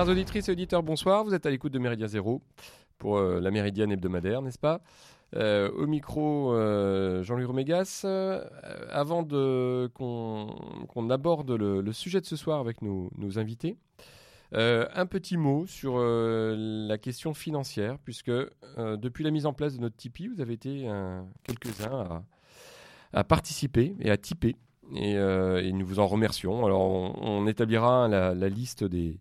Chers auditrices et auditeurs, bonsoir. Vous êtes à l'écoute de Méridien Zéro pour euh, la Méridienne hebdomadaire, n'est-ce pas? Euh, Au micro, euh, Jean-Louis Romégas. Avant qu'on, aborde le, sujet de ce soir avec nos, invités, un petit mot sur la question financière, puisque depuis la mise en place de notre Tipeee, vous avez été quelques-uns à, participer et à tiper. Et, nous vous en remercions. Alors, on, établira la liste des,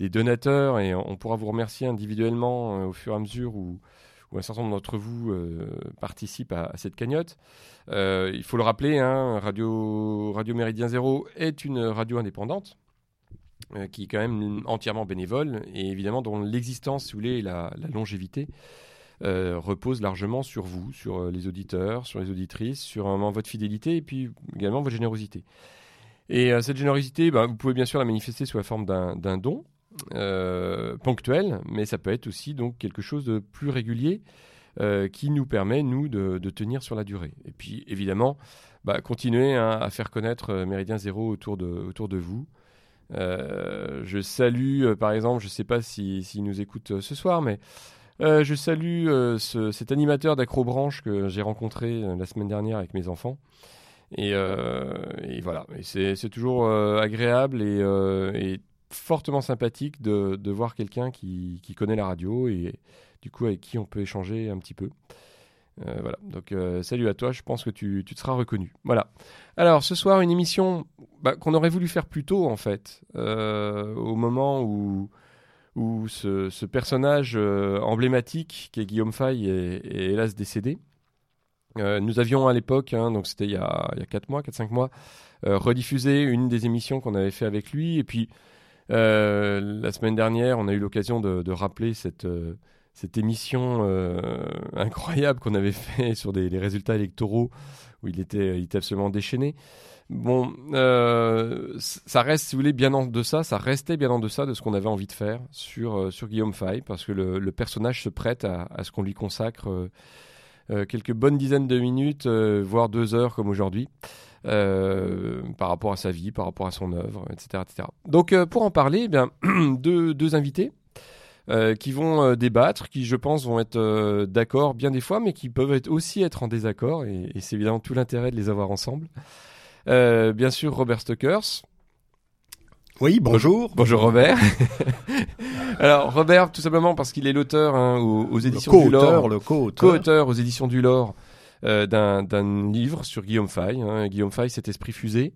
des donateurs et on pourra vous remercier individuellement euh, au fur et à mesure où, un certain nombre d'entre vous euh, participent à, cette cagnotte. Euh, il faut le rappeler, hein, radio, radio Méridien Zéro est une radio indépendante qui est quand même entièrement bénévole et évidemment dont l'existence, si vous voulez, la, longévité repose largement sur vous, sur les auditeurs, sur les auditrices, sur votre fidélité et puis également votre générosité. Et cette générosité, bah, vous pouvez bien sûr la manifester sous la forme d'un don euh, ponctuel, mais ça peut être aussi donc quelque chose de plus régulier euh, qui nous permet, nous, de, tenir sur la durée. Et puis, évidemment, bah, continuer hein, à faire connaître euh, Méridien Zéro autour de, autour de vous. Euh, je salue, par exemple, je ne sais pas s'il si, s'il nous écoute ce soir, mais je salue ce- cet animateur d'Acrobranche que j'ai rencontré la semaine dernière avec mes enfants. Et, et voilà, c'est toujours agréable et fortement sympathique de, de voir quelqu'un qui, qui connaît la radio et du coup avec qui on peut échanger un petit peu. Euh, voilà, donc euh, salut à toi, je pense que tu, tu te seras reconnu. Voilà. Alors ce soir, une émission bah, qu'on aurait voulu faire plus tôt en fait, euh, au moment où, où ce, ce personnage emblématique qui est Guillaume Fay est, hélas décédé. Nous avions à l'époque, hein, donc c'était il y a, il y a 4 mois, 4-5 mois, rediffusé une des émissions qu'on avait fait avec lui. Et puis, euh, la semaine dernière, on a eu l'occasion de, rappeler cette, euh, émission euh, incroyable qu'on avait fait sur des, les résultats électoraux, où il était, absolument déchaîné. Bon, ça reste, si vous voulez, bien en deçà, ça restait bien en deçà de ce qu'on avait envie de faire sur, Guillaume Fay, parce que le, personnage se prête à, ce qu'on lui consacre quelques bonnes dizaines de minutes, voire deux heures comme aujourd'hui, euh, par rapport à sa vie, par rapport à son œuvre, etc. etc. Donc euh, pour en parler, eh bien, deux, deux invités euh, qui vont débattre, qui je pense vont être d'accord bien des fois, mais qui peuvent être aussi être en désaccord, et, et c'est évidemment tout l'intérêt de les avoir ensemble. Bien sûr, Robert Stokers. Oui, bonjour. Bonjour Robert. Alors Robert, tout simplement parce qu'il est l'auteur hein, aux, éditions du Lore co-auteur, le co-auteur. co-auteur aux éditions du Lore d'un d'un livre sur Guillaume Fay. hein. Guillaume Fay, cet esprit fusé.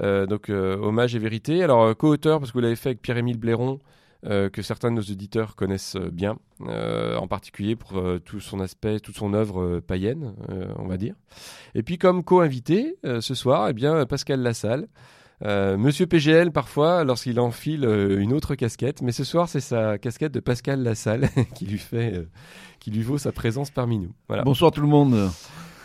Euh, donc, euh, hommage et vérité. Alors, euh, co-auteur, parce que vous l'avez fait avec Pierre-Émile Blairon, euh, que certains de nos auditeurs connaissent euh, bien, euh, en particulier pour euh, tout son aspect, toute son œuvre euh, païenne, euh, on va dire. Et puis, comme co-invité euh, ce soir, eh bien, Pascal Lassalle. Euh, Monsieur PGL parfois lorsqu'il enfile euh, une autre casquette, mais ce soir c'est sa casquette de Pascal Lassalle qui lui fait, euh, qui lui vaut sa présence parmi nous. Voilà. Bonsoir tout le monde.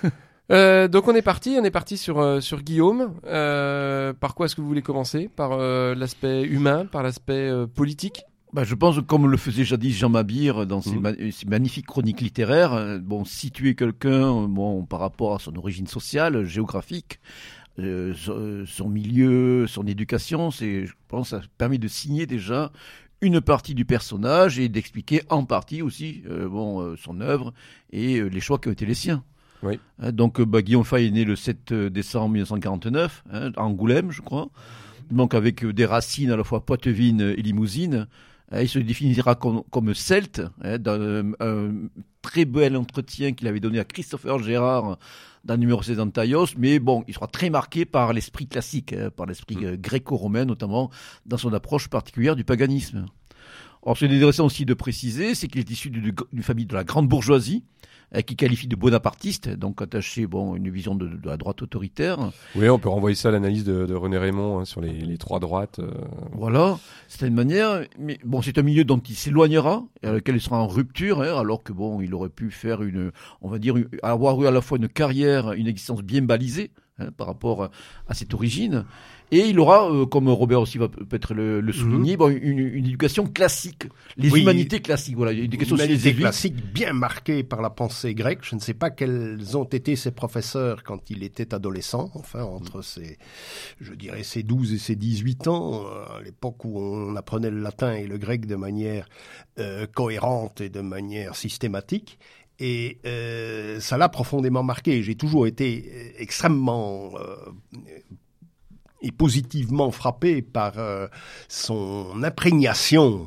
Euh, donc on est parti, on est parti sur sur Guillaume. Par quoi est-ce que vous voulez commencer? Par l'aspect humain, par l'aspect politique? Bah, je pense, comme le faisait jadis Jean Mabir dans ses, Mhm. ma- ses magnifiques chroniques littéraires, bon, situer quelqu'un, bon, par rapport à son origine sociale, géographique, euh, son, son milieu, son éducation, c'est, je pense, ça permet de signer déjà une partie du personnage et d'expliquer en partie aussi, euh, bon, euh, son œuvre et euh, les choix qui ont été les siens. Oui. Hein, donc, euh, bah, Guillaume Fay est né le 7 décembre 1949, hein, à Angoulême, je crois. Donc, avec euh, des racines à la fois poitevines et limousines. Hein, il se définira comme, comme celte, hein, dans un, un très bel entretien qu'il avait donné à Christopher Gérard dans le numéro 16 d'Antaios, mais bon, il sera très marqué par l'esprit classique, hein, par l'esprit Mm. euh, gréco-romain, notamment dans son approche particulière du paganisme. Or, ce qui est intéressant aussi de préciser, c'est qu'il est issu d'une famille de la grande bourgeoisie, euh, qui qualifie de bonapartiste, donc attaché bon, à une vision de, de la droite autoritaire. Oui, on peut renvoyer ça à l'analyse de, de René Raymond hein, sur les, les trois droites. euh, Voilà, c'est une manière, mais bon, c'est un milieu dont il s'éloignera, et avec lequel il sera en rupture, hein, alors que bon, il aurait pu faire une, on va dire, avoir eu à la fois une carrière, une existence bien balisée, hein, par rapport à cette origine. Et il aura, euh, comme Robert aussi va peut-être le, le souligner, mhm. bon, une, une, éducation classique, les humanités classiques. Voilà, une éducation humanité classique bien marquée par la pensée grecque. Je ne sais pas quels ont été ses professeurs quand il était adolescent, enfin entre ses, je dirais, ses 12 et ses 18 ans, euh, à l'époque où on apprenait le latin et le grec de manière euh, cohérente et de manière systématique. Et euh, ça l'a profondément marqué. J'ai toujours été euh, extrêmement euh, et positivement frappé par son imprégnation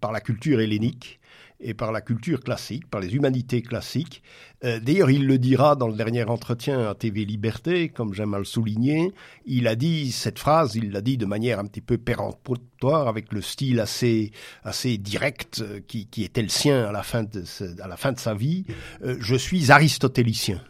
par la culture hellénique et par la culture classique, par les humanités classiques. Euh, D'ailleurs, il le dira dans le dernier entretien à TV Liberté, comme j'aime à le souligner. Il a dit cette phrase, il l'a dit de manière un petit peu péremptoire, avec le style assez assez direct euh, qui, qui était le sien à la fin de, à la fin de sa vie. Euh, je suis aristotélicien.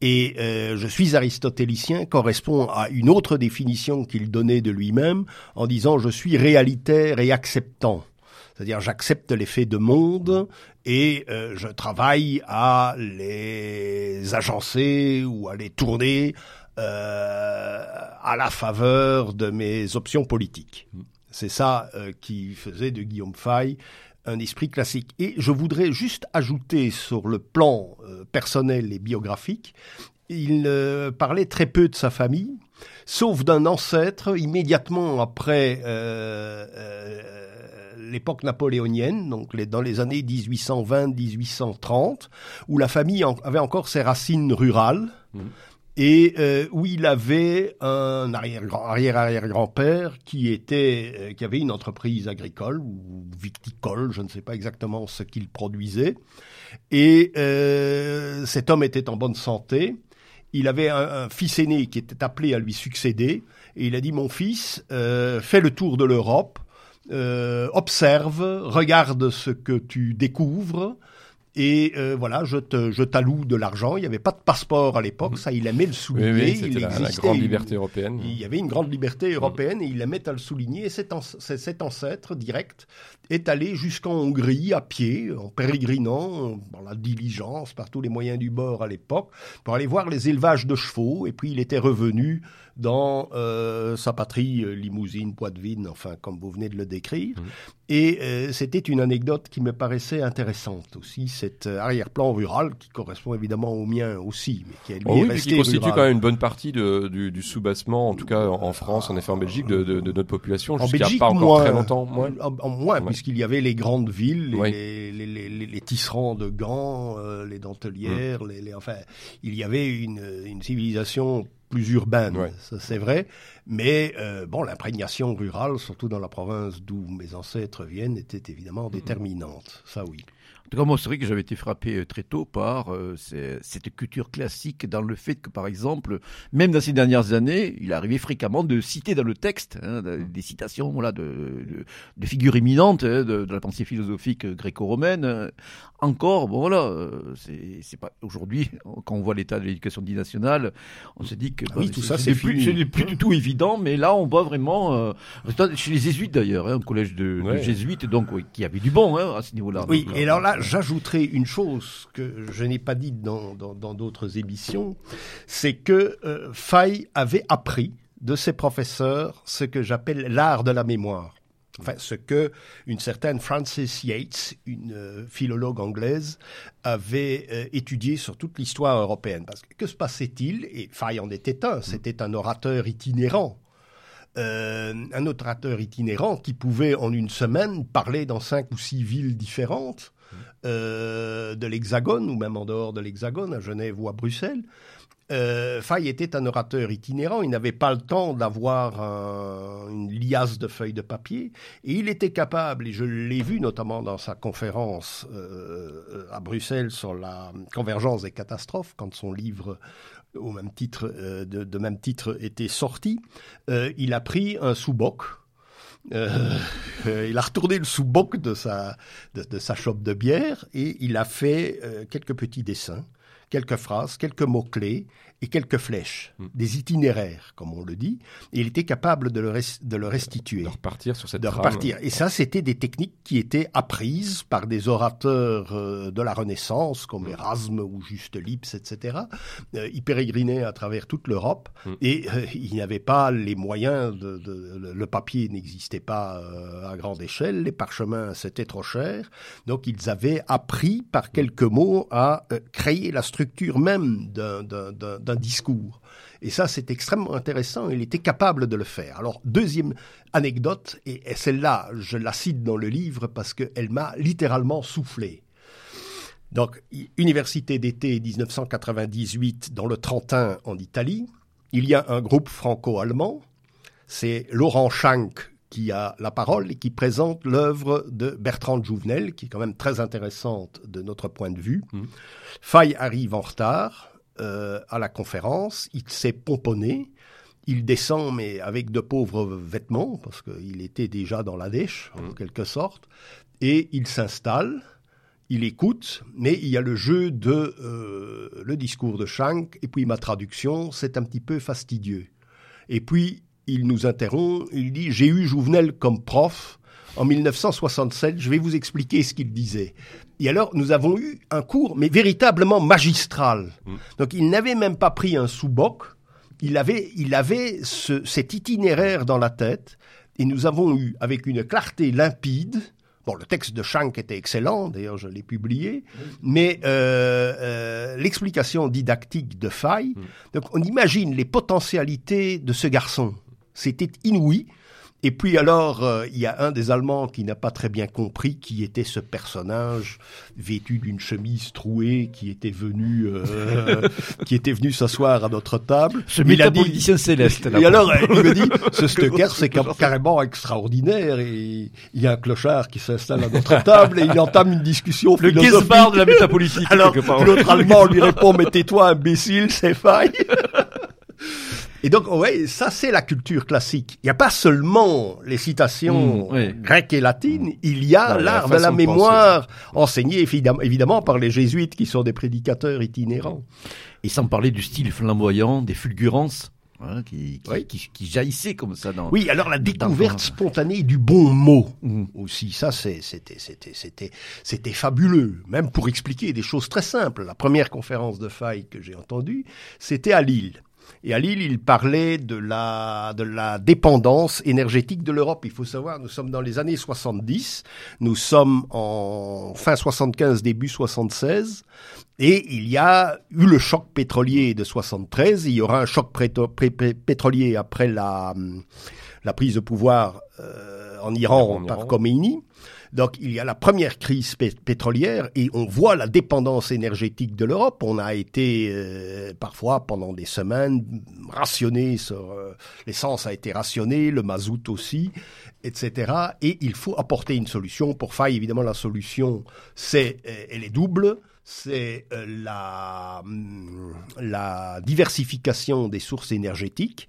Et je suis aristotélicien correspond à une autre définition qu'il donnait de lui-même en disant je suis réalitaire et acceptant. C'est-à-dire j'accepte les faits de monde et euh, je travaille à les agencer ou à les tourner euh, à la faveur de mes options politiques. C'est ça euh, qui faisait de Guillaume Fay un esprit classique. Et je voudrais juste ajouter sur le plan euh, personnel et biographique, il euh, parlait très peu de sa famille, sauf d'un ancêtre immédiatement après euh, l'époque napoléonienne, donc dans les années 1820-1830, où la famille avait encore ses racines rurales. Mmh et euh, où il avait un arrière-arrière-grand-père qui était euh, qui avait une entreprise agricole ou viticole, je ne sais pas exactement ce qu'il produisait. Et euh, cet homme était en bonne santé. Il avait un, fils aîné qui était appelé à lui succéder. Et il a dit mon fils, fais le tour de l'Europe, observe, regarde ce que tu découvres. Et euh, voilà, je te, je t'alloue de l'argent. Il n'y avait pas de passeport à l'époque, ça il aimait le souligner. Oui, oui, il la, la, grande liberté européenne. Il y avait une grande liberté mhm. européenne et il aimait à le souligner. Et cet, cet ancêtre direct est allé jusqu'en Hongrie à pied, en pérégrinant, par la diligence, par tous les moyens du bord à l'époque, pour aller voir les élevages de chevaux. Et puis il était revenu dans euh, sa patrie, euh, Limousine, Poitevine, enfin comme vous venez de le décrire. Mhm. Et euh, c'était une anecdote qui me paraissait intéressante aussi, cet arrière-plan rural qui correspond évidemment au mien aussi, mais qui est lui oh oui, qui constitue quand même une bonne partie de, du, du sous-bassement, en tout cas en France, en effet en Belgique, de, de, de notre population jusqu'à pas encore moins, très longtemps. Moins, en, moins, puisqu'il y avait les grandes villes, les, les, les, les, tisserands de Gand, euh, les dentelières, mm. les, enfin, il y avait une, une civilisation plus urbaine, ça c'est vrai. Mais euh, bon, l'imprégnation rurale, surtout dans la province d'où mes ancêtres viennent, était évidemment déterminante. Ça oui. En tout cas, moi, c'est vrai que j'avais été frappé euh, très tôt par euh, cette culture classique dans le fait que, par exemple, même dans ces dernières années, il arrivait fréquemment de citer dans le texte hein, des citations voilà, de, de, figures éminentes hein, de, de, la pensée philosophique gréco-romaine. Encore, bon voilà, euh, c'est pas aujourd'hui, quand on voit l'état de l'éducation nationale, on se dit que ah oui, tout ça, c'est plus, plus du tout évident, mais là, on voit vraiment, chez les jésuites d'ailleurs, hein, un collège de, jésuites, donc qui avait du bon hein, à ce niveau-là. Oui, et alors là, j'ajouterai une chose que je n'ai pas dite dans d'autres émissions, c'est que euh, Fay avait appris de ses professeurs ce que j'appelle l'art de la mémoire. Enfin, ce que une certaine Frances Yates, une euh, philologue anglaise, avait euh, étudié sur toute l'histoire européenne. Parce que que se passait-il? Et Fay en était un. C'était un orateur itinérant. un orateur itinérant qui pouvait en une semaine parler dans cinq ou six villes différentes euh, de l'Hexagone, ou même en dehors de l'Hexagone, à Genève ou à Bruxelles. Euh, Fay était un orateur itinérant, il n'avait pas le temps d'avoir une liasse de feuilles de papier, et il était capable, et je l'ai vu notamment dans sa conférence euh, à Bruxelles sur la convergence des catastrophes, quand son livre au même titre, euh, de, de, même titre était sorti, il a pris un sous-boc, euh, euh, il a retourné le sous-boc de sa, de, sa chope de bière et il a fait euh, quelques petits dessins, quelques phrases, quelques mots-clés. Et quelques flèches, Mm. des itinéraires, comme on le dit, et il était capable de le, res- de le restituer De repartir sur cette de trame. repartir. Et ça, c'était des techniques qui étaient apprises par des orateurs euh, de la Renaissance, comme Erasme ou Juste Lips, etc. Euh, ils pérégrinaient à travers toute l'Europe Mm. et euh, ils n'avaient pas les moyens. De, de- le- le papier n'existait pas euh, à grande échelle, les parchemins c'était trop cher, donc ils avaient appris par quelques mots à euh, créer la structure même d'un- d'un discours. Et ça, c'est extrêmement intéressant. Il était capable de le faire. Alors, deuxième anecdote, et celle-là, je la cite dans le livre parce qu'elle m'a littéralement soufflé. Donc, université d'été 1998 dans le Trentin en Italie. Il y a un groupe franco-allemand. C'est Laurent Schank qui a la parole et qui présente l'œuvre de Bertrand Jouvenel, qui est quand même très intéressante de notre point de vue. Mhm. Fay arrive en retard euh, à la conférence. Il s'est pomponné. Il descend, mais avec de pauvres vêtements, parce qu'il était déjà dans la dèche, en Mhm. quelque sorte. Et il s'installe, il écoute, mais il y a le jeu de euh, le discours de Schank, et puis ma traduction, c'est un petit peu fastidieux. Et puis, il nous interrompt, il dit, j'ai eu Jouvenel comme prof en 1967, je vais vous expliquer ce qu'il disait. Et alors, nous avons eu un cours, mais véritablement magistral. Mm. Donc, il n'avait même pas pris un sous-boc, il avait, il avait ce- cet itinéraire dans la tête, et nous avons eu, avec une clarté limpide, bon, le texte de Schank était excellent, d'ailleurs je l'ai publié, mais euh, euh, l'explication didactique de Fay, donc on imagine les potentialités de ce garçon. C'était inouï. Et puis alors, euh, il y a un des Allemands qui n'a pas très bien compris qui était ce personnage vêtu d'une chemise trouée qui était venu, euh, qui était venu s'asseoir à notre table. Ce Il a dit- céleste. là. et alors, il me dit, ce Stucker, c'est ca- carrément extraordinaire. Et il y a un clochard qui s'installe à notre table et il entame une discussion le. Gizbar de la métapolitique. Alors, l'autre Allemand lui répond, mais tais-toi, imbécile, c'est faille. Et donc, ouais, ça c'est la culture classique. Il n'y a pas seulement les citations Mmh, oui. grecques et latines, il y a Non, il y a la l'art de la de mémoire enseigné évidemment, évidemment par les jésuites qui sont des prédicateurs itinérants. Et sans parler du style flamboyant, des fulgurances hein, qui, qui, Oui. qui, qui jaillissaient comme ça dans. Oui, alors la découverte spontanée du bon mot Mhm. aussi, ça c'était c'était fabuleux, même pour expliquer des choses très simples. La première conférence de Faille que j'ai entendue, c'était à Lille. Et à Lille, il parlait de la, de la dépendance énergétique de l'Europe. Il faut savoir, nous sommes dans les années 70, nous sommes en fin 75, début 76, et il y a eu le choc pétrolier de 73, il y aura un choc pétrolier après la, la prise de pouvoir euh, en Iran En par Iran. Khomeini. Donc il y a la première crise pé- pétrolière et on voit la dépendance énergétique de l'Europe. On a été euh, parfois pendant des semaines rationné sur euh, l'essence a été rationnée, le mazout aussi, etc. Et il faut apporter une solution. Pour Faille, évidemment, la solution c'est euh, elle est double. C'est la, hum, la diversification des sources énergétiques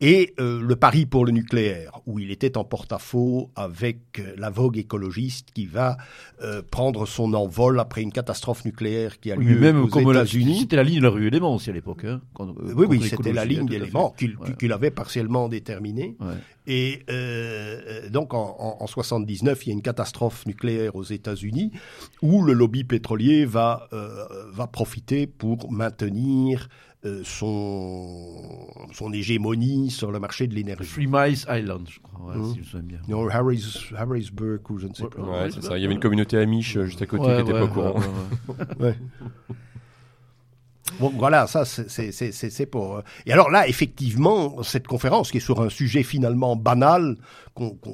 et euh, le pari pour le nucléaire, où il était en porte-à-faux avec euh, la vogue écologiste qui va euh, prendre son envol après une catastrophe nucléaire qui a lieu même aux États-Unis. c'était la ligne de la rue Élément aussi à l'époque. Hein, euh, Oui, oui, c'était la ligne fait. d'éléments qu'il Ouais. avait partiellement déterminée. Ouais. Et euh, donc en, en, en 79, il y a une catastrophe nucléaire aux États-Unis où le lobby pétrolier va euh, va profiter pour maintenir euh, son son hégémonie sur le marché de l'énergie. Three Miles Island, je crois, ouais, Mhm. si je me souviens bien. Non, Harris, Harrisburg ou je ne sais Ouais, pas. Ouais, c'est ça. Il y avait une communauté amiche euh, juste à côté Ouais, qui n'était ouais, pas au courant. ouais, ouais, ouais. Ouais. Bon, voilà, ça, c'est- c'est c'est- c'est- c'est pour. euh, Et alors là, effectivement, cette conférence qui est sur un sujet finalement banal, qu'on- qu'on-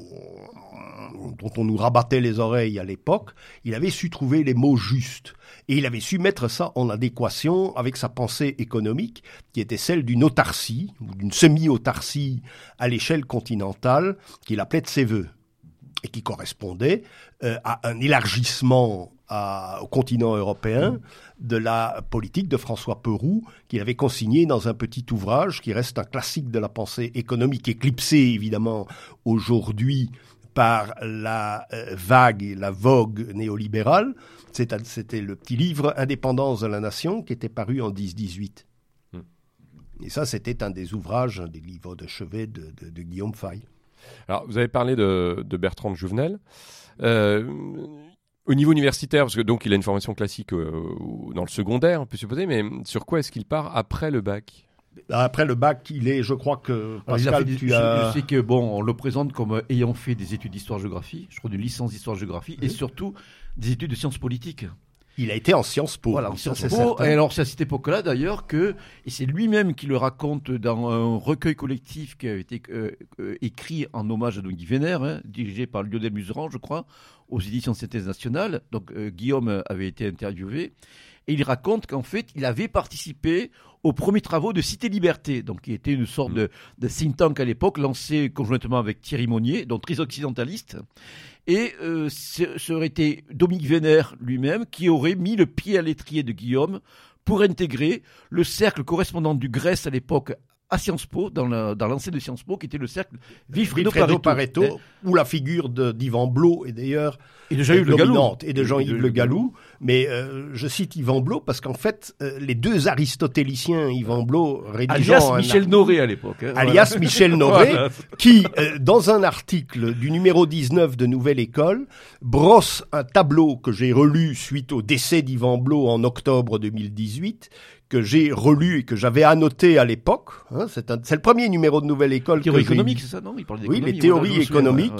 dont on nous rabattait les oreilles à l'époque, il avait su trouver les mots justes. Et il avait su mettre ça en adéquation avec sa pensée économique, qui était celle d'une autarcie, ou d'une semi-autarcie à l'échelle continentale, qu'il appelait de ses voeux et qui correspondait euh, à un élargissement au continent européen de la politique de François Peroux qu'il avait consigné dans un petit ouvrage qui reste un classique de la pensée économique, éclipsé évidemment aujourd'hui par la euh, vague et la vogue néolibérale. C'était le petit livre Indépendance de la nation qui était paru en 10-18. ça, c'était un des ouvrages, un des livres de chevet de, de, Guillaume Fay. Alors, vous avez parlé de, de Bertrand de Jouvenel. Euh, au niveau universitaire, parce que donc il a une formation classique euh, dans le secondaire, on peut supposer, mais sur quoi est-ce qu'il part après le bac? Après le bac, il est, je crois que Pascal, tu je, as... je sais que bon, on le présente comme ayant fait des études d'histoire-géographie, je crois une licence d'histoire-géographie, et surtout des études de sciences politiques. Il a été en Sciences Po. Voilà, en Sciences Po. Et alors, c'est à cette époque-là, d'ailleurs, que, et c'est lui-même qui le raconte dans un recueil collectif qui a été euh, euh, écrit en hommage à Guy Vénère, hein, dirigé par Lionel Museran, je crois, aux éditions Synthèse Nationale. Donc, euh, Guillaume avait été interviewé. Et il raconte qu'en fait, il avait participé aux premiers travaux de Cité Liberté, donc qui était une sorte de, de think tank à l'époque, lancé conjointement avec Thierry Monnier, donc très occidentaliste. Et euh, ce aurait été Dominique Vénère lui-même qui aurait mis le pied à l'étrier de Guillaume pour intégrer le cercle correspondant du Grèce à l'époque à Sciences Po, dans l'ancien de Sciences Po, qui était le cercle Wilfredo, Pareto, Pareto hein. où la figure d'Yvan Blot est d'ailleurs et de Jean-Yves Le Gallou. Et de Jean-Yves Le Gallou. Mais euh, je cite Yvan Blot parce qu'en fait, euh, les deux aristotéliciens, Yvan Blot, rédigeant... Alias Michel Noré à l'époque. Hein, alias Michel Noré, qui, euh, dans un article du numéro 19 de Nouvelle École, brosse un tableau que j'ai relu suite au décès d'Yvan Blot en octobre 2018, que j'ai relu et que j'avais annoté à l'époque. Hein, c'est, le premier numéro de Nouvelle École. Théorie économique, c'est ça, non? Il parle Oui, les théories économiques,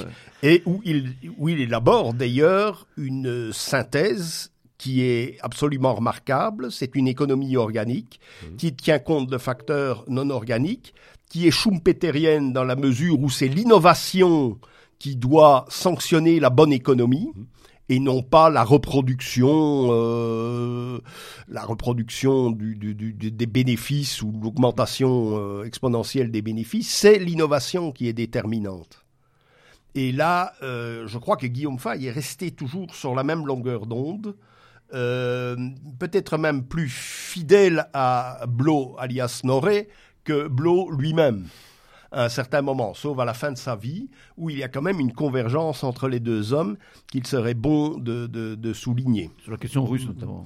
et où il, où il élabore d'ailleurs une synthèse qui est absolument remarquable. C'est une économie organique mmh. qui tient compte de facteurs non organiques, qui est schumpeterienne dans la mesure où c'est l'innovation qui doit sanctionner la bonne économie. Mmh et non pas la reproduction, euh, la reproduction du, des bénéfices ou l'augmentation euh, exponentielle des bénéfices, c'est l'innovation qui est déterminante. Et là, euh, je crois que Guillaume Fay est resté toujours sur la même longueur d'onde, peut-être même plus fidèle à Blo alias Noré que Blo lui-même à un certain moment, sauf à la fin de sa vie, où il y a quand même une convergence entre les deux hommes qu'il serait bon de, de, souligner. Sur la question russe notamment.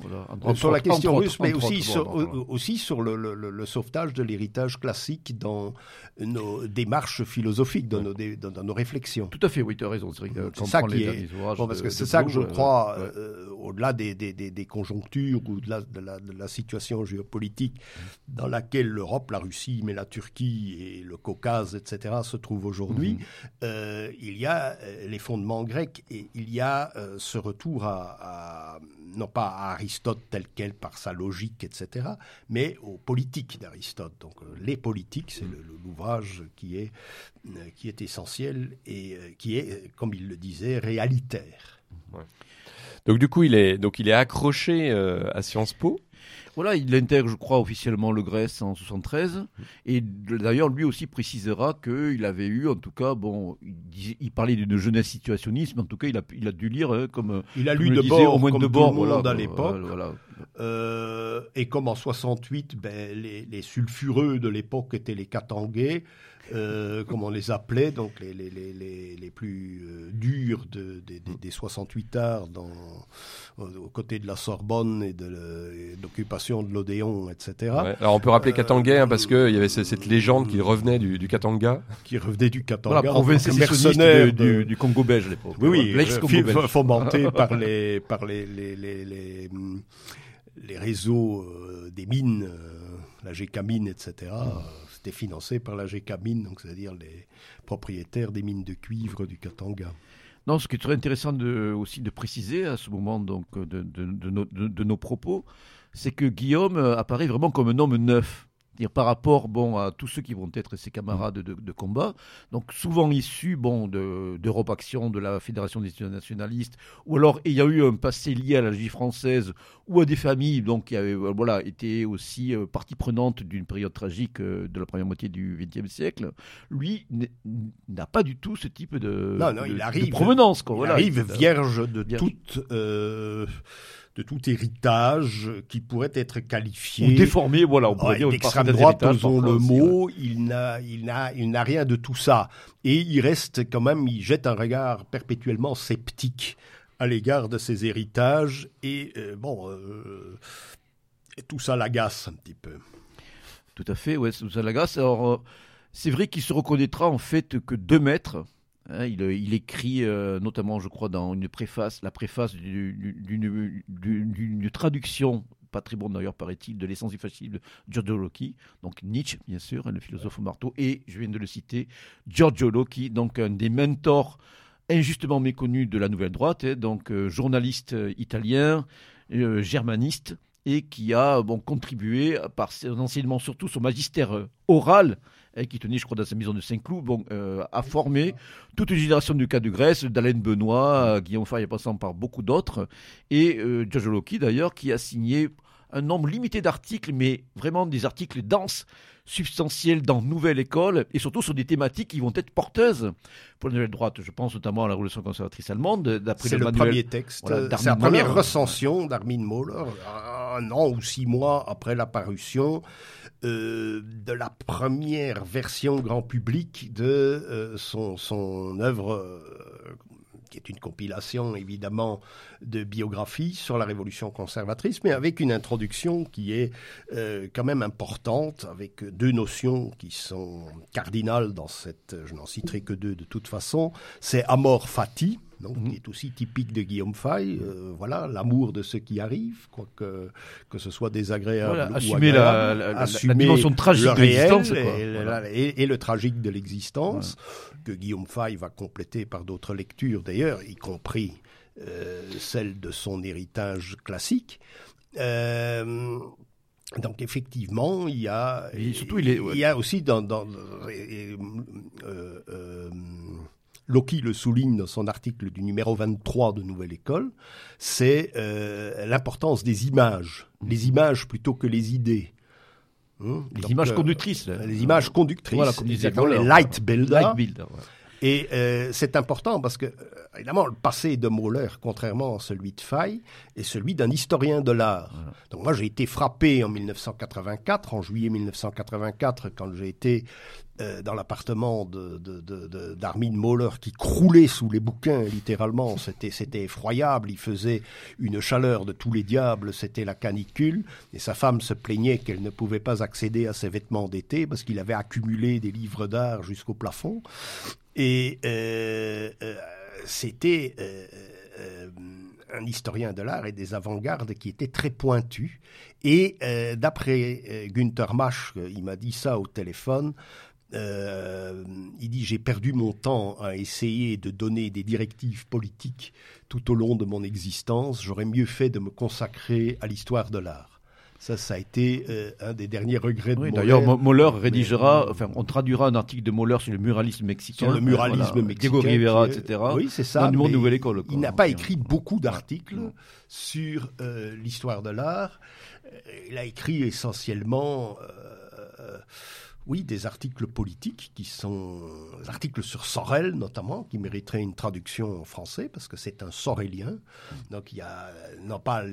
sur la question russe, mais aussi, sur, aussi sur le, le, sauvetage de l'héritage classique dans nos démarches philosophiques, dans, nos, dans, nos réflexions. Tout à fait, oui, tu as raison. C'est ça qui est... Bon, parce que c'est ça que je crois, euh, euh, au-delà des, des, des, conjonctures ou de la, de la, de la situation géopolitique dans laquelle l'Europe, la Russie, mais la Turquie et le Caucase etc., se trouvent aujourd'hui, mhm. euh, il y a euh, les fondements grecs et il y a euh, ce retour à, non pas à Aristote tel quel par sa logique, etc., mais aux politiques d'Aristote. Donc les politiques, c'est l'ouvrage qui est, qui est essentiel et qui est, comme il le disait, réalitaire. Donc du coup, il est, donc, il est accroché à Sciences Po. Voilà, il intègre, je crois, officiellement le Grèce en 73. Et d'ailleurs, lui aussi précisera qu'il avait eu, en tout cas, bon, il, parlait d'une jeunesse situationniste, mais en tout cas, il a, il a dû lire hein, comme. Il a lu de bord, au moins de bord, voilà, à l'époque. Euh, et comme en 68, ben, les, les sulfureux de l'époque étaient les Katangais. Euh, comme on les appelait, donc les, les, les, les plus euh, durs de, des 68 arts dans, aux côtés de la Sorbonne et de l'occupation de l'Odéon, etc. Alors on peut rappeler Katanga hein, parce qu'il y avait cette légende qui revenait du, du Katanga. Qui revenait du Katanga. Voilà, province mercenaire du, du, Congo belge à l'époque. Oui, oui, euh, fomenté par les, par les, les, réseaux des mines, la GK Mine, etc financé par la GK Mine, donc c'est-à-dire les propriétaires des mines de cuivre du Katanga. Non, ce qui est très intéressant de, aussi de préciser à ce moment donc, de, de nos propos, c'est que Guillaume apparaît vraiment comme un homme neuf par rapport bon, à tous ceux qui vont être ses camarades de, combat, donc souvent issus bon, d'Europe Action, de la Fédération des étudiants nationalistes, ou alors il y a eu un passé lié à la vie française, ou à des familles donc, qui avaient voilà, été aussi euh, partie prenante d'une période tragique euh, de la première moitié du XXe siècle, lui n'a pas du tout ce type de, non, non, il arrive, provenance. Quoi, il arrive vierge de toute... Euh, de tout héritage qui pourrait être qualifié. Ou déformé, voilà, on pourrait dire. D'extrême droite, osons le mot, il n'a, il n'a, il n'a rien de tout ça. Et il reste quand même, il jette un regard perpétuellement sceptique à l'égard de ses héritages. Et euh, bon, euh, tout ça l'agace un petit peu. Tout à fait, ouais, Sousa Lagasse. Alors, euh, c'est vrai qu'il se reconnaîtra en fait que deux maîtres. Hein, il, il, écrit euh, notamment, je crois, dans une préface, la préface d'une traduction pas très bonne d'ailleurs, paraît-il, de l'essence du fascisme de Giorgio Locchi, donc Nietzsche, bien sûr, hein, le philosophe au marteau, et je viens de le citer, Giorgio Locchi, donc un des mentors injustement méconnus de la nouvelle droite, hein, donc euh, journaliste italien, germaniste, et qui a contribué par son enseignement, surtout son magistère euh, oral, hein, qui tenait, je crois, dans sa maison de Saint-Cloud, bon, euh, à former toute une génération du cas de Grèce, d'Alain Benoît, Guillaume Fay, passant par beaucoup d'autres, et euh, Giorgio Locchi d'ailleurs, qui a signé un nombre limité d'articles, mais vraiment des articles denses, substantiels dans Nouvelle École, et surtout sur des thématiques qui vont être porteuses pour la nouvelle droite. Je pense notamment à la Révolution conservatrice allemande, d'après le, le premier texte, c'est la première recension d'Armin Mohler, un an ou six mois après l'apparition euh, de la première version grand public de euh, son, son œuvre euh, qui est une compilation évidemment de biographies sur la révolution conservatrice, mais avec une introduction qui est quand même importante, avec deux notions qui sont cardinales dans cette, je n'en citerai que deux de toute façon, c'est amor fati, donc, qui est aussi typique de Guillaume Fay. Euh, voilà, l'amour de ce qui arrive, quoi que, que ce soit désagréable voilà, ou assumer agréable, la, la, assumer la dimension tragique le de l'existence. et, Voilà. et- et le tragique de l'existence, que Guillaume Fay va compléter par d'autres lectures d'ailleurs, y compris euh, celle de son héritage classique. Euh, donc effectivement, il y a, Et surtout, il est- ouais. y a aussi dans, dans euh, Loki le souligne dans son article du numéro 23 de Nouvelle École, c'est euh, l'importance des images, les images plutôt que les idées. Hein? Les Donc, images euh, conductrices. là. les images conductrices, Voilà, comme disait les. Leitbilder. Leitbilder, ouais. Et euh, c'est important parce que, évidemment, le passé de Moller, contrairement à celui de Fay, est celui d'un historien de l'art. Donc moi, j'ai été frappé en 1984, en juillet 1984, quand j'ai été euh, dans l'appartement d'Armin Moller qui croulait sous les bouquins, littéralement. C'était, effroyable. Il faisait une chaleur de tous les diables. C'était la canicule. Et sa femme se plaignait qu'elle ne pouvait pas accéder à ses vêtements d'été parce qu'il avait accumulé des livres d'art jusqu'au plafond. Et euh, euh, c'était un historien de l'art et des avant-gardes qui était très pointu. Et euh, d'après euh, Günther Mach, euh, il m'a dit ça au téléphone, euh, il dit j'ai perdu mon temps à essayer de donner des directives politiques tout au long de mon existence. J'aurais mieux fait de me consacrer à l'histoire de l'art. Ça, ça a été euh, un des derniers regrets de Oui. D'ailleurs, Mo- Moller rédigera, Mais- enfin, on traduira un article de Moller sur le muralisme mexicain. sur le muralisme Voilà, mexicain. Diego Rivera, est- etc. Oui, c'est ça. Dans Nouvelle École. quoi. Il n'a pas écrit beaucoup d'articles sur euh, l'histoire de l'art. Il a écrit essentiellement, euh, oui, des articles politiques qui sont des articles sur Sorel notamment, qui mériteraient une traduction en français parce que c'est un sorélien. Donc il y a non pas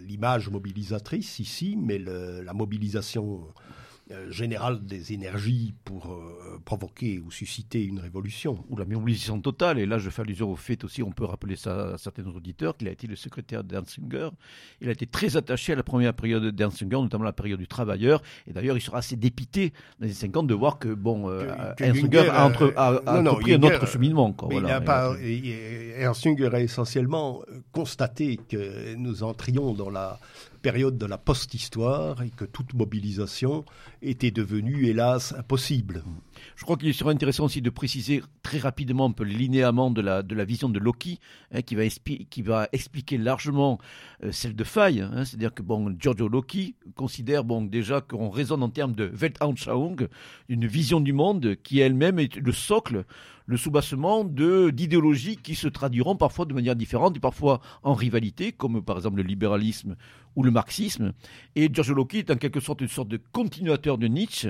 l'image mobilisatrice ici, mais le- la mobilisation euh, générale des énergies pour euh, provoquer ou susciter une révolution. ou la mobilisation totale. Et là, je fais allusion au fait aussi, on peut rappeler ça à certains auditeurs, qu'il a été le secrétaire d'Ernst Jünger. Il a été très attaché à la première période d'Ernst Jünger, notamment la période du travailleur. Et d'ailleurs, il sera assez dépité dans les 50 de voir que, bon, euh, Que- que Jünger a, entre, euh, a, a non, non, compris un autre cheminement. Quoi, voilà. pas, Jünger a essentiellement euh, constaté que nous entrions dans la période de la post-histoire et que toute mobilisation était devenue, hélas, impossible. Je crois qu'il serait intéressant aussi de préciser très rapidement un peu les linéaments de la, de la vision de Loki, hein, qui, va expi- qui va expliquer largement euh, celle de Faye. hein. C'est-à-dire que bon, Giorgio Loki considère bon, déjà qu'on raisonne en termes de Weltanschauung, une vision du monde qui elle-même est le socle, le soubassement d'idéologies qui se traduiront parfois de manière différente et parfois en rivalité, comme par exemple le libéralisme ou le marxisme. Et Giorgio Loki est en quelque sorte une sorte de continuateur de Nietzsche.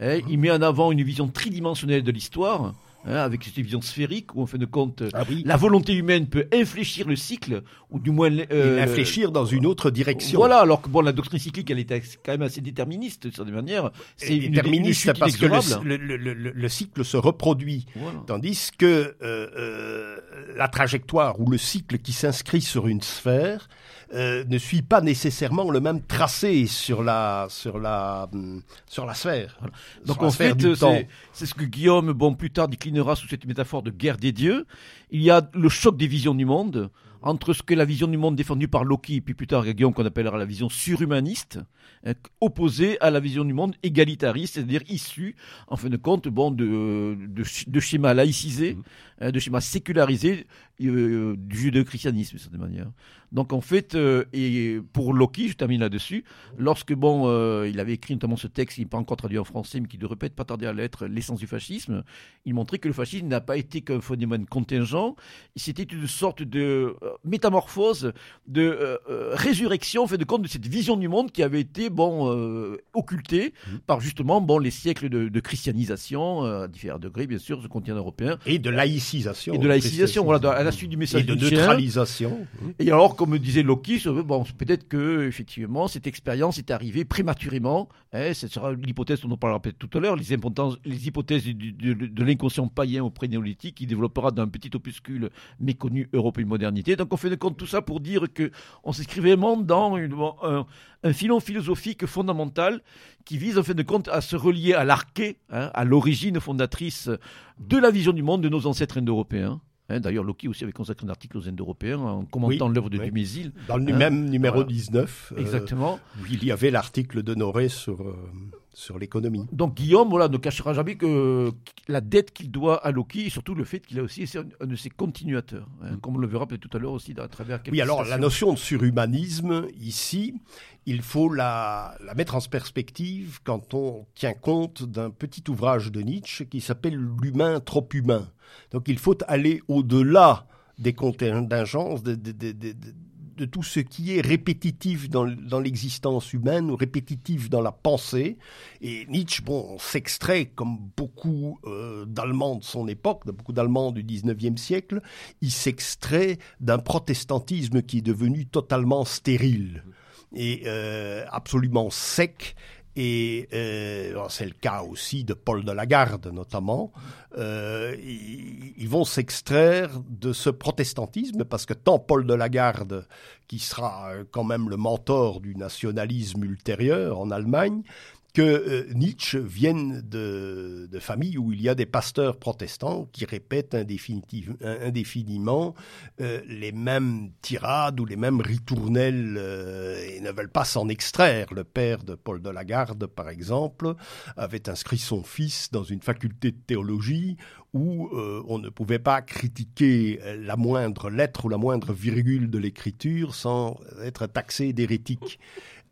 hein. Il met en avant une vision tridimensionnelle de l'histoire, hein, avec cette vision sphérique où, en fin de compte, Ah oui. la volonté humaine peut infléchir le cycle, ou du moins... Euh, l'infléchir dans une autre direction. Voilà, alors que bon, la doctrine cyclique, elle était quand même assez déterministe, d'une certaine manière. C'est une, déterministe parce que inexorable. le, le- le- le- le cycle se reproduit. Voilà. Tandis que euh, euh, la trajectoire ou le cycle qui s'inscrit sur une sphère euh, ne suit pas nécessairement le même tracé sur la sur la hum, sur la sphère. Donc en fait, euh, c'est c'est ce que Guillaume, bon, plus tard déclinera sous cette métaphore de guerre des dieux. Il y a le choc des visions du monde entre ce que la vision du monde défendue par Loki, puis plus tard Guillaume qu'on appellera la vision surhumaniste, hein, opposée à la vision du monde égalitariste, c'est-à-dire issue, en fin de compte, bon, de, de, sch- de schémas laïcisés, hein, de schémas sécularisés euh, du judéo-christianisme, de certaine manière. Donc en fait, euh, et pour Loki, je termine là-dessus, lorsque bon, euh, il avait écrit notamment ce texte, il n'est pas encore traduit en français, mais qui de répète pas tarder à l'être, l'essence du fascisme, il montrait que le fascisme n'a pas été qu'un phénomène contingent, c'était une sorte de euh, métamorphose, de euh, euh, résurrection, en fait de compte de cette vision du monde qui avait été bon euh, occultée par justement bon les siècles de, de christianisation euh, à différents degrés, bien sûr, ce continent européen Et de laïcisation. et de laïcisation, voilà, la suite du message Et de neutralisation. Et alors, comme disait Loki, bon, peut-être que effectivement cette expérience est arrivée prématurément. Hein, ce sera l'hypothèse dont on parlera peut-être tout à l'heure, les, les hypothèses du- de, de l'inconscient païen au pré-néolithique qui développera dans un petit opuscule méconnu Europe et modernité. Donc on fait de compte tout ça pour dire que on s'inscrit vraiment dans une- un, un filon philosophique fondamental qui vise en fin de compte à se relier à l'arché, hein, à l'origine fondatrice de la vision du monde de nos ancêtres indo-européens. Hein, D'ailleurs, Loki aussi avait consacré un article aux Indo-Européens en commentant Oui, l'œuvre de oui. Dumézil. Dans le Hein, même numéro voilà. 19, euh, Exactement. où il y avait l'article d'Honoré sur, euh, sur l'économie. Donc Guillaume, voilà, ne cachera jamais que la dette qu'il doit à Loki et surtout le fait qu'il a aussi été un, de ses continuateurs, hein, comme on le verra peut-être tout à l'heure aussi à travers quelques Oui, alors la notion de surhumanisme, ici, il faut la, la mettre en perspective quand on tient compte d'un petit ouvrage de Nietzsche qui s'appelle L'humain trop humain. Donc il faut aller au-delà des contingences, de, de, tout ce qui est répétitif dans, l'existence humaine ou répétitif dans la pensée. Et Nietzsche, bon, s'extrait, comme beaucoup euh, d'Allemands de son époque, beaucoup d'Allemands du 19e siècle, il s'extrait d'un protestantisme qui est devenu totalement stérile et euh, absolument sec. Et euh, c'est le cas aussi de Paul de Lagarde, notamment. Euh, ils, ils vont s'extraire de ce protestantisme parce que tant Paul de Lagarde, qui sera euh, quand même le mentor du nationalisme ultérieur en Allemagne, que euh, Nietzsche vienne de, de familles où il y a des pasteurs protestants qui répètent indéfiniment euh, les mêmes tirades ou les mêmes ritournelles euh, et ne veulent pas s'en extraire. Le père de Paul de Lagarde, par exemple, avait inscrit son fils dans une faculté de théologie où euh, on ne pouvait pas critiquer la moindre lettre ou la moindre virgule de l'écriture sans être taxé d'hérétique.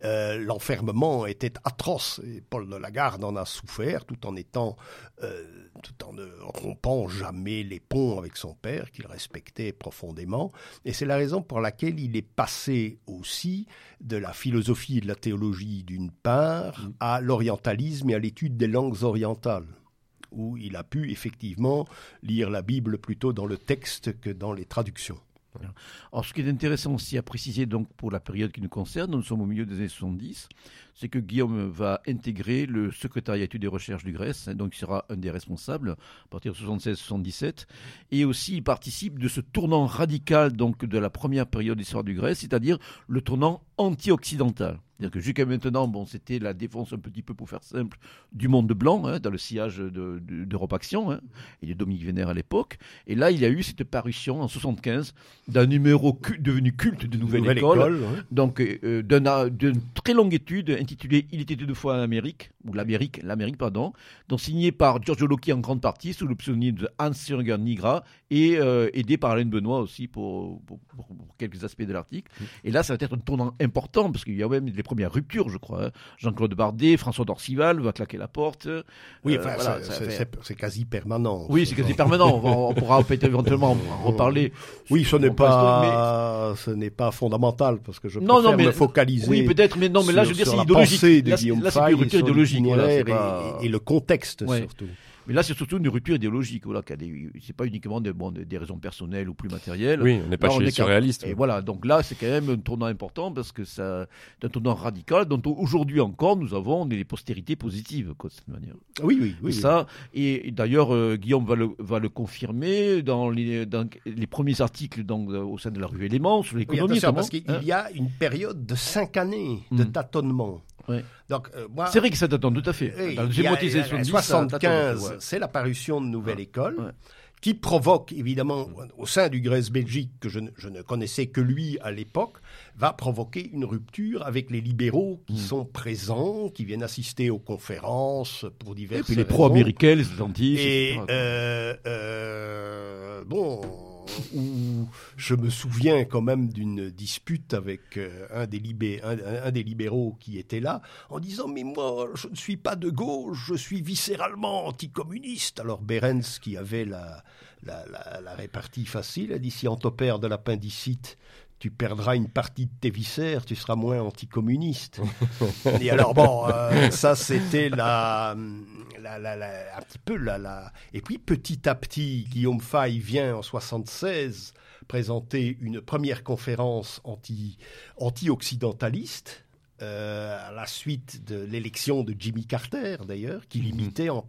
Euh, L'enfermement était atroce et Paul de Lagarde en a souffert tout en étant, euh, tout en ne rompant jamais les ponts avec son père qu'il respectait profondément. Et c'est la raison pour laquelle il est passé aussi de la philosophie et de la théologie d'une part à l'orientalisme et à l'étude des langues orientales où il a pu effectivement lire la Bible plutôt dans le texte que dans les traductions. Alors, ce qui est intéressant aussi à préciser pour la période qui nous concerne, nous sommes au milieu des années 70, c'est que Guillaume va intégrer le secrétariat études et recherches du Grèce, hein, donc il sera un des responsables à partir de 76-77, et aussi il participe de ce tournant radical de la première période d'histoire du Grèce, c'est-à-dire le tournant anti-occidental. C'est-à-dire que jusqu'à maintenant, bon, c'était la défense un petit peu pour faire simple du monde blanc, hein, dans le sillage de- de- d'Europe Action hein, et de Dominique Vénère à l'époque. Et là, il y a eu cette parution en 75 d'un numéro cu- devenu culte de Nouvelle, Nouvelle École, école, ouais. donc euh, d'un- d'une très longue étude intitulée Il était deux fois en Amérique, ou l'Amérique, l'Amérique, pardon, donc signée par Giorgio Locchi en grande partie, sous le pseudonyme de Hans Jürgen Nigra, et euh, aidé par Alain Benoît aussi pour, pour- pour- pour quelques aspects de l'article. Et là, ça va être un tournant important, parce qu'il y a même les premières ruptures, je crois. hein. Jean-Claude Bardet, François Dorcival va claquer la porte. Oui, Euh, enfin, voilà, c'est- fait- quasi permanent. Oui, ce c'est quasi permanent. On, va- on pourra peut-être éventuellement en reparler. Oui, ce n'est pas, ce n'est pas fondamental parce que je Non, préfère non, mais- me focaliser. Oui, peut-être, mais non, mais là, sur- je veux dire, c'est idéologique. Là, c'est- une rupture idéologique. voilà, pas- et, et le contexte Ouais. surtout. Mais là, c'est surtout une rupture idéologique. Voilà, c'est pas uniquement des, bon, des, raisons personnelles ou plus matérielles. Oui, on n'est pas chez les surréalistes. Et voilà, donc là, c'est quand même un tournant important parce que c'est un tournant radical dont aujourd'hui encore nous avons des postérités positives, de cette manière. Oui, oui, oui. Et ça, et, d'ailleurs, euh, Guillaume va le, va le confirmer dans les, dans les premiers articles donc, au sein de la revue Éléments sur l'économie. Oui, parce qu'il hein. y a une période de cinq années de hmm. tâtonnement. Donc, euh, c'est vrai que ça tâtonne tout à fait. Dans les 75, c'est l'apparition de Nouvelle École qui provoque évidemment au sein du Grèce Belgique, que je ne, connaissais que lui à l'époque, va provoquer une rupture avec les libéraux qui hmm. sont présents, qui viennent assister aux conférences pour diverses Et puis les pro-américains, les atlantistes. Et euh, euh, bon où je me souviens quand même d'une dispute avec euh, un, des un, des libéraux qui était là, en disant Mais moi, je ne suis pas de gauche, je suis viscéralement anticommuniste. Alors Berens, qui avait la, la, la, répartie facile, a dit Si on t'opère de l'appendicite, tu perdras une partie de tes viscères, tu seras moins anticommuniste. et alors bon, euh, ça c'était la, la, la, un petit peu la. Et puis petit à petit, Guillaume Fay vient en 76 présenter une première conférence anti, anti-occidentaliste. Euh, à la suite de l'élection de Jimmy Carter, d'ailleurs, qui mhm. l'imitait en,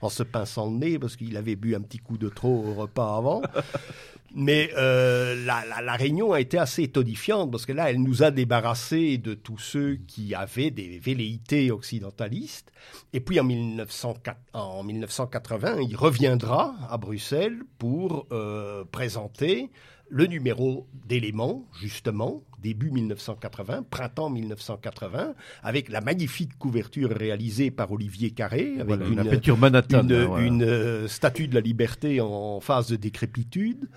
en se pinçant le nez parce qu'il avait bu un petit coup de trop au repas avant. Mais euh, la, réunion a été assez tonifiante parce que là, elle nous a débarrassés de tous ceux qui avaient des velléités occidentalistes. Et puis en, 1904, en 1980, il reviendra à Bruxelles pour euh, présenter le numéro d'éléments, justement, début 1980, printemps 1980, avec la magnifique couverture réalisée par Olivier Carré, avec une, une, euh, statue de la liberté en phase de décrépitude.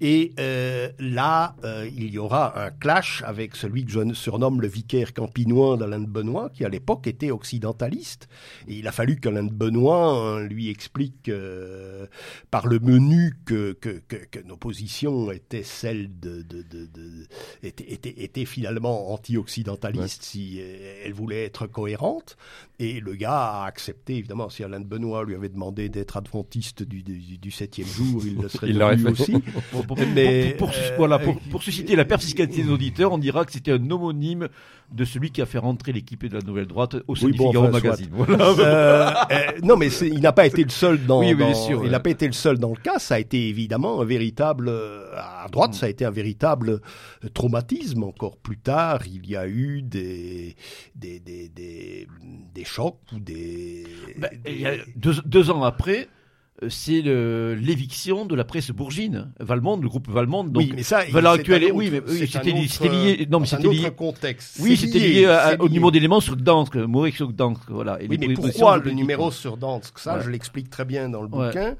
Et euh, là, euh, il y aura un clash avec celui que je surnomme le vicaire campinois d'Alain de Benoît, qui à l'époque était occidentaliste. Et il a fallu qu'Alain de Benoît lui explique par le menu que, que, que, nos positions étaient celles de, de, de, de étaient, était, finalement anti-occidentaliste si euh, elle voulait être cohérente. Et le gars a accepté, évidemment, si Alain de Benoît lui avait demandé d'être adventiste du, du, septième jour, il le serait il aussi. pour, Mais, pour, voilà, pour, euh, susciter la perspicacité des auditeurs, on dira que c'était un homonyme de celui qui a fait rentrer l'équipe de la Nouvelle Droite au sein Figaro Magazine. Euh, non, mais il n'a pas été le seul dans. Oui, sûr, il n'a pas été le seul dans le cas. Ça a été évidemment un véritable à droite, ça a été un véritable traumatisme encore plus tard, il y a eu des, des, des, des, chocs ou des... Ben, deux, ans après, euh, c'est l'éviction de la presse bourgine, Valmond, le groupe Valmond. Donc, oui, mais ça, valeur actuelle, oui, mais c'était lié. Non, mais c'était lié. contexte. Oui, c'était lié, au numéro d'éléments sur Gdansk, Maurice sur Gdansk, voilà. oui, mais pourquoi le numéro sur Gdansk Ça, je l'explique très bien dans le bouquin.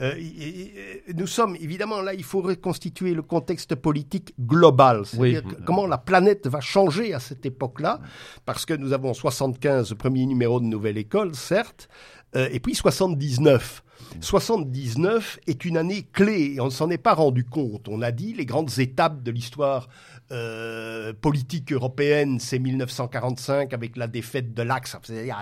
Euh, nous sommes évidemment là, il faut reconstituer le contexte politique global, c'est-à-dire comment la planète va changer à cette époque-là, parce que nous avons 75, le premier numéro de Nouvelle École, certes, euh, et puis 79. 79 est une année clé et on ne s'en est pas rendu compte. On a dit les grandes étapes de l'histoire euh, politique européenne, c'est 1945 avec la défaite de l'Axe, c'est-à-dire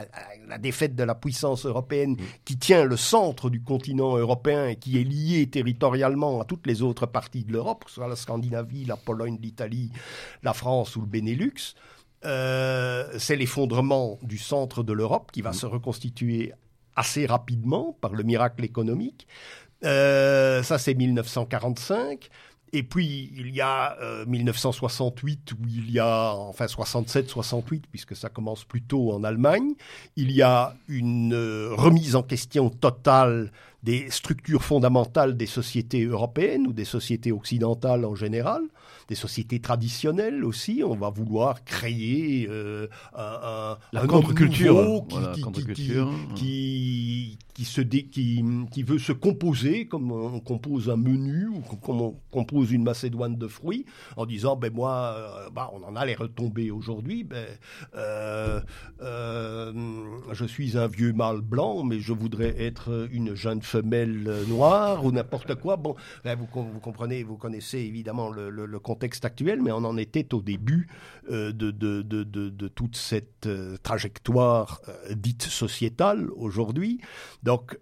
la défaite de la puissance européenne qui tient le centre du continent européen et qui est lié territorialement à toutes les autres parties de l'Europe, que ce soit la Scandinavie, la Pologne, l'Italie, la France ou le Benelux. Euh, c'est l'effondrement du centre de l'Europe qui va mmh. se reconstituer assez rapidement par le miracle économique. Euh, ça, c'est 1945. Et puis, il y a 1968, euh, où il y a, enfin 67-68, puisque ça commence plutôt en Allemagne, il y a une euh, remise en question totale des structures fondamentales des sociétés européennes ou des sociétés occidentales en général des sociétés traditionnelles aussi. On va vouloir créer euh, un, la contre-culture qui, qui, se qui, qui, veut se composer comme on compose un menu ou comme on compose une macédoine de fruits en disant ben moi euh, bah, on en a les retombées aujourd'hui ben euh, je suis un vieux mâle blanc mais je voudrais être une jeune femelle noire ou n'importe quoi bon ben, vous, vous comprenez vous connaissez évidemment le, le, le contexte contexte actuel, mais on en était au début de, de, de, de, toute cette trajectoire dite sociétale aujourd'hui. Donc,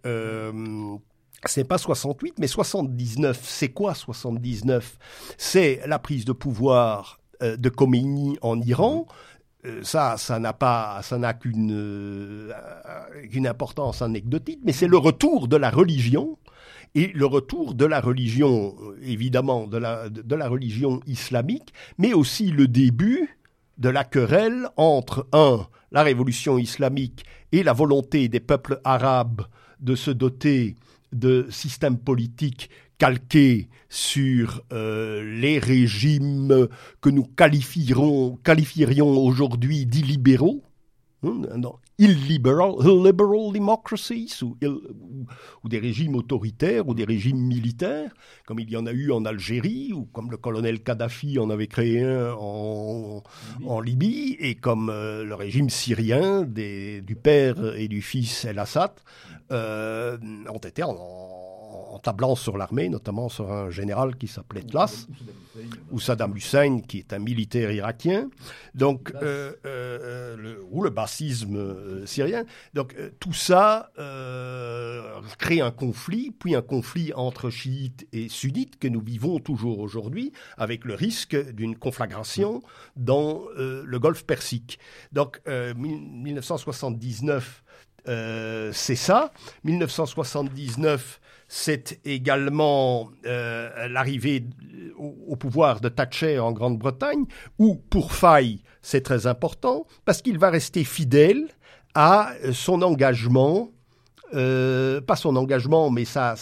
c'est pas 68, mais 79. C'est quoi 79 C'est la prise de pouvoir de Khomeini en Iran. ça, ça n'a pas, ça n'a qu'une qu'une importance anecdotique, mais c'est le retour de la religion et le retour de la religion, évidemment, de la, religion islamique, mais aussi le début de la querelle entre, un, la révolution islamique et la volonté des peuples arabes de se doter de systèmes politiques calqués sur euh, les régimes que nous qualifierions aujourd'hui d'illibéraux, hein, illiberal, illiberal democracies ou, des régimes autoritaires ou des régimes militaires, comme il y en a eu en Algérie ou comme le colonel Kadhafi en avait créé un en, Libye et comme euh, le régime syrien des, du père et du fils El-Assad euh, ont été en tablant sur l'armée, notamment sur un général qui s'appelait Tlas, ou Saddam Hussein, qui est un militaire irakien, donc, euh, euh, le, ou le bassisme euh, syrien. Donc tout ça crée un conflit, puis un conflit entre chiites et sunnites que nous vivons toujours aujourd'hui, avec le risque d'une conflagration dans le Golfe Persique. Donc 1979, c'est ça. 1979, c'est également euh, l'arrivée au, pouvoir de Thatcher en Grande-Bretagne, où pour Faye, c'est très important, parce qu'il va rester fidèle à son engagement, euh, pas son engagement, mais sa,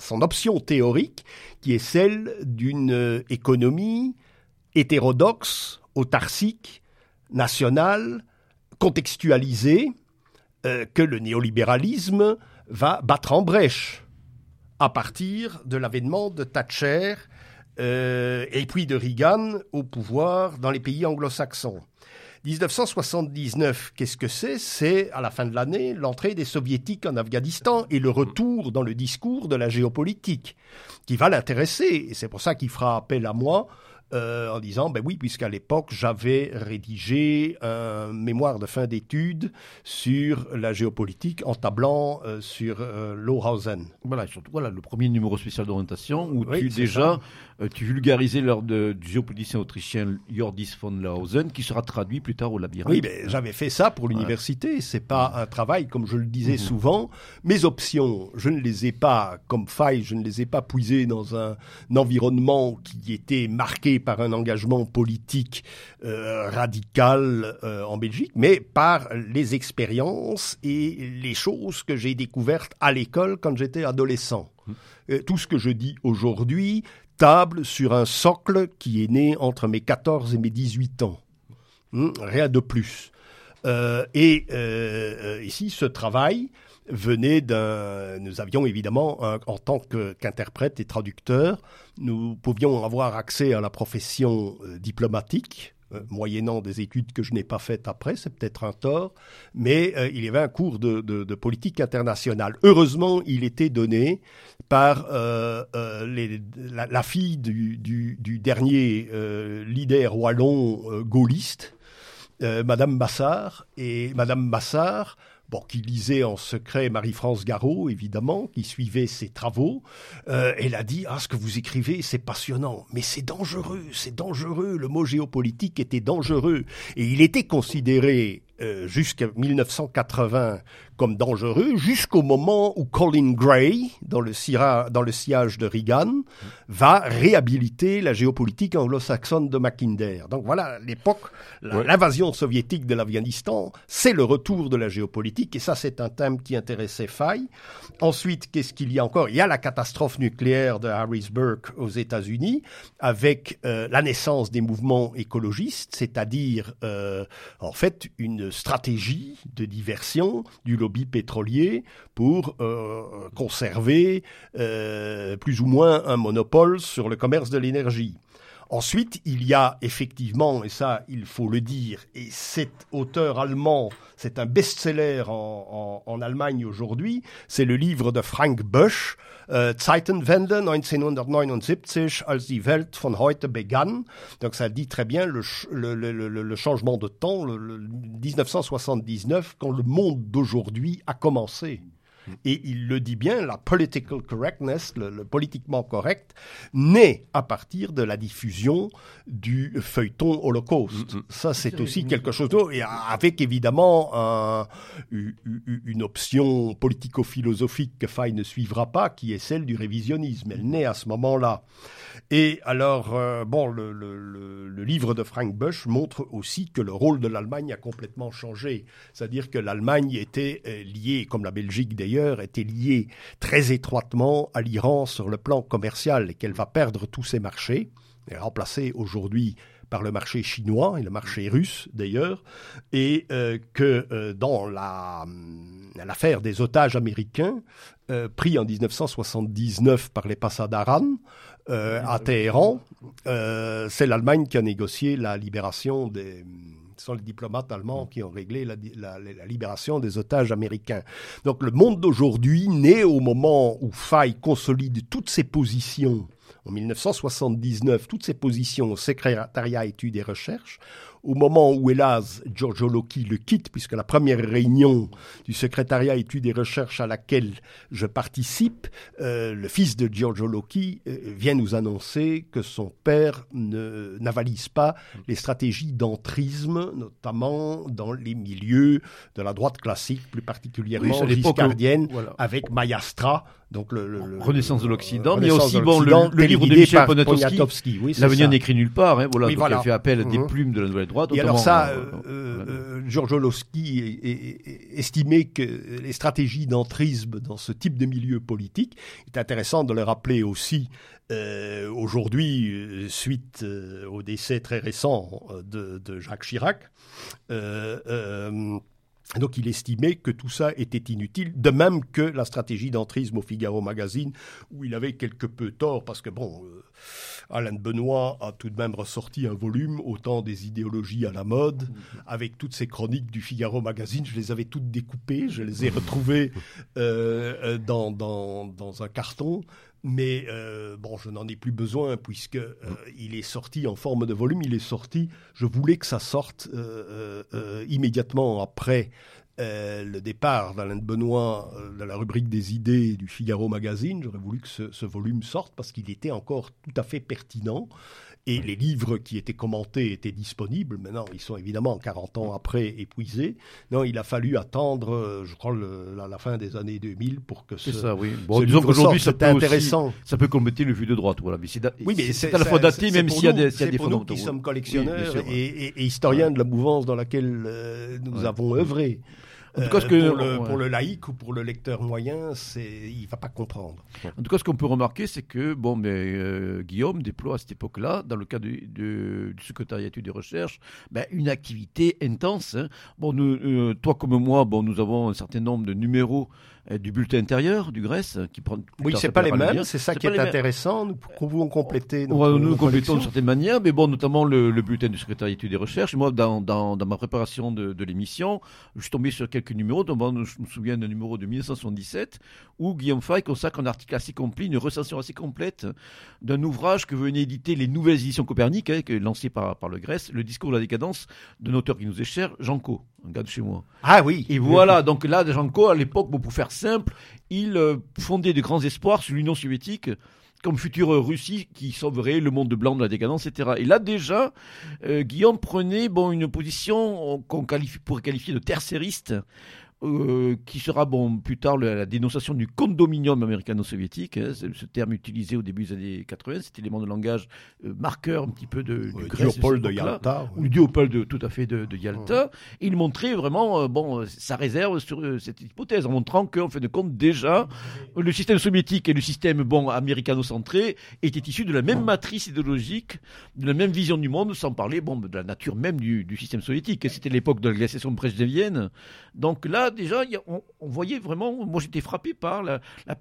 son option théorique, qui est celle d'une économie hétérodoxe, autarcique, nationale, contextualisée, euh, que le néolibéralisme va battre en brèche à partir de l'avènement de Thatcher euh, et puis de Reagan au pouvoir dans les pays anglo-saxons. 1979, qu'est-ce que c'est? C'est, à la fin de l'année, l'entrée des soviétiques en Afghanistan et le retour dans le discours de la géopolitique, qui va l'intéresser. Et c'est pour ça qu'il fera appel à moi euh, en disant, ben oui, puisqu'à l'époque, j'avais rédigé un mémoire de fin d'études sur la géopolitique en tablant euh, sur euh, Lohausen. Voilà, surtout voilà, le premier numéro spécial d'orientation où tu déjà tu vulgarisais l'ordre du géopoliticien autrichien Jordis von Lohausen qui sera traduit plus tard au labyrinthe. Oui, ben, j'avais fait ça pour l'université. C'est pas un travail, comme je le disais mhm. souvent. Mes options, je ne les ai pas, comme faille, je ne les ai pas puisées dans un environnement qui était marqué par un engagement politique euh, radical euh, en Belgique, mais par les expériences et les choses que j'ai découvertes à l'école quand j'étais adolescent. Euh, tout ce que je dis aujourd'hui sur un socle qui est né entre mes 14 et mes 18 ans. Hmm, rien de plus. et ici, ce travail venait d'un. Nous avions évidemment, en tant qu'interprète et traducteur, nous pouvions avoir accès à la profession euh, diplomatique, euh, moyennant des études que je n'ai pas faites après, c'est peut-être un tort, mais euh, il y avait un cours de, politique internationale. Heureusement, il était donné par la, fille du, du dernier leader wallon gaulliste, Madame Bassard, et Madame Bassard bon, qui lisait en secret Marie-France Garot, évidemment, qui suivait ses travaux. Euh, elle a dit, ah, ce que vous écrivez, c'est passionnant, mais c'est dangereux, c'est dangereux. Le mot géopolitique était dangereux. Et il était considéré euh, jusqu'à 1980 comme dangereux jusqu'au moment où Colin Gray, dans le, dans le sillage de Reagan, va réhabiliter la géopolitique anglo-saxonne de Mackinder. Donc voilà, l'époque, l'invasion soviétique de l'Afghanistan, c'est le retour de la géopolitique, et ça c'est un thème qui intéressait Faye. Ensuite, qu'est-ce qu'il y a encore? Il y a la catastrophe nucléaire de Harrisburg aux États-Unis, avec euh, la naissance des mouvements écologistes, c'est-à-dire euh, en fait une stratégie de diversion du lobby pétrolier pour euh, conserver euh, plus ou moins un monopole sur le commerce de l'énergie. Ensuite, il y a effectivement, et ça il faut le dire, et cet auteur allemand, c'est un best-seller en, en, en Allemagne aujourd'hui, c'est le livre de Frank Busch, euh, Zeitenwende 1979, als die Welt von heute begann. Donc ça dit très bien le, le, le, le changement de temps, le, 1979, quand le monde d'aujourd'hui a commencé. Et il le dit bien, la political correctness, le, politiquement correct, naît à partir de la diffusion du feuilleton Holocauste. Mm, mm. Ça, c'est aussi quelque chose d'autre, et avec évidemment un, une option politico-philosophique que Fay ne suivra pas, qui est celle du révisionnisme. Elle naît à ce moment-là. Et alors, euh, bon, le, le, le, livre de Frank Bush montre aussi que le rôle de l'Allemagne a complètement changé. C'est-à-dire que l'Allemagne était euh, liée, comme la Belgique d'ailleurs, était liée très étroitement à l'Iran sur le plan commercial et qu'elle va perdre tous ses marchés, et remplacée aujourd'hui par le marché chinois et le marché russe d'ailleurs, et euh, que euh, dans la, l'affaire des otages américains euh, pris en 1979 par les Pasadaran, euh, à Téhéran, euh, c'est l'Allemagne qui a négocié la libération des ce sont les diplomates allemands qui ont réglé la, libération des otages américains. Donc le monde d'aujourd'hui naît au moment où Faye consolide toutes ses positions en 1979 toutes ses positions au secrétariat études et recherches, au moment où, hélas, Giorgio Loki le quitte, puisque la première réunion du secrétariat études et recherches à laquelle je participe, euh, le fils de Giorgio Loki euh, vient nous annoncer que son père n'avalise pas les stratégies d'entrisme, notamment dans les milieux de la droite classique, plus particulièrement oui, giscardienne, voilà. avec Mayastra, donc le, le, Renaissance de l'Occident, mais aussi bon le, le livre de Michel Poniatowski, oui, l'avenir n'écrit nulle part, hein, voilà, oui, donc voilà. il a fait appel à des mmh. plumes de la nouvelle droite. Et alors ça, euh, euh, euh, Georges Olowski estimait que les stratégies d'entrisme dans ce type de milieu politique, est intéressant de le rappeler aussi euh, aujourd'hui, suite euh, au décès très récent de, de Jacques Chirac. Euh, donc il estimait que tout ça était inutile, de même que la stratégie d'entrisme au Figaro Magazine, où il avait quelque peu tort, parce que bon, euh, Alain Benoît a tout de même ressorti un volume, autant des idéologies à la mode, avec toutes ces chroniques du Figaro Magazine, je les avais toutes découpées, je les ai retrouvées euh, dans, dans, dans un carton, mais euh, bon, je n'en ai plus besoin puisque euh, il est sorti en forme de volume. Il est sorti. Je voulais que ça sorte euh, immédiatement après le départ d'Alain de Benoît de la rubrique des idées du Figaro Magazine. J'aurais voulu que ce volume sorte parce qu'il était encore tout à fait pertinent et les livres qui étaient commentés étaient disponibles. Maintenant, ils sont évidemment 40 ans après épuisés. Non, il a fallu attendre, euh, je crois, le, la, la, fin des années 2000 pour que ce, ça, oui. bon, ce disons qu'aujourd'hui, ça peut intéressant. Aussi, ça peut compléter le vue de droite, voilà. Mais c'est oui, à la fois daté, même s'il y a des, y a des pour nous qui sommes collectionneurs oui, et, et, et, historiens ouais. de la mouvance dans laquelle euh, nous ouais. avons œuvré. En tout cas, ce que, pour, le, ouais. pour, le, laïc ou pour le lecteur moyen, c'est, il va pas comprendre. En tout cas, ce qu'on peut remarquer, c'est que bon, mais euh, Guillaume déploie à cette époque-là, dans le cadre du, du, du secrétariat des recherches, ben, une activité intense. Hein. Bon, nous, euh, toi comme moi, bon, nous avons un certain nombre de numéros euh, du bulletin intérieur du Grèce qui prend. Oui, c'est pas les mêmes. C'est ça qui est intéressant. Nous pouvons compléter. Nous complétons d'une certaine manière, mais bon, notamment le, le bulletin du secrétariat des recherches. Moi, dans, dans, dans ma préparation de, de l'émission, je suis tombé sur quelques numéros. Notamment, je me souviens d'un numéro de 1977 où Guillaume Fay consacre un article assez complet, une recension assez complète d'un ouvrage que venaient éditer les nouvelles éditions Copernic, hein, lancé par, par le Grèce, le discours de la décadence d'un auteur qui nous est cher, Jean Co, un gars de chez moi. Ah oui. Et voilà, donc là, Jean Co, à l'époque, bon, pour faire simple, il euh, fondait de grands espoirs sur l'Union soviétique comme future Russie qui sauverait le monde blanc de la décadence, etc. Et là déjà, euh, Guillaume prenait bon une position qu'on qualifie, pourrait qualifier de tercériste, euh, qui sera bon plus tard la dénonciation du condominium américano-soviétique, hein, ce terme utilisé au début des années 80, cet élément de langage euh, marqueur un petit peu de, du duopole de, Yalta, ou le duopole de tout à fait de, de Yalta. Ouais. Il montrait vraiment euh, bon sa réserve sur cette hypothèse, en montrant qu'en fait de compte déjà le système soviétique et le système bon américano-centré étaient issus de la même matrice idéologique, de la même vision du monde, sans parler bon de la nature même du, du système soviétique. C'était l'époque de la glaciation brejnevienne. Donc là déjà, on, voyait vraiment, moi j'étais frappé par la, la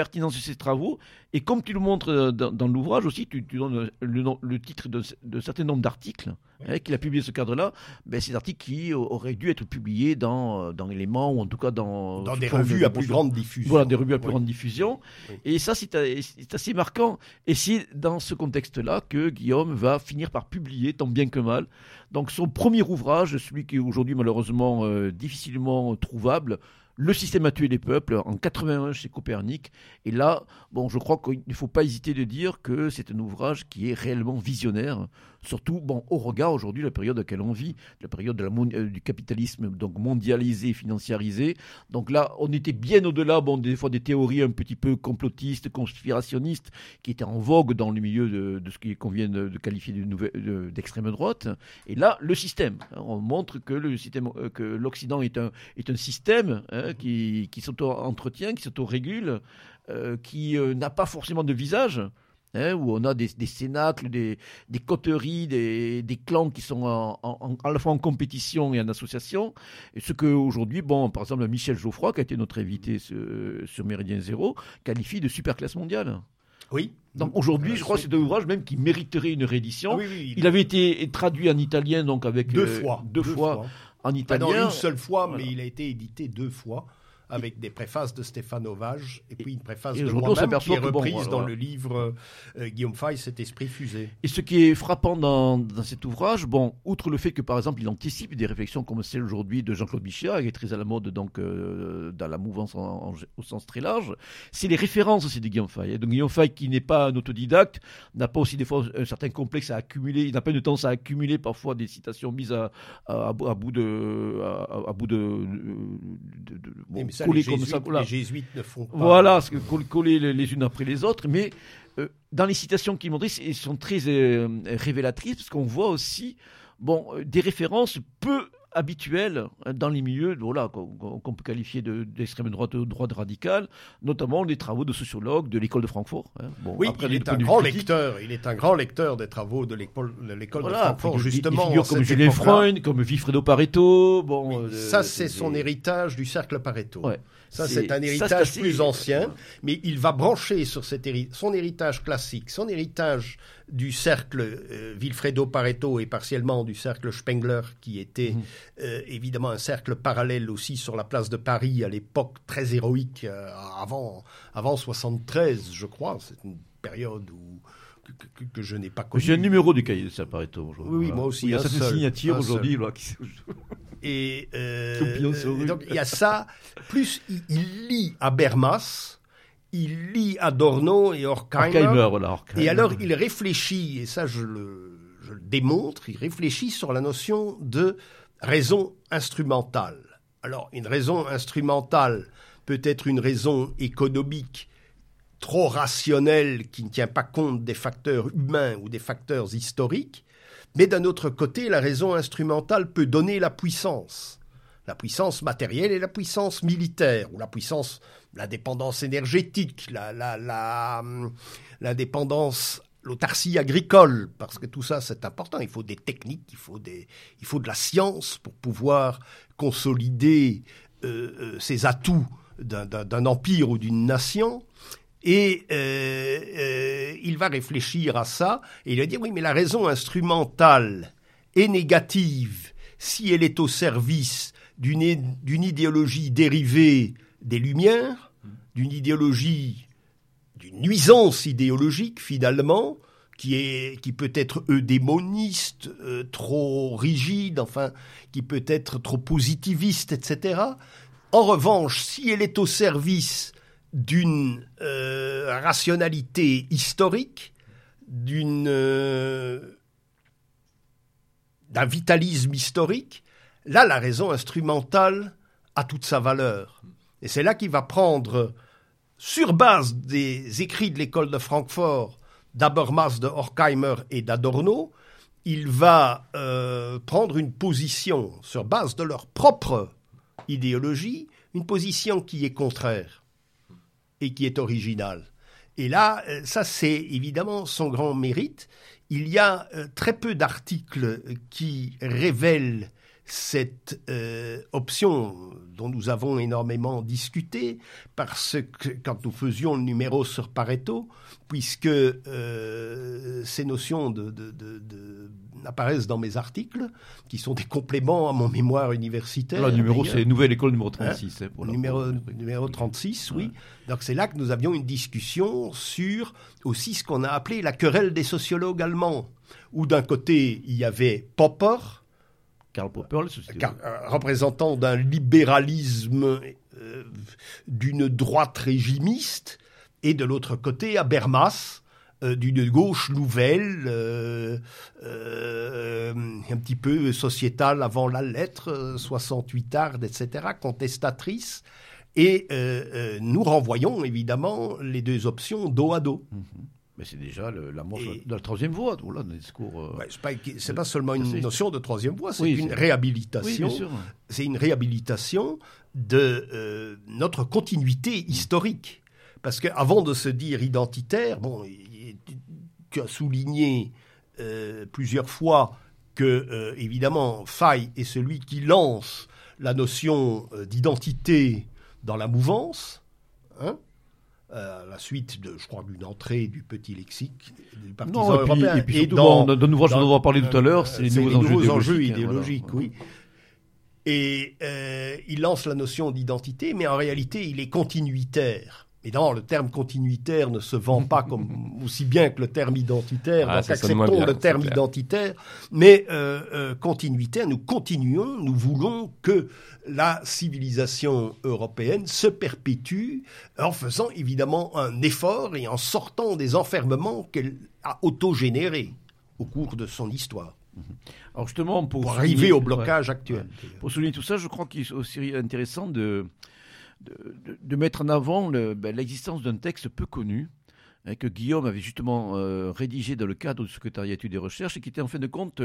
pertinence de ces travaux. Et comme tu le montres dans, l'ouvrage aussi, tu, donnes le, le titre de, de certain nombre d'articles hein, qu'il a publié ce cadre-là. Ben, ces articles qui auraient dû être publiés dans, dans Éléments ou en tout cas dans. Dans des revues à plus grande diffusion. Voilà, des revues à plus grande diffusion. Et ça, c'est assez marquant. Et c'est dans ce contexte-là que Guillaume va finir par publier, tant bien que mal. Donc son premier ouvrage, celui qui est aujourd'hui malheureusement euh, difficilement trouvable, le système a tué les peuples en 81 chez Copernic. Et là, bon, je crois qu'il ne faut pas hésiter de dire que c'est un ouvrage qui est réellement visionnaire, surtout au regard aujourd'hui de la période à laquelle on vit, la période de la, euh, du capitalisme donc mondialisé, financiarisé. Donc là, on était bien au-delà, bon, des fois des théories un petit peu complotistes, conspirationnistes, qui étaient en vogue dans le milieu de, ce qu'on vient de, qualifier d'extrême droite. Et là, le système. On montre que le système, euh, que l'Occident est un, est un système. Hein, qui, s'auto-entretient, qui s'auto-régule, euh, qui euh, n'a pas forcément de visage. Hein, où on a des, cénacles, des, coteries, des, clans qui sont à la fois en compétition et en association. Et ce qu'aujourd'hui, bon, par exemple, Michel Geoffroy, qui a été notre invité sur, Méridien Zéro, qualifie de superclasse mondiale. Oui. Donc aujourd'hui, je crois que c'est un ouvrage même qui mériterait une réédition. Ah il... avait été traduit en italien, donc avec deux euh, fois. Deux, fois en italien. Pas une seule fois, mais il a été édité deux fois avec des préfaces de Stéphane Ovage et puis une préface de moi-même qui est reprise dans le livre euh, Guillaume Fay, Cet esprit fusé. Et ce qui est frappant dans, dans, cet ouvrage, bon, outre le fait que par exemple il anticipe des réflexions comme celle aujourd'hui de Jean-Claude Bichat, qui est très à la mode donc euh, dans la mouvance au sens très large, c'est les références aussi de Guillaume Fay. Donc Guillaume Fay qui n'est pas un autodidacte, n'a pas aussi des fois un certain complexe à accumuler, il n'a pas de temps à accumuler parfois des citations mises à, à, bout de à, bout de, les jésuites, ne font pas. Voilà, coller les, unes après les autres, mais euh, dans les citations qu'il montrent, elles sont très euh, révélatrices parce qu'on voit aussi bon, euh, des références peu habituel dans les milieux voilà, qu'on peut qualifier d'extrême droite ou de droite radicale, notamment les travaux de sociologues de l'école de Francfort. Hein. Bon, oui, il est un grand lecteur. Il est un grand lecteur des travaux de l'école de, Francfort, justement. Des figures comme Julien Freund, comme Vilfredo Pareto. Bon, euh, ça, c'est son héritage du cercle Pareto. Ça, c'est un héritage plus ancien, mais il va brancher sur cet son héritage classique, son héritage du cercle euh, Vilfredo Pareto et partiellement du cercle Spengler, qui était mhm. euh, évidemment un cercle parallèle aussi sur la place de Paris à l'époque très héroïque, euh, avant, avant 73, je crois. C'est une période où que, je n'ai pas connu. J'ai un numéro du cahier de Pareto aujourd'hui. Oui, moi aussi. Il y a cette signature aujourd'hui. Et euh, donc il y a ça. Plus il, lit à Bermas, il lit Adorno et Horkheimer. Et alors il réfléchit, et ça je le, je le démontre, il réfléchit sur la notion de raison instrumentale. Alors une raison instrumentale peut être une raison économique trop rationnelle qui ne tient pas compte des facteurs humains ou des facteurs historiques, mais d'un autre côté, la raison instrumentale peut donner la puissance. La puissance matérielle et la puissance militaire, ou la puissance, la dépendance énergétique, la, la, la, la dépendance l'autarcie agricole, parce que tout ça c'est important. Il faut des techniques, il faut, des, il faut de la science pour pouvoir consolider euh, euh, ces atouts d'un empire ou d'une nation. Et euh, euh, il va réfléchir à ça et il va dire oui, mais la raison instrumentale est négative si elle est au service d'une idéologie dérivée des Lumières, d'une idéologie, d'une nuisance idéologique finalement, qui, peut être eudémoniste, euh, trop rigide, enfin, qui peut être trop positiviste, etc. En revanche, si elle est au service d'une euh, rationalité historique, d'une euh, d'un vitalisme historique, là la raison instrumentale a toute sa valeur. Et c'est là qu'il va prendre, sur base des écrits de l'école de Francfort, d'Abermas, de Horkheimer et d'Adorno, il va euh, prendre une position sur base de leur propre idéologie, une position qui est contraire et qui est original. Et là, euh, ça c'est évidemment son grand mérite. Il y a euh, très peu d'articles qui révèlent cette euh, option dont nous avons énormément discuté, parce que quand nous faisions le numéro sur Pareto, puisque euh, ces notions de, apparaissent dans mes articles, qui sont des compléments à mon mémoire universitaire. Le numéro, c'est Nouvelle École numéro 36. Hein, numéro, numéro 36, oui. Donc c'est là que nous avions une discussion sur aussi ce qu'on a appelé la querelle des sociologues allemands, où d'un côté, il y avait Popper, Karl Popper, euh, représentant d'un libéralisme euh, d'une droite régimiste, et de l'autre côté, Habermas, euh, d'une gauche nouvelle, un petit peu sociétale avant la lettre, 68 ardes, etc., contestatrice. Et nous renvoyons évidemment les deux options dos à dos. Mhm. Mais c'est déjà l'amour de la troisième voie, là, dans le discours. Euh, c'est pas, seulement une notion de troisième voie, c'est une réhabilitation. c'est une réhabilitation de euh, notre continuité historique. Parce qu'avant de se dire identitaire, bon, tu as souligné euh, plusieurs fois que, évidemment, Fay est celui qui lance la notion d'identité dans la mouvance. Hein euh, à la suite de, je crois, d'une entrée du petit lexique du partisan européen. Et puis, dans, d'un ouvrage dont on va parler tout à l'heure, c'est les nouveaux, enjeux, idéologiques. Hein, oui. Et euh, il lance la notion d'identité, mais en réalité, il est continuitaire. Évidemment, le terme continuitaire ne se vend pas comme aussi bien que le terme identitaire. Ah, donc acceptons le terme identitaire, mais euh, euh, continuitaire. Nous continuons, nous voulons que la civilisation européenne se perpétue en faisant évidemment un effort et en sortant des enfermements qu'elle a autogénérés au cours de son histoire. Alors justement, pour, arriver au blocage actuel. Pour souligner tout ça, je crois qu'il est aussi intéressant de de, mettre en avant ben, l'existence d'un texte peu connu hein, que Guillaume avait justement euh, rédigé dans le cadre du secrétariat études et recherches et qui était en fin de compte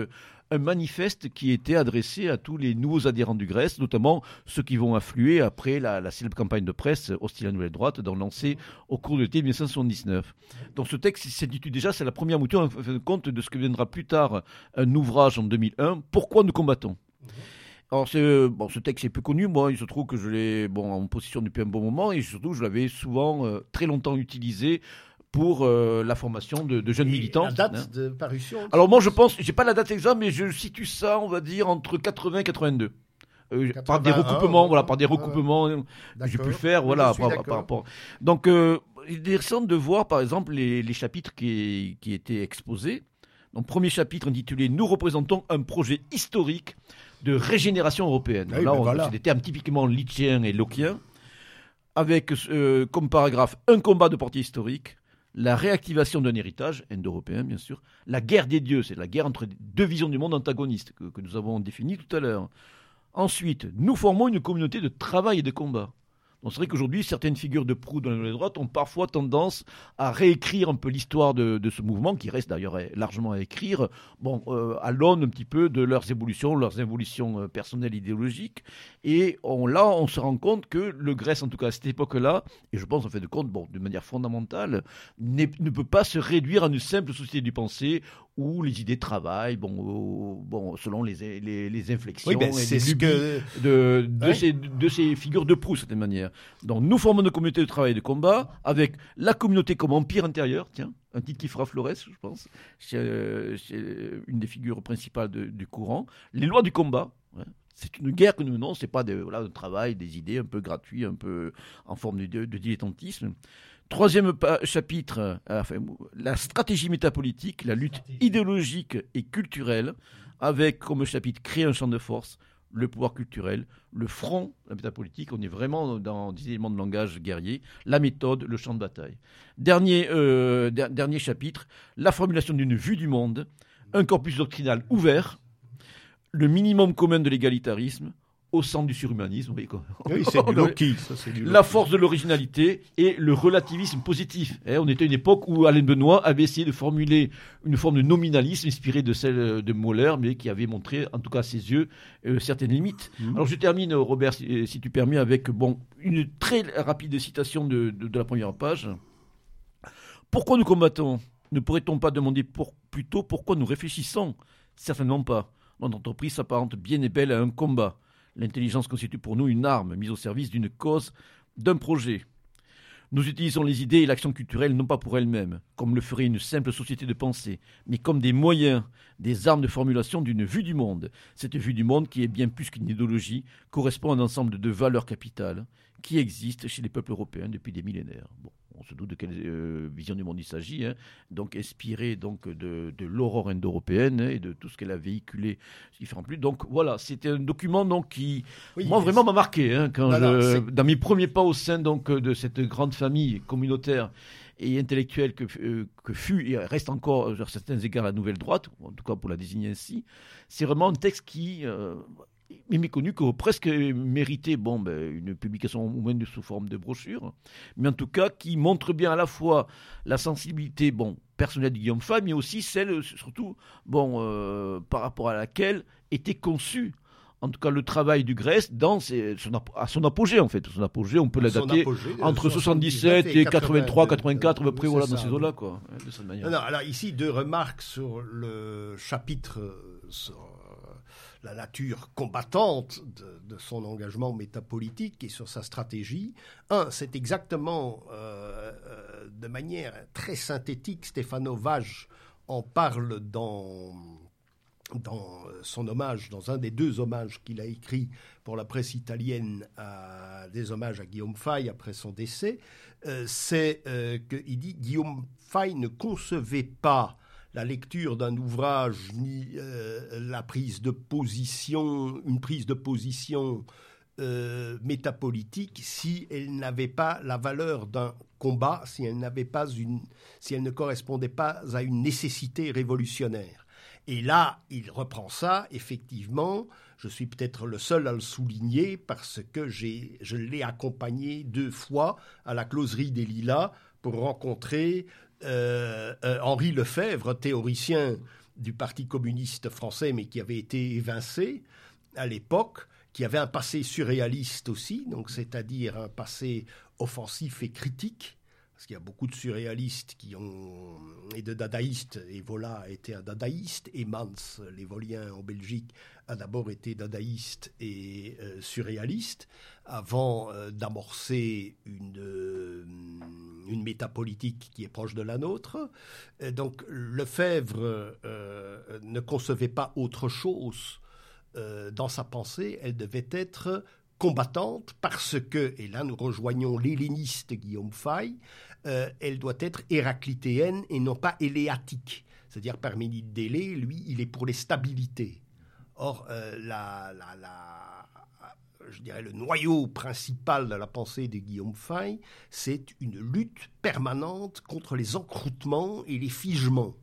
un manifeste qui était adressé à tous les nouveaux adhérents du Grèce, notamment ceux qui vont affluer après la, célèbre campagne de presse hostile à la nouvelle droite, lancée au cours de l'été 1979. Donc ce texte s'intitule déjà, c'est la première mouture en fin de compte de ce que viendra plus tard un ouvrage en 2001, Pourquoi nous combattons? Alors, bon, ce texte est peu connu. Moi, il se trouve que je l'ai bon, en position depuis un bon moment et surtout, je l'avais souvent, euh, très longtemps utilisé pour euh, la formation de, jeunes militants. La date hein. de parution Alors, moi, je pense, j'ai pas la date exacte, mais je situe ça, on va dire, entre 80 et 82. Euh, par des recoupements, voilà, par des recoupements que j'ai pu faire, voilà, par, rapport. Donc, il est intéressant de voir, par exemple, les, les chapitres qui, qui étaient exposés. Donc, premier chapitre intitulé Nous représentons un projet historique de régénération européenne. là, ben on, voilà. c'est des termes typiquement litchiens et lockiens, avec euh, comme paragraphe un combat de portée historique, la réactivation d'un héritage indo-européen, bien sûr, la guerre des dieux, c'est la guerre entre deux visions du monde antagonistes que, que nous avons définies tout à l'heure. Ensuite, nous formons une communauté de travail et de combat. On vrai qu'aujourd'hui, certaines figures de proue dans la droite ont parfois tendance à réécrire un peu l'histoire de, ce mouvement, qui reste d'ailleurs largement à écrire, bon, euh, à l'aune un petit peu de leurs évolutions, leurs évolutions euh, personnelles, idéologiques. Et on, là, on se rend compte que le Grèce, en tout cas à cette époque-là, et je pense en fait de compte, de manière fondamentale, ne peut pas se réduire à une simple société du pensée où les idées travaillent, bon, bon, selon les, les, inflexions ben, et les de, de, ces, de ces figures de proue, de cette manière. Donc nous formons une communauté de travail et de combat avec la communauté comme empire intérieur, tiens, un titre qui fera Flores, je pense, c'est euh, une des figures principales du courant. Les lois du combat, c'est une guerre que nous menons, c'est pas de, voilà, un travail, des idées un peu gratuits, un peu en forme de, de dilettantisme. Troisième chapitre, euh, la stratégie métapolitique, la lutte idéologique et culturelle, avec comme chapitre créer un champ de force, le pouvoir culturel, le front, la métapolitique, on est vraiment dans des éléments de langage guerrier, la méthode, le champ de bataille. Dernier, euh, dernier chapitre, la formulation d'une vue du monde, un corpus doctrinal ouvert, le minimum commun de l'égalitarisme, au centre du surhumanisme. Oui, c'est du La force de l'originalité et le relativisme positif. Eh, on était à une époque où Alain Benoît avait essayé de formuler une forme de nominalisme inspirée de celle de Moller, mais qui avait montré, en tout cas à ses yeux, euh, certaines limites. Mhm. Alors je termine, Robert, si, tu permets, avec bon, une très rapide citation de, de, la première page. Pourquoi nous combattons? Ne pourrait-on pas demander pour, plutôt pourquoi nous réfléchissons? Certainement pas. notre entreprise s'apparente bien et belle à un combat. L'intelligence constitue pour nous une arme mise au service d'une cause, d'un projet. Nous utilisons les idées et l'action culturelle non pas pour elles-mêmes, comme le ferait une simple société de pensée, mais comme des moyens, des armes de formulation d'une vue du monde. Cette vue du monde, qui est bien plus qu'une idéologie, correspond à un ensemble de valeurs capitales qui existent chez les peuples européens depuis des millénaires. On se doute de quelle euh, vision du monde il s'agit, hein. donc inspiré donc de, l'aurore indo-européenne et de tout ce qu'elle a véhiculé différents plus. Donc voilà, c'était un document donc qui moi vraiment m'a marqué hein, quand dans mes premiers pas au sein donc de cette grande famille communautaire et intellectuelle que, euh, que fut et reste encore à certains égards la nouvelle droite, en tout cas pour la désigner ainsi, c'est vraiment un texte qui euh, mais méconnu que presque mérité bon, ben, une publication au moins sous forme de brochure, mais en tout cas qui montre bien à la fois la sensibilité bon, personnelle de Guillaume Fay, mais aussi celle, surtout, bon, euh, par rapport à laquelle était conçu en tout cas le travail du Grèce dans son, à son apogée en fait. Son apogée, on peut la dater entre 77 et 83, 84, à peu près voilà, dans ces eaux-là. Quoi, de cette manière. Non, alors ici, deux remarques sur le chapitre euh, sur la nature combattante de, son engagement métapolitique et sur sa stratégie. Un, c'est exactement euh, euh, de manière très synthétique, Stefano Vage en parle dans, dans son hommage, dans un des deux hommages qu'il a écrit pour la presse italienne, des hommages à Guillaume Fay après son décès, euh, c'est qu'il dit Guillaume Fay ne concevait pas la lecture d'un ouvrage ni euh, la prise de position, une prise de position euh, métapolitique si elle n'avait pas la valeur d'un combat, si elle n'avait pas une, si elle ne correspondait pas à une nécessité révolutionnaire. Et là, il reprend ça, effectivement. Je suis peut-être le seul à le souligner parce que je l'ai accompagné deux fois à la closerie des Lilas pour rencontrer Henri Lefebvre, théoricien du Parti communiste français, mais qui avait été évincé à l'époque, qui avait un passé surréaliste aussi, donc c'est-à-dire un passé offensif et critique, parce qu'il y a beaucoup de surréalistes qui ont et de dadaïstes. A été un dadaïste, et Mans, l'évolien en Belgique, a d'abord été dadaïste et euh, surréaliste avant euh, d'amorcer une, euh, une métapolitique qui est proche de la nôtre. donc Lefebvre ne concevait pas autre chose dans sa pensée, elle devait être combattante parce que, et là nous rejoignons l'helléniste Guillaume Fay, elle doit être héraclitéenne et non pas éléatique. C'est-à-dire Parménide d'Élé, lui, il est pour les stabilités. Or, la, la, la je dirais, le noyau principal de la pensée de Guillaume Fay, c'est une lutte permanente contre les encroûtements et les figements.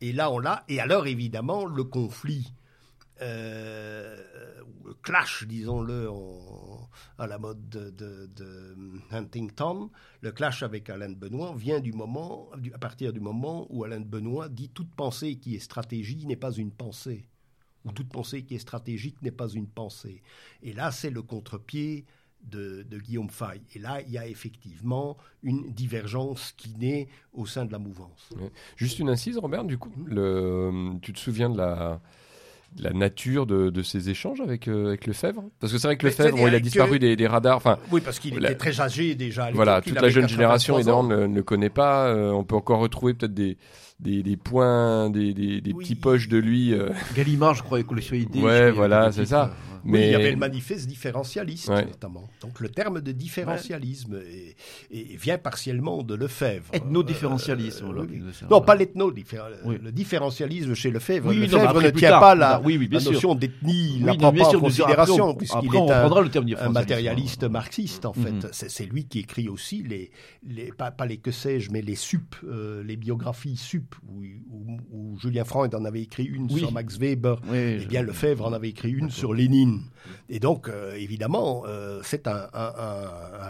Et là, on l'a. Et alors, évidemment, le conflit, euh, le clash, disons-le, à la mode de, Huntington, le clash avec Alain de Benoît vient du moment, à partir du moment où Alain de Benoît dit toute pensée qui est stratégie n'est pas une pensée ou toute pensée qui est stratégique n'est pas une pensée. Et là, c'est le contre-pied de, Guillaume Fay. Et là, il y a effectivement une divergence qui naît au sein de la mouvance. Juste une incise, Robert, du coup, tu te souviens de la, la nature de, ces échanges avec, euh, avec Lefebvre Parce que c'est vrai que Lefebvre, il a disparu des, radars. Enfin, oui, parce qu'il était très âgé déjà. voilà, toute la jeune génération, évidemment, ne, le connaît pas. Euh, on peut encore retrouver peut-être des des, des points, des, des, des petits poches de lui. Euh. Gallimard, je crois, collection idée. Ouais, voilà, c'est ça. Mais... il y avait le manifeste différentialiste, notamment. Donc le terme de différentialisme vient partiellement de Lefebvre. Ethno-différentialisme. Euh, non, pas l'ethno, le différentialisme chez Lefebvre. Lefebvre ne tient pas la, notion d'ethnie, la prend pas en considération, puisqu'il est un, matérialiste marxiste, en fait. Mhm. C'est lui qui écrit aussi les, les pas, les que sais-je, mais les sup, euh, les biographies sup, où, Julien Franck en avait écrit une sur Max Weber, et eh bien Lefebvre en avait écrit une sur Lénine. Et donc, euh, évidemment, euh, c'est un,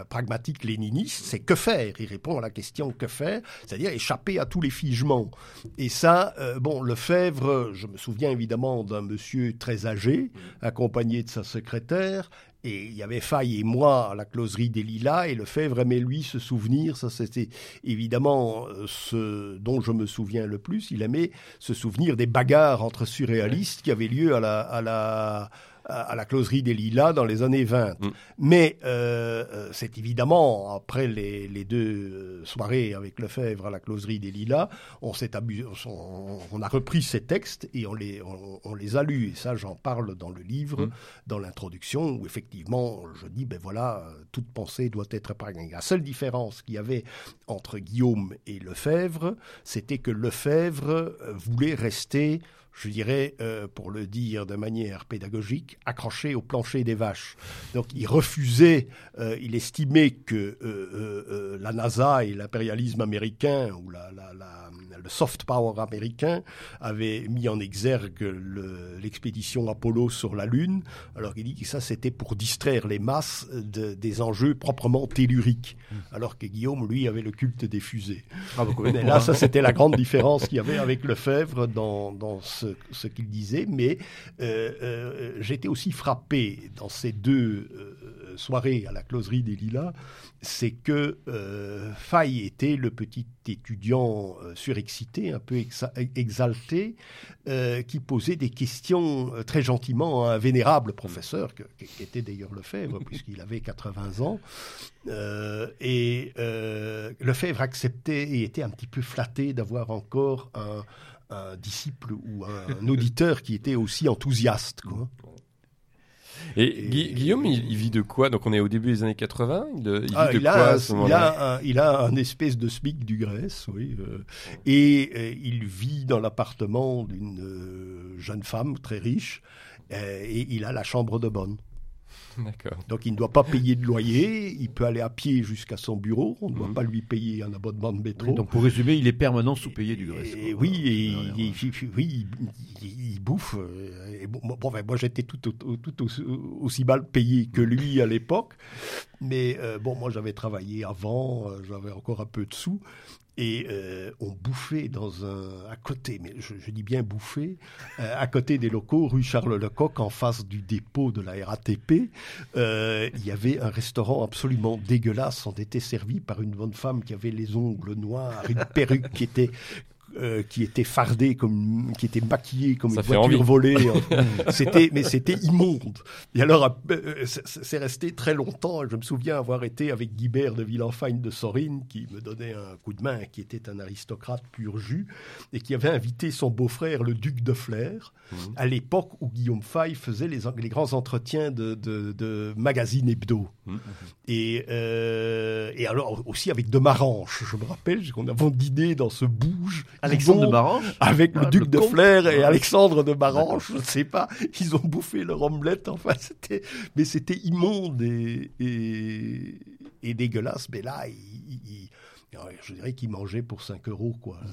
pragmatique léniniste, c'est que faire? Il répond à la question que faire, c'est-à-dire échapper à tous les figements. Et ça, euh, bon, Lefebvre, je me souviens évidemment d'un monsieur très âgé, accompagné de sa secrétaire, Et il y avait Faille et moi à la closerie des Lilas, et Lefebvre aimait lui se souvenir, ça c'était évidemment euh, ce dont je me souviens le plus, il aimait se souvenir des bagarres entre surréalistes qui avaient lieu à la, à la, à la closerie des Lilas dans les années 20. Mm. Mais euh, euh, c'est évidemment, après les, les deux euh, soirées avec Lefebvre à la closerie des Lilas, on, abusé, on, on a repris ces textes et on les, on, on les a lus. Et ça, j'en parle dans le livre, Mm. dans l'introduction, où effectivement, je dis, ben voilà, toute pensée doit être épargnée. La seule différence qu'il y avait entre Guillaume et Lefebvre, c'était que Lefebvre voulait rester je dirais, euh, pour le dire de manière pédagogique, accroché au plancher des vaches. Donc il refusait, euh, il estimait que euh, euh, euh, la NASA et l'impérialisme américain, ou la, la, la, le soft power américain, avaient mis en exergue le- l'expédition Apollo sur la Lune, alors il dit que ça c'était pour distraire les masses de- des enjeux proprement telluriques, alors que Guillaume, lui, avait le culte des fusées. Ah, Mais là, ça, c'était la grande différence qu'il y avait avec Lefebvre dans, dans ce, ce qu'il disait. Mais euh, euh, j'étais aussi frappé dans ces deux euh, soirées à la closerie des Lilas, c'est que euh, Faye était le petit étudiant euh, surexcité, un peu exa- exalté, euh, qui posait des questions très gentiment à un vénérable professeur, qui était d'ailleurs Lefebvre, puisqu'il avait 80 ans. Et Lefebvre acceptait et était un petit peu flatté d'avoir encore un, un disciple ou un, auditeur qui était aussi enthousiaste. Quoi. Et, Et- Gui- Guillaume, il, il vit de quoi? Donc on est au début des années 80. Il, il vit Ah, de il, quoi a, à ce il, a un, il a un espèce de SMIC du Grèce, oui. euh, et il vit dans l'appartement d'une euh, jeune femme très riche. euh, et il a la chambre de bonne. D'accord. Donc il ne doit pas payer de loyer, il peut aller à pied jusqu'à son bureau, on ne doit Mhm. pas lui payer un abonnement de métro. Donc pour résumer, il est permanent sous-payé du Grèce. Et quoi. oui, et oui, il, bouffe. euh, bon, bon, enfin, moi, j'étais tout, au- tout aussi, aussi mal payé que lui à l'époque. Mais euh, bon, moi, j'avais travaillé avant, euh, j'avais encore un peu de sous. Et euh, on bouffait dans un, à côté, mais je, dis bien bouffer, euh, à côté des locaux, rue Charles Lecoq, en face du dépôt de la RATP. euh, il y avait un restaurant absolument dégueulasse. On était servi par une bonne femme qui avait les ongles noirs, une perruque qui était euh, qui était fardée comme qui était maquillée comme Ça une voiture envie. volée c'était mais c'était immonde et alors euh, c'est- c'est resté très longtemps je me souviens avoir été avec Guibert de Villenfagne de Sorine qui me donnait un coup de main qui était un aristocrate pur jus et qui avait invité son beau-frère le duc de Flair Mhm. à l'époque où Guillaume Fay faisait les, les grands entretiens de, de, de magazines hebdo Mhm. et, euh, et alors aussi avec de Maranche je me rappelle qu'on avait dîné dans ce bouge Alexandre de Marange avec Ah, le duc le de. Flair et Ah. Alexandre de Marange, je ne sais pas, ils ont bouffé leur omelette, enfin c'était, mais c'était immonde et, et, et dégueulasse, mais là, je dirais qu'il mangeait pour 5 euros, quoi. Euh,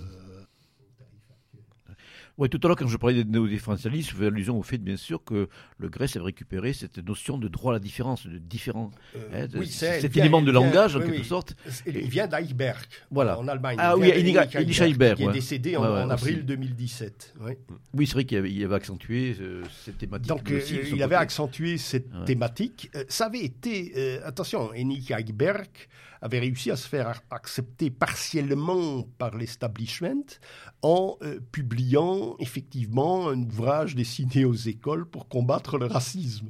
Oui, tout à l'heure, quand je parlais des néo-différentialistes, je fais allusion au fait, bien sûr, que le Grèce avait récupéré cette notion de droit à la différence, de différent. euh, hein, de- oui, c'est- cet élément de vient- langage, en quelque oui. sorte. Il vient d'Eichberg, Voilà. en Allemagne. Ah oui, Erich Heiberg, Heiberg, qui est ouais. décédé en, Ouais, ouais, en avril aussi. 2017. oui. C'est vrai qu'il avait, accentué euh, cette thématique. Donc, euh, aussi, il avait accentué cette thématique. Euh, ça avait été, euh, attention, Henrik Heiberg avait réussi à se faire ac- accepter partiellement par l'establishment en euh, publiant effectivement un ouvrage destiné aux écoles pour combattre le racisme.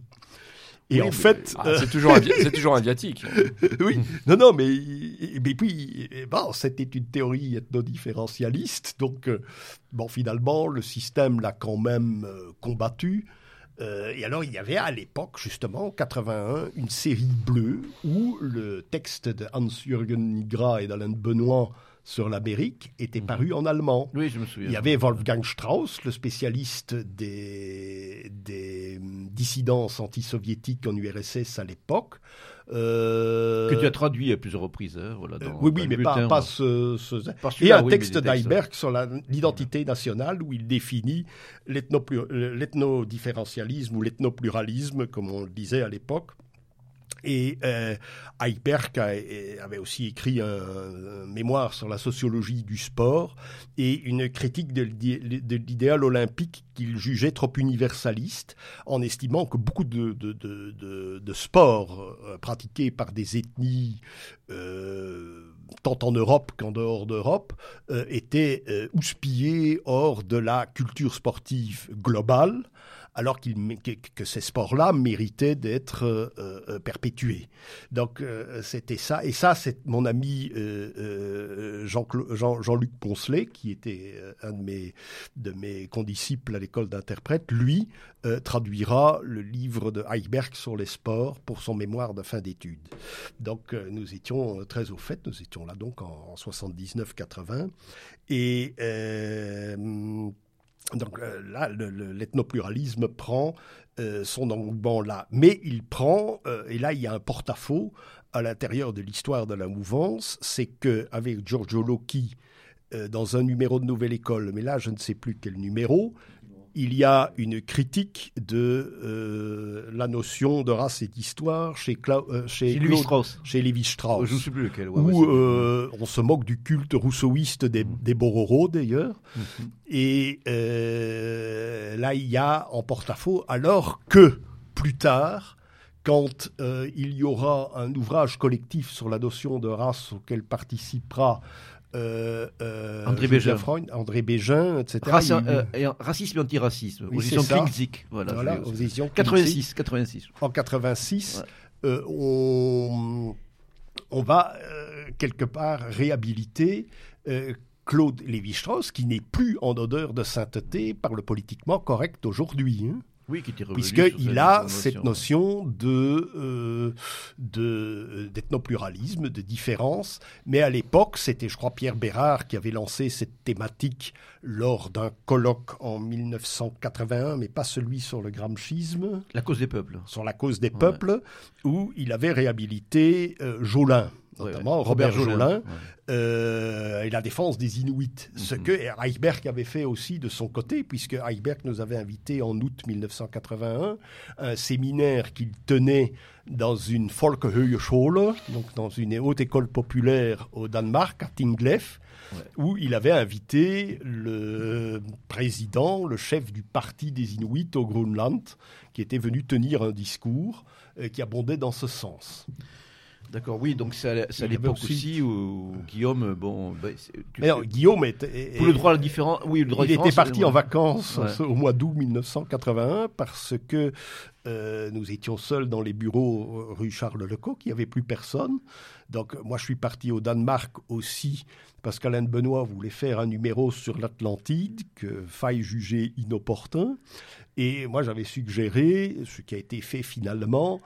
Et Oui, en fait, Ah, euh, c'est toujours, c'est toujours indiatique. oui, non, non, mais, mais puis, bon, c'était une théorie ethnodifferentialiste, donc, euh, bon, finalement, le système l'a quand même combattu. Euh, et alors, il y avait à l'époque, justement, en 81, une série bleue où le texte de Hans-Jürgen Nigra et d'Alain Benoît sur l'Amérique était Mhm. paru en allemand. Oui, je me souviens. Il y avait Wolfgang Strauss, le spécialiste des, des dissidences antisoviétiques en URSS à l'époque. Euh, Que tu as traduit à plusieurs reprises. hein, voilà, euh, dans- oui, oui, mais bulletin, pas, pas voilà. ce, ce- Et un oui, texte d'Heiberg sur l'identité nationale où il définit l'ethnodifferentialisme ou l'ethnopluralisme, comme on le disait à l'époque. Et euh, Heiberg avait aussi écrit un, mémoire sur la sociologie du sport et une critique de, l'idéal olympique qu'il jugeait trop universaliste, en estimant que beaucoup de, sports euh, pratiqués par des ethnies euh, tant en Europe qu'en dehors d'Europe, euh, étaient houspillés hors de la culture sportive globale alors qu'il, que, ces sports-là méritaient d'être euh, euh, perpétués. Donc euh, c'était ça. Et ça, c'est mon ami Jean, Jean-Luc Poncelet, qui était un de mes, de mes condisciples à l'école d'interprète, lui traduira le livre de Heiberg sur les sports pour son mémoire de fin d'études. Donc nous étions très au fait, nous étions là donc en, en 79-80. Et donc euh, là, l'ethnopluralisme prend euh, son engouement là. Mais il prend, euh, et là il y a un porte-à-faux à l'intérieur de l'histoire de la mouvance, c'est qu'avec Giorgio Locchi, dans un numéro de Nouvelle École, mais là je ne sais plus quel numéro, il y a une critique de euh, la notion de race et d'histoire chez, euh, chez, Lévi Strauss. Chez Lévi Strauss. Je ne sais plus lequel. où euh, on se moque du culte rousseauiste des, mm. des Bororo, d'ailleurs. Mm-hmm. Et là, il y a en porte-à-faux, alors que plus tard, quand il y aura un ouvrage collectif sur la notion de race auquel participera euh, euh, André Bégin. André Bégin, etc. Euh, racisme et antiracisme, oui, aux Voilà, 86, 86. En 86, on, on, va quelque part réhabiliter Claude Lévi-Strauss, qui n'est plus en odeur de sainteté par le politiquement correct aujourd'hui. Hein. Oui, qui Puisqu'il a cette notion de, euh, de, d'ethnopluralisme, de différence. Mais à l'époque, c'était, je crois, Pierre Bérard qui avait lancé cette thématique lors d'un colloque en 1981, mais pas celui sur le gramschisme. La cause des peuples. Sur la cause des peuples, où il avait réhabilité euh, Jolin notamment Robert, Jolin, euh, et la défense des Inuits. Ce mhm. que Heiberg avait fait aussi de son côté, puisque Heiberg nous avait invité en août 1981 un séminaire qu'il tenait dans une Folkehögschule, donc dans une haute école populaire au Danemark, à Tinglef, où il avait invité le président, le chef du parti des Inuits au Groenland, qui était venu tenir un discours euh, qui abondait dans ce sens. D'accord, oui, donc c'est à, l'époque aussi... où Guillaume, bon, bah, Guillaume était, pour le droit à différent, oui, le droit il était parti en vacances au mois d'août 1981 parce que euh, nous étions seuls dans les bureaux euh, rue Charles Lecaux, qu'il n'y avait plus personne. Donc moi, je suis parti au Danemark aussi parce qu'Alain Benoît voulait faire un numéro sur l'Atlantide que faille juger inopportun. Et moi, j'avais suggéré, ce qui a été fait finalement,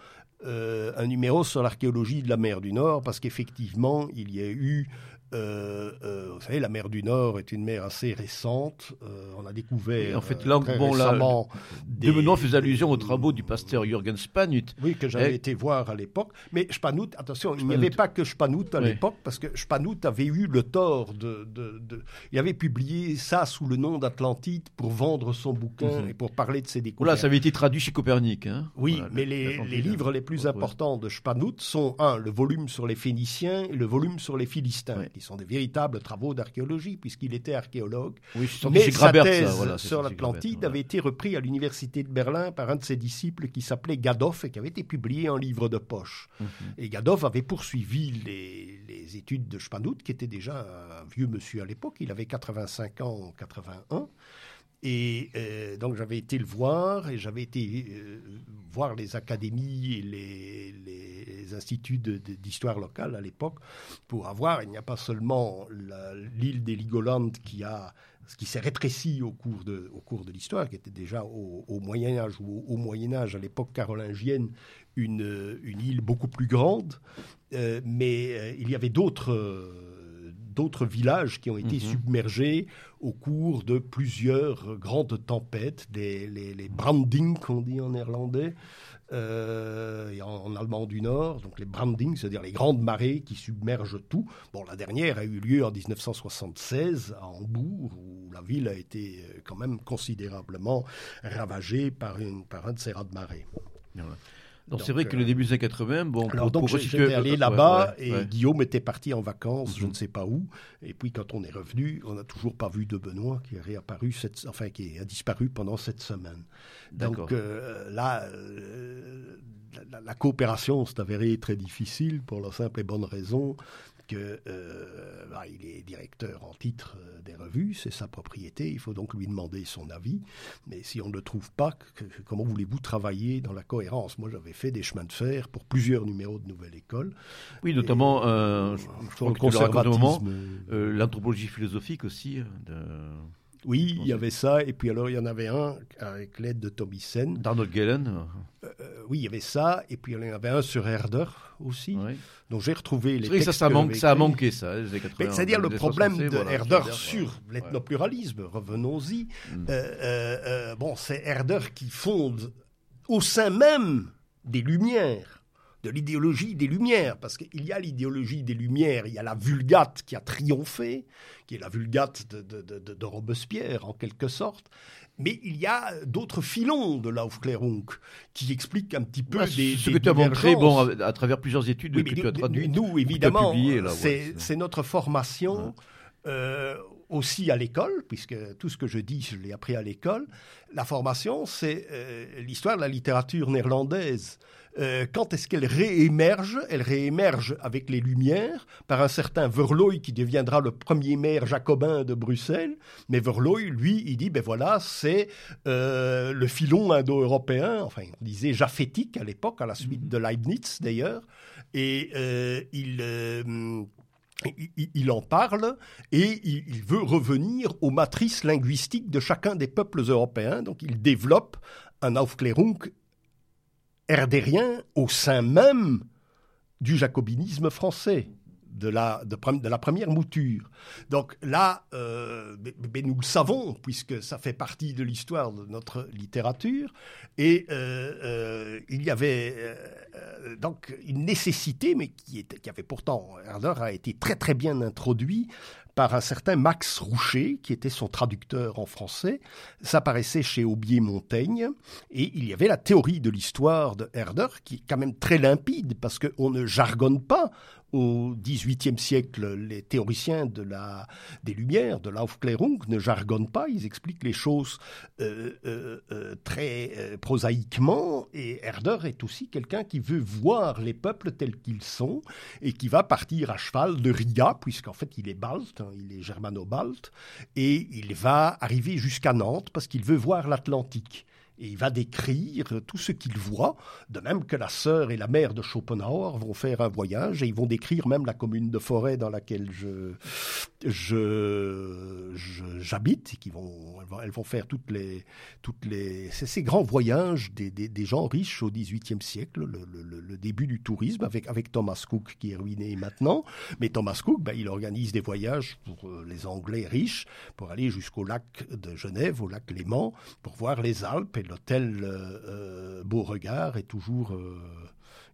euh, un numéro sur l'archéologie de la mer du Nord, parce qu'effectivement, il y a eu euh, euh, vous savez, la mer du Nord est une mer assez récente. Euh, on a découvert. en fait, là, bon, récemment, des... De faisait allusion aux travaux du pasteur Jürgen Spanut. Oui, que j'avais été voir à l'époque. Mais Spanut, attention, il n'y avait pas que Spanut à l'époque, parce que Spanut avait eu le tort de, de, Il avait publié ça sous le nom d'Atlantide pour vendre son bouquin mhm. et pour parler de ses découvertes. Voilà, ça avait été traduit chez Copernic. Hein. oui, mais les, les, livres les plus importants de Spanut sont, un, le volume sur les Phéniciens et le volume sur les Philistins qui sont des véritables travaux d'archéologie, puisqu'il était archéologue. Oui, Mais sa thèse sur l'Atlantide avait été repris à l'université de Berlin par un de ses disciples qui s'appelait Gadoff et qui avait été publié en livre de poche. Mhm. Et Gadoff avait poursuivi les, les études de Spanout, qui était déjà un vieux monsieur à l'époque. Il avait 85 ans en 81. Et euh, donc j'avais été le voir et j'avais été euh, voir les académies et les, instituts d'histoire locale à l'époque pour avoir, il n'y a pas seulement l'île des Ligolandes qui a qui s'est rétréci au cours de, au cours de l'histoire, qui était déjà au, Moyen Âge ou au, Moyen Âge à l'époque carolingienne une, une île beaucoup plus grande, euh, mais il y avait d'autres d'autres villages qui ont été mhm. submergés au cours de plusieurs grandes tempêtes, des, les, les branding qu'on dit en néerlandais, euh, et en, allemand du Nord, donc les branding, c'est-à-dire les grandes marées qui submergent tout. Bon, la dernière a eu lieu en 1976 à Hambourg, où la ville a été euh, quand même considérablement ravagée par, une, par un de ces raz de marée. Donc c'est vrai que le début des années 80, bon, alors donc j'étais allé là-bas et Guillaume était parti en vacances, je mhm. ne sais pas où. Et puis quand on est revenu, on n'a toujours pas vu de Benoît qui a réapparu, cette, enfin qui a disparu pendant cette semaine. Donc là, la, la, coopération s'est avérée très difficile pour la simple et bonne raison que euh, bah, il est directeur en titre euh, des revues, c'est sa propriété, il faut donc lui demander son avis. Mais si on ne le trouve pas, comment voulez-vous travailler dans la cohérence? Moi, j'avais fait des chemins de fer pour plusieurs numéros de Nouvelle École. Oui, notamment, euh, je, le conservatisme, l'anthropologie philosophique aussi. De... Oui, il y avait ça, et puis alors il y en avait un avec l'aide de Tommy Sen. D'Arnold Gellen euh, euh, Oui, il y avait ça, et puis il y en avait un sur Herder aussi. Donc j'ai retrouvé les textes. ça, ça, manque, ça a manqué, ça, C'est-à-dire le problème de Herder sur l'ethnopluralisme, revenons-y. Hmm. Euh, bon, c'est Herder qui fonde au sein même des Lumières de l'idéologie des Lumières, parce qu'il y a l'idéologie des Lumières, il y a la Vulgate qui a triomphé, qui est la Vulgate de, de, Robespierre en quelque sorte, mais il y a d'autres filons de l'Aufklärung qui expliquent un petit peu des, ce que tu as montré, bon, à, travers plusieurs études que tu as traduites, nous évidemment, c'est notre formation. Euh, aussi à l'école, puisque tout ce que je dis, je l'ai appris à l'école. La formation, c'est euh, l'histoire de la littérature néerlandaise. Euh, quand est-ce qu'elle réémerge? Elle réémerge avec les Lumières par un certain Verlooy qui deviendra le premier maire jacobin de Bruxelles. Mais Verlooy, lui, il dit, ben voilà, c'est euh, le filon indo-européen, enfin, on disait japhétique à l'époque, à la suite mhm. de Leibniz d'ailleurs. Et euh, il il, en parle et il, veut revenir aux matrices linguistiques de chacun des peuples européens. Donc il développe un Aufklärung herdérien au sein même du jacobinisme français de la, de, la première mouture. Donc là, euh, nous le savons, puisque ça fait partie de l'histoire de notre littérature, et euh, euh, il y avait donc une nécessité, mais qui, était, qui avait pourtant, Herder a été très très bien introduit par un certain Max Roucher, qui était son traducteur en français. Ça paraissait chez Aubier-Montaigne. Et il y avait la théorie de l'histoire de Herder, qui est quand même très limpide, parce qu'on ne jargonne pas au XVIIIe siècle, les théoriciens des Lumières, de l'Aufklärung, ne jargonnent pas, ils expliquent les choses euh, euh, euh, très prosaïquement, et Herder est aussi quelqu'un qui veut voir les peuples tels qu'ils sont, et qui va partir à cheval de Riga, puisqu'en fait il est balte, hein, il est germano-balte, et il va arriver jusqu'à Nantes parce qu'il veut voir l'Atlantique et il va décrire tout ce qu'il voit, de même que la sœur et la mère de Schopenhauer vont faire un voyage et ils vont décrire même la commune de forêt dans laquelle je, je, j'habite, et qui vont, elles vont faire toutes les, toutes les, ces grands voyages des, des, gens riches au XVIIIe siècle, le, le, le, début du tourisme avec, avec Thomas Cook qui est ruiné maintenant, mais Thomas Cook, ben, il organise des voyages pour euh, les Anglais riches pour aller jusqu'au lac de Genève, au lac Léman, pour voir les Alpes et l'hôtel euh, euh, Beauregard est toujours, euh,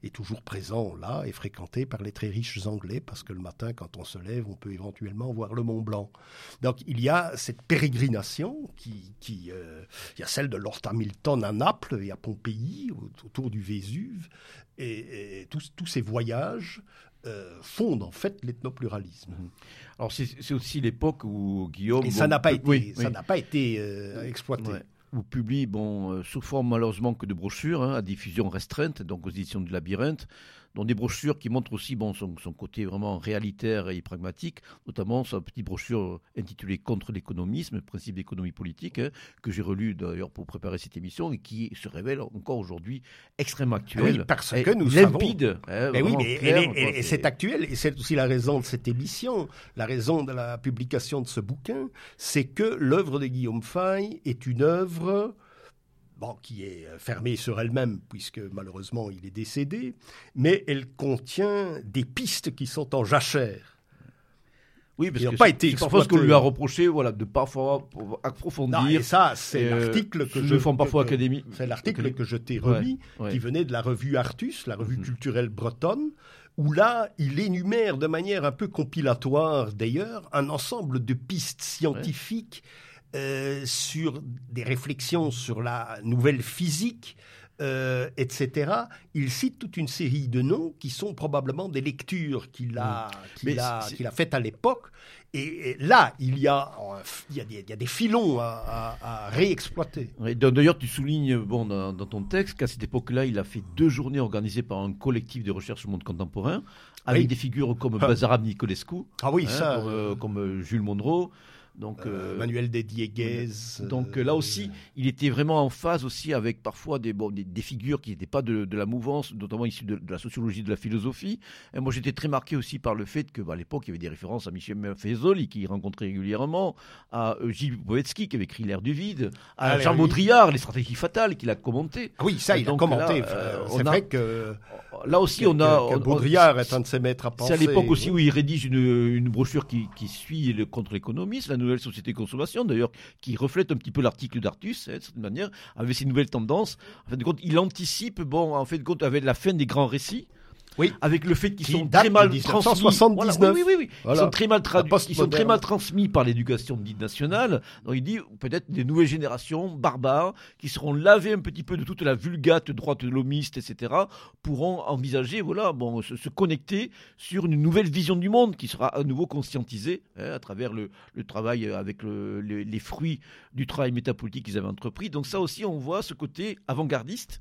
est toujours présent là et fréquenté par les très riches Anglais parce que le matin, quand on se lève, on peut éventuellement voir le Mont Blanc. Donc il y a cette pérégrination qui, qui il y a celle de Lord Hamilton à Naples et à Pompéi autour du Vésuve et, tous, tous ces voyages fondent en fait l'ethnopluralisme. Mhm. Alors c'est aussi l'époque où Guillaume... Et ça n'a pas, été, ça n'a pas été exploité vous publie, bon, euh, sous forme malheureusement que de brochures, hein, à diffusion restreinte, donc aux éditions du Labyrinthe, dont des brochures qui montrent aussi bon, son, côté vraiment réalitaire et pragmatique, notamment sa petite brochure intitulée Contre l'économisme, principe d'économie politique, hein, que j'ai relu d'ailleurs pour préparer cette émission et qui se révèle encore aujourd'hui extrêmement actuelle. Oui, parce que nous limpide, hein, mais oui, mais et, c'est actuel, et c'est aussi la raison de cette émission, la raison de la publication de ce bouquin, c'est que l'œuvre de Guillaume Fay est une œuvre bon, qui est euh, fermée sur elle-même, puisque malheureusement il est décédé, mais elle contient des pistes qui sont en jachère. Oui, parce que pas été je pense qu'on lui a reproché voilà, de parfois approfondir. Non, et ça, c'est euh, l'article que je. font parfois académie. C'est l'article que je t'ai remis, qui venait de la revue Artus, la revue mhm. culturelle bretonne, où là, il énumère de manière un peu compilatoire d'ailleurs un ensemble de pistes scientifiques euh, sur des réflexions sur la nouvelle physique, euh, etc. Il cite toute une série de noms qui sont probablement des lectures qu'il a, qu'il Mais a, qu'il a faites à l'époque. Et, et là, il y a, euh, il y a, des, il y a des filons à, à- à réexploiter. D'ailleurs, tu soulignes bon, dans, dans ton texte qu'à cette époque-là, il a fait deux journées organisées par un collectif de recherche sur le monde contemporain, avec Oui. des figures comme Ah. Bazarab Nicolescu, Ah oui, hein, ça, comme, euh, comme, Jules Monroe. Donc, euh, euh, Manuel de Dieguez. donc euh, là aussi, il était vraiment en phase aussi avec parfois des, bon, des, des figures qui n'étaient pas de, de la mouvance, notamment issues de, de la sociologie, de la philosophie. Et moi, j'étais très marqué aussi par le fait que, bah, à l'époque, il y avait des références à Michel Maffezoli, qui rencontrait régulièrement, à Gilles Boetsky, qui avait écrit L'air du vide, à Ah, Jean Baudrillard, Les stratégies fatales, qu'il a commenté. Ah oui, ça, il Donc a commenté. euh, c'est vrai que, Là aussi, que- on a. que Baudrillard est un de ses maîtres à penser. C'est à l'époque aussi où il rédige une, une brochure qui, qui suit le contre l'économiste, nouvelle société de consommation, d'ailleurs, qui reflète un petit peu l'article d'Artus, hein, de cette manière, avec ses nouvelles tendances. En fin de compte, il anticipe, bon, en fait de compte, avec la fin des grands récits. Oui. Avec le fait qu'ils Qui sont très mal transmis. 1979. Voilà, oui, oui, oui, oui. Voilà. Ils sont très mal traduits, ils sont très mal transmis par l'éducation dite nationale. Donc il dit peut-être des nouvelles générations barbares qui seront lavées un petit peu de toute la vulgate droite lomiste, etc., pourront envisager, voilà, bon, se, se connecter sur une nouvelle vision du monde qui sera à nouveau conscientisée hein, à travers le, le travail avec le- le- les fruits du travail métapolitique qu'ils avaient entrepris. Donc ça aussi, on voit ce côté avant-gardiste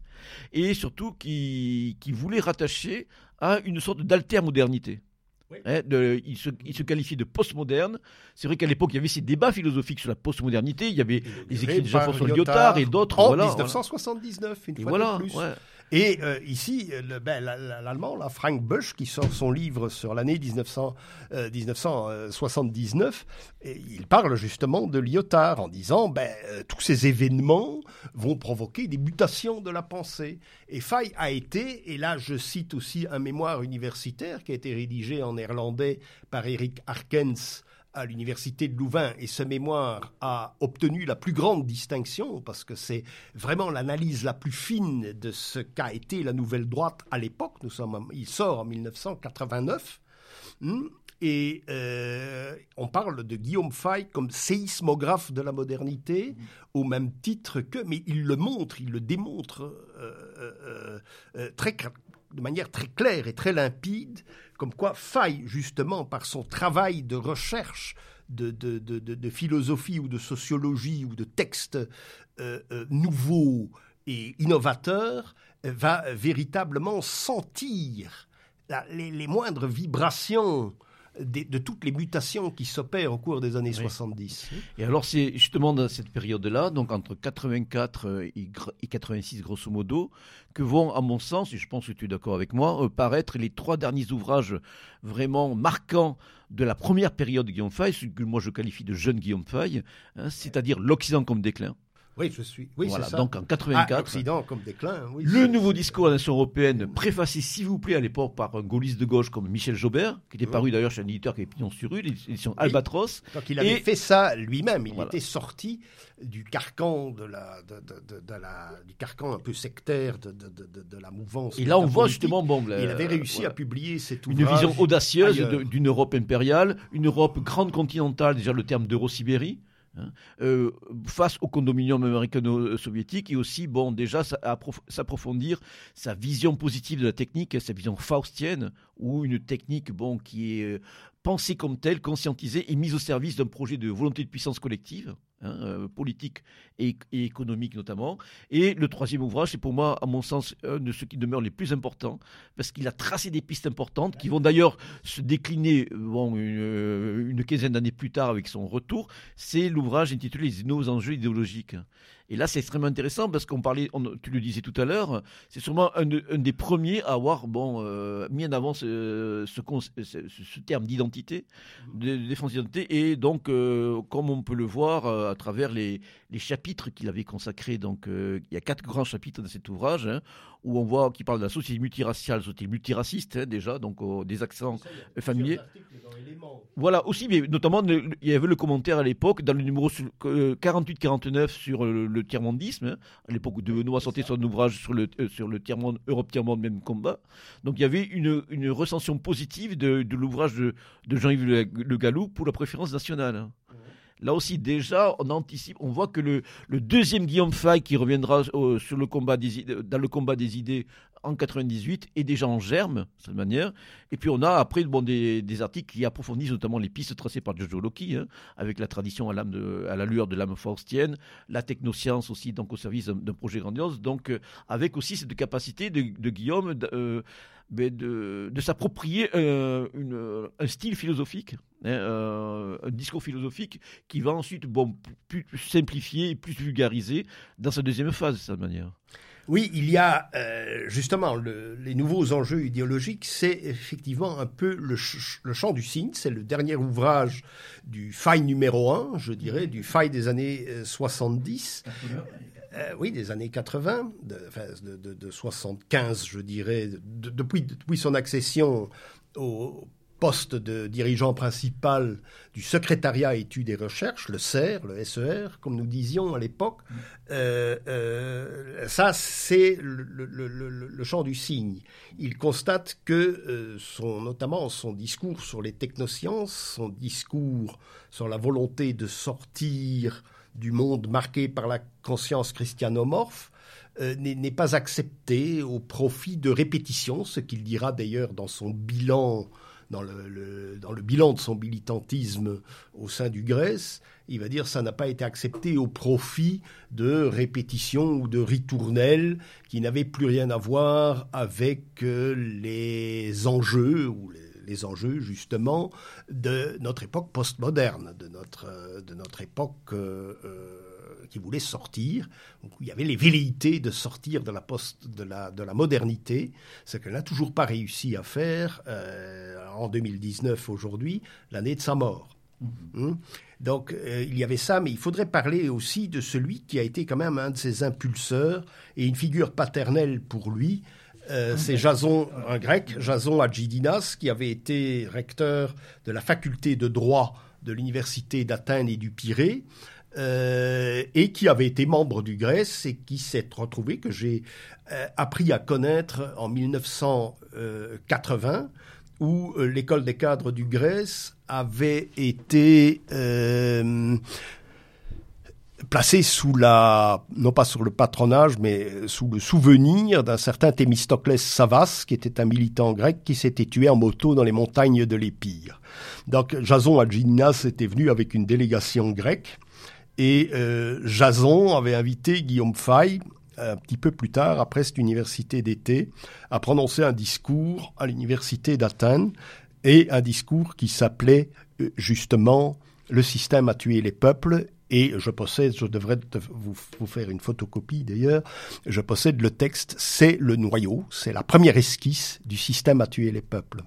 et surtout qui, qui voulait rattacher à une sorte d'alter-modernité. Oui. Hein, de- il, se, il se qualifie de postmoderne. C'est vrai qu'à l'époque, il y avait ces débats philosophiques sur la postmodernité. Il y avait les écrits de Jean-François Lyotard et d'autres. En voilà, 1979, une Et fois voilà, de plus. ouais. Et euh, ici, euh, ben, la- la- l'allemand, Frank Busch, qui sort son livre sur l'année 1900, euh, 1979, et il parle justement de Lyotard en disant ben, euh, tous ces événements vont provoquer des mutations de la pensée. Et Fay a été, et là je cite aussi un mémoire universitaire qui a été rédigé en néerlandais par Eric Arkens à l'université de Louvain et ce mémoire a obtenu la plus grande distinction parce que c'est vraiment l'analyse la plus fine de ce qu'a été la nouvelle droite à l'époque. Nous sommes, il sort en 1989. Hmm, Et euh, on parle de Guillaume Fay comme séismographe de la modernité, au même titre que, mais il le montre, il le démontre euh, euh, très, de manière très claire et très limpide, comme quoi Fay, justement, par son travail de recherche de, de, de, philosophie ou de sociologie ou de textes euh, euh, nouveaux et innovateurs, euh, va véritablement sentir les moindres vibrations des- de toutes les mutations qui s'opèrent au cours des années 70. Et alors, c'est justement dans cette période-là, donc entre 84 euh, et gr- et 86, grosso modo, que vont, à mon sens, et je pense que tu es d'accord avec moi, euh, paraître les trois derniers ouvrages vraiment marquants de la première période de Guillaume Fay, ce que moi je qualifie de jeune Guillaume Fay, hein, c'est-à-dire L'Occident comme déclin. Oui, je suis. Oui, voilà, ça. donc en Ah, 84. L'Occident comme déclin. Oui, Le nouveau discours à la nation européenne, préfacé s'il vous plaît à l'époque par un gaulliste de gauche comme Michel Jobert, qui était paru d'ailleurs chez un éditeur qui avait pignon sur rue, l'édition Albatros. Donc il avait Et- fait ça lui-même. Il Voilà. était sorti du carcan de la, de, de- de- de la, du carcan un peu sectaire de, la mouvance. Et là, on voit justement bon, Et il avait réussi voilà. à publier cet une vision audacieuse d'une Europe impériale, une Europe grande continentale, déjà le terme d'Eurosibérie, hein, euh, face au condominium américano-soviétique, et aussi, bon, déjà, s'approfondir sa vision positive de la technique, sa vision faustienne, ou une technique, bon, qui est euh, pensée comme telle, conscientisée et mise au service d'un projet de volonté de puissance collective, hein, euh, politique et, économique notamment. Et le troisième ouvrage, c'est pour moi, à mon sens, un de ceux qui demeurent les plus importants, parce qu'il a tracé des pistes importantes qui vont d'ailleurs se décliner euh, euh, une quinzaine d'années plus tard avec son retour. C'est l'ouvrage intitulé Les nouveaux enjeux idéologiques. Et là, c'est extrêmement intéressant parce qu'on parlait, on- tu le disais tout à l'heure, c'est sûrement un, de- un des premiers à avoir bon, euh, mis en avant ce, ce, con- ce- ce- ce terme d'identité, de, de défense d'identité. Et donc, euh, comme on peut le voir euh, à travers les, les chapitres qu'il avait consacrés, donc il y a quatre grands chapitres dans cet ouvrage, hein, où on voit qu'il parle de la société multiraciale, société multiraciste hein, déjà, donc des accents familiers. Voilà, aussi, mais notamment, le- le- il y avait le commentaire à l'époque, dans le numéro sur- euh, 48-49 sur euh, le tiers-mondisme, à l'époque où De Benoît sortait son ouvrage sur le, euh, sur le tiers-monde, Europe tiers-monde, même combat. Donc il y avait une, une recension positive de, de l'ouvrage de, de Jean-Yves Le, Le Gallou pour la préférence nationale. hein. Là aussi déjà on anticipe, on voit que le, deuxième Guillaume Fay qui reviendra des, dans le combat des idées en 98 est déjà en germe, de cette manière. Et puis on a après bon, des, articles qui approfondissent notamment les pistes tracées par Jojo Loki, hein, avec la tradition à, de, la lueur de l'âme faustienne, la technoscience aussi donc au service d'un projet grandiose, donc euh, avec aussi cette capacité de, de Guillaume euh, de, de s'approprier euh, un style philosophique, hein, euh, un discours philosophique qui va ensuite bon, plus, simplifier et plus vulgariser dans sa deuxième phase, de cette manière. Oui, il y a euh, justement les nouveaux enjeux idéologiques, c'est effectivement un peu le, le champ du cygne, c'est le dernier ouvrage du faille numéro un, je dirais, du faille des années 70. Euh, oui, des années 80, de, de, de, 75, je dirais, depuis, depuis son accession au poste de dirigeant principal du secrétariat études et recherches, le CER, le SER, comme nous disions à l'époque. Euh, euh, ça, c'est le, le, le, champ du signe. Il constate que, son, notamment son discours sur les technosciences, son discours sur la volonté de sortir du monde marqué par la conscience christianomorphe euh, n'est pas accepté au profit de répétitions, ce qu'il dira d'ailleurs dans son bilan, dans le, bilan de son militantisme au sein du Grèce. Il va dire ça n'a pas été accepté au profit de répétitions ou de ritournelles qui n'avaient plus rien à voir avec euh, les enjeux ou les les enjeux justement de notre époque postmoderne, de notre, de notre époque euh, euh, qui voulait sortir, où il y avait les velléités de sortir de la, post, de la, de la modernité, ce qu'elle n'a toujours pas réussi à faire euh, en 2019 aujourd'hui, l'année de sa mort. Mm-hmm. Hum? Donc il y avait ça, mais il faudrait parler aussi de celui qui a été quand même un de ses impulseurs et une figure paternelle pour lui, euh, c'est Jason, un grec, Jason Adjidinas, qui avait été recteur de la faculté de droit de l'université d'Athènes et du Pirée, euh, et qui avait été membre du Grèce et qui s'est retrouvé, que j'ai euh, appris à connaître en 1980, où l'école des cadres du Grèce avait été placé sous la, non pas sur le patronage, mais sous le souvenir d'un certain Thémistoclès Savas, qui était un militant grec qui s'était tué en moto dans les montagnes de l'Épire. Donc Jason Adjinas était venu avec une délégation grecque, et euh, Jason avait invité Guillaume Fay, un petit peu plus tard, après cette université d'été, à prononcer un discours à l'université d'Athènes, et un discours qui s'appelait euh, justement Le système a tué les peuples et je possède, je devrais vous, faire une photocopie d'ailleurs, je possède le texte, c'est le noyau, c'est la première esquisse du système à tuer les peuples.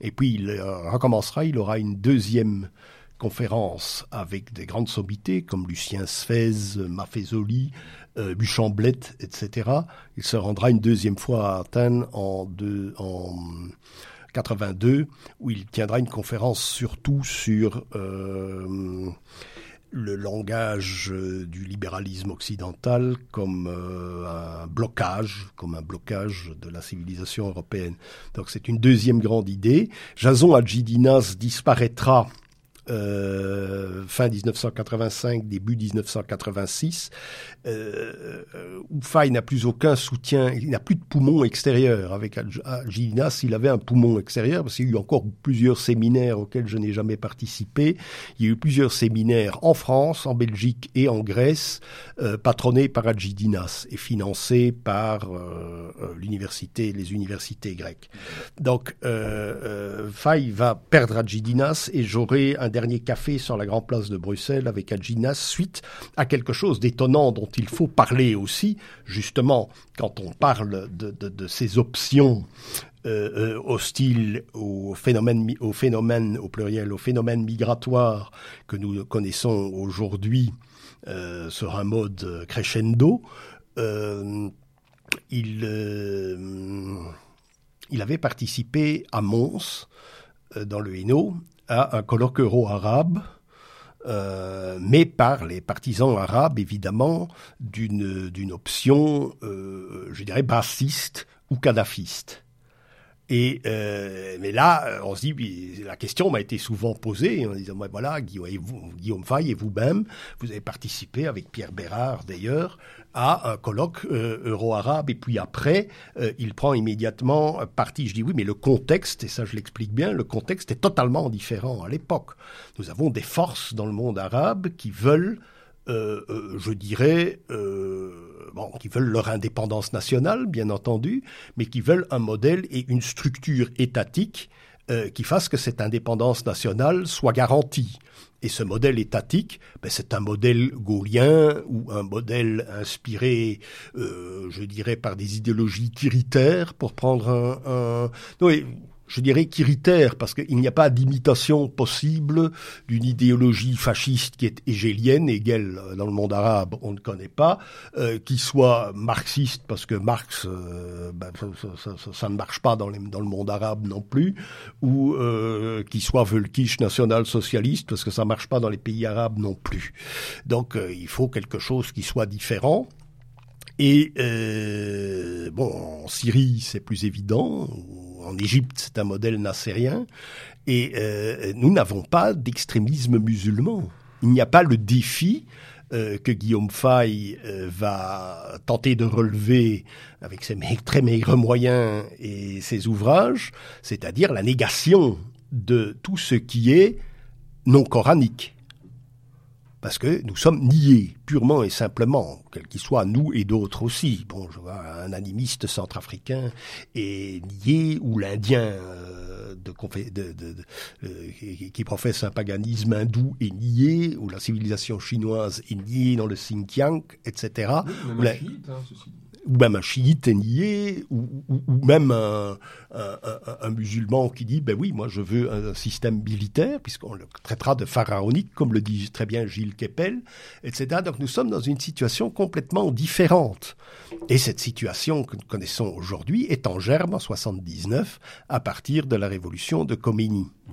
Et puis il euh, recommencera, il aura une deuxième conférence avec des grandes sommités comme Lucien Sfez, Maffezoli, euh, etc. Il se rendra une deuxième fois à Athènes en, deux, en 82, où il tiendra une conférence surtout sur euh, le langage euh, du libéralisme occidental comme euh, un blocage, comme un blocage de la civilisation européenne. Donc c'est une deuxième grande idée. Jason Adjidinas disparaîtra euh, fin 1985, début 1986, euh, Faye n'a plus aucun soutien, il n'a plus de poumon extérieur. Avec Alginas, il avait un poumon extérieur parce qu'il y a eu encore plusieurs séminaires auxquels je n'ai jamais participé. Il y a eu plusieurs séminaires en France, en Belgique et en Grèce, euh, patronnés par Algidinas et financés par euh, euh, l'université, les universités grecques. Donc, euh, Faye va perdre Algidinas et j'aurai un dernier café sur la grande place de Bruxelles avec Alginas suite à quelque chose d'étonnant dont il faut parler aussi, justement, quand on parle de, ces options euh, euh, hostiles au phénomène, au phénomène, au pluriel, au phénomène migratoire que nous connaissons aujourd'hui euh, sur un mode crescendo, il, il avait participé à Mons, dans le Hainaut, à un colloque euro-arabe, euh, mais par les partisans arabes, évidemment, d'une option, euh, je dirais, bassiste ou kadhafiste. Et euh, mais là, on se dit, la question m'a été souvent posée en disant, voilà, Guillaume, Fay et vous-même, vous avez participé avec Pierre Bérard d'ailleurs à un colloque euh, euro-arabe et puis après, euh, il prend immédiatement parti. Je dis oui, mais le contexte, et ça je l'explique bien, le contexte est totalement différent à l'époque. Nous avons des forces dans le monde arabe qui veulent, euh, je dirais, bon, qui veulent leur indépendance nationale, bien entendu, mais qui veulent un modèle et une structure étatique qui fasse que cette indépendance nationale soit garantie. Et ce modèle étatique, ben c'est un modèle gaulien ou un modèle inspiré, euh, je dirais, par des idéologies kiritaires, pour prendre un... un... je dirais kiritaire, parce qu'il n'y a pas d'imitation possible d'une idéologie fasciste qui est hégélienne, Hegel dans le monde arabe on ne connaît pas, euh, qui soit marxiste, parce que Marx, euh, ben, ça, ça, ça, ne marche pas dans, le monde arabe non plus, ou euh, qui soit Völkisch national-socialiste, parce que ça ne marche pas dans les pays arabes non plus. Donc euh, il faut quelque chose qui soit différent. Et euh, bon, en Syrie, c'est plus évident. En Égypte, c'est un modèle nassérien. Et euh, nous n'avons pas d'extrémisme musulman. Il n'y a pas le défi euh, que Guillaume Fay euh, va tenter de relever avec ses très maigres moyens et ses ouvrages, c'est-à-dire la négation de tout ce qui est non coranique parce que nous sommes niés, purement et simplement, quel qu'il soit, nous et d'autres aussi. Bon, je vois un animiste centrafricain est nié, ou l'Indien euh, de, de, de, euh, qui professe un paganisme hindou est nié, ou la civilisation chinoise est niée dans le Xinjiang, etc. Oui, la, chiite, hein, ceci ou même un chiite nié, ou, même un, musulman qui dit, ben oui, moi je veux un système militaire, puisqu'on le traitera de pharaonique, comme le dit très bien Gilles Kepel, etc. Donc nous sommes dans une situation complètement différente. Et cette situation que nous connaissons aujourd'hui est en germe en 79, à partir de la révolution de Khomeini. Mmh.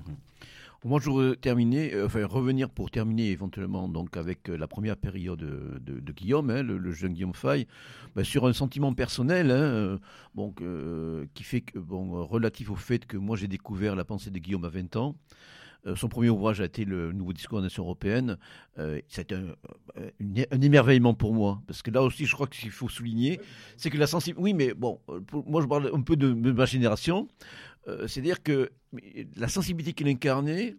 Moi, je voudrais terminer, euh, enfin revenir pour terminer éventuellement donc avec euh, la première période de, Guillaume, hein, le, jeune Guillaume Fay, ben, sur un sentiment personnel, hein, euh, qui fait que bon, relatif au fait que moi j'ai découvert la pensée de Guillaume à 20 ans. Son premier ouvrage a été le nouveau discours de la nation européenne. Euh, été un, un, émerveillement pour moi, parce que là aussi, je crois qu'il faut souligner, c'est que la sensibilité. Oui, mais bon, moi, je parle un peu de ma génération. Euh, C'est-à-dire que la sensibilité qu'il incarnait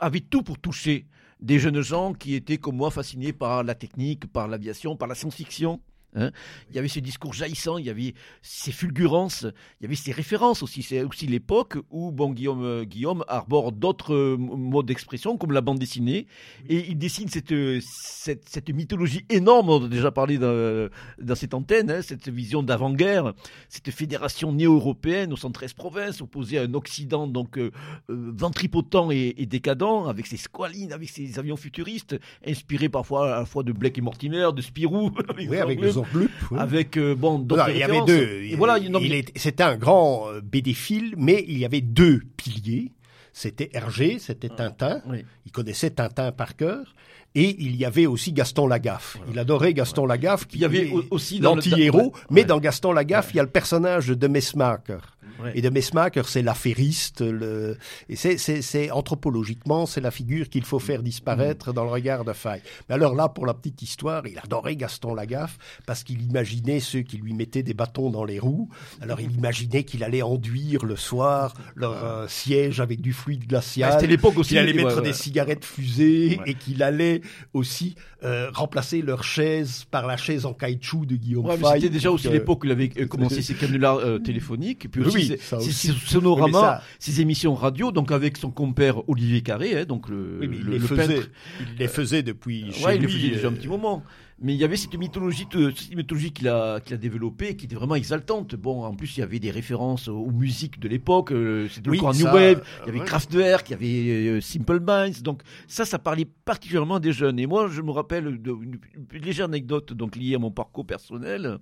avait tout pour toucher des jeunes gens qui étaient comme moi fascinés par la technique, par l'aviation, par la science-fiction. Hein. Il y avait ce discours jaillissant, il y avait ces fulgurances, il y avait ces références aussi. C'est aussi l'époque où bon, Guillaume, euh, Guillaume arbore d'autres euh, modes d'expression, comme la bande dessinée, et il dessine cette, cette, cette mythologie énorme, on a déjà parlé dans, dans cette antenne, hein, cette vision d'avant-guerre, cette fédération néo-européenne aux 113 provinces, opposée à un Occident donc euh, ventripotent et, et, décadent, avec ses squalines, avec ses avions futuristes, inspirés parfois à la fois de Blake et Mortimer, de Spirou, oui, avec les Oui. avec euh, bon d'autres il y avait deux et voilà il, il est, c'était un grand euh, bédéphile mais il y avait deux piliers c'était Hergé c'était Tintin oui. il connaissait Tintin par cœur et il y avait aussi Gaston Lagaffe. Il adorait Gaston ouais. Lagaffe, qui il y avait aussi l'anti-héros, ouais. mais dans Gaston Lagaffe, il y a le personnage de Messmaker. Ouais. Et de Messmaker, c'est l'affairiste. Le... Et c'est, c'est, c'est anthropologiquement, c'est la figure qu'il faut faire disparaître mmh. dans le regard de Faye. Mais alors là, pour la petite histoire, il adorait Gaston Lagaffe parce qu'il imaginait ceux qui lui mettaient des bâtons dans les roues. Alors il imaginait qu'il allait enduire le soir leur euh, siège avec du fluide glacial. C'était l'époque aussi. Qu'il allait mettre des cigarettes fusées et qu'il allait aussi euh, remplacer leur chaise par la chaise en caoutchouc de Guillaume ouais, Faye. C'était déjà aussi euh, l'époque où il avait commencé ses canulars téléphoniques, et puis aussi oui, ses, sonoramas, ses émissions radio, donc avec son compère Olivier Carré, hein, donc le, oui, le, il les le faisait, peintre. Il les faisait depuis chez ouais, lui. il le faisait déjà un petit moment. Mais il y avait cette mythologie, cette mythologie qu'il a, qu'il a développée, qui était vraiment exaltante. Bon, en plus, il y avait des références aux musiques de l'époque. Euh, C'était oui, le New Wave. Il y avait ouais. Kraftwerk, il y avait euh, Simple Minds. Donc ça, ça parlait particulièrement des jeunes. Et moi, je me rappelle d'une légère anecdote donc liée à mon parcours personnel.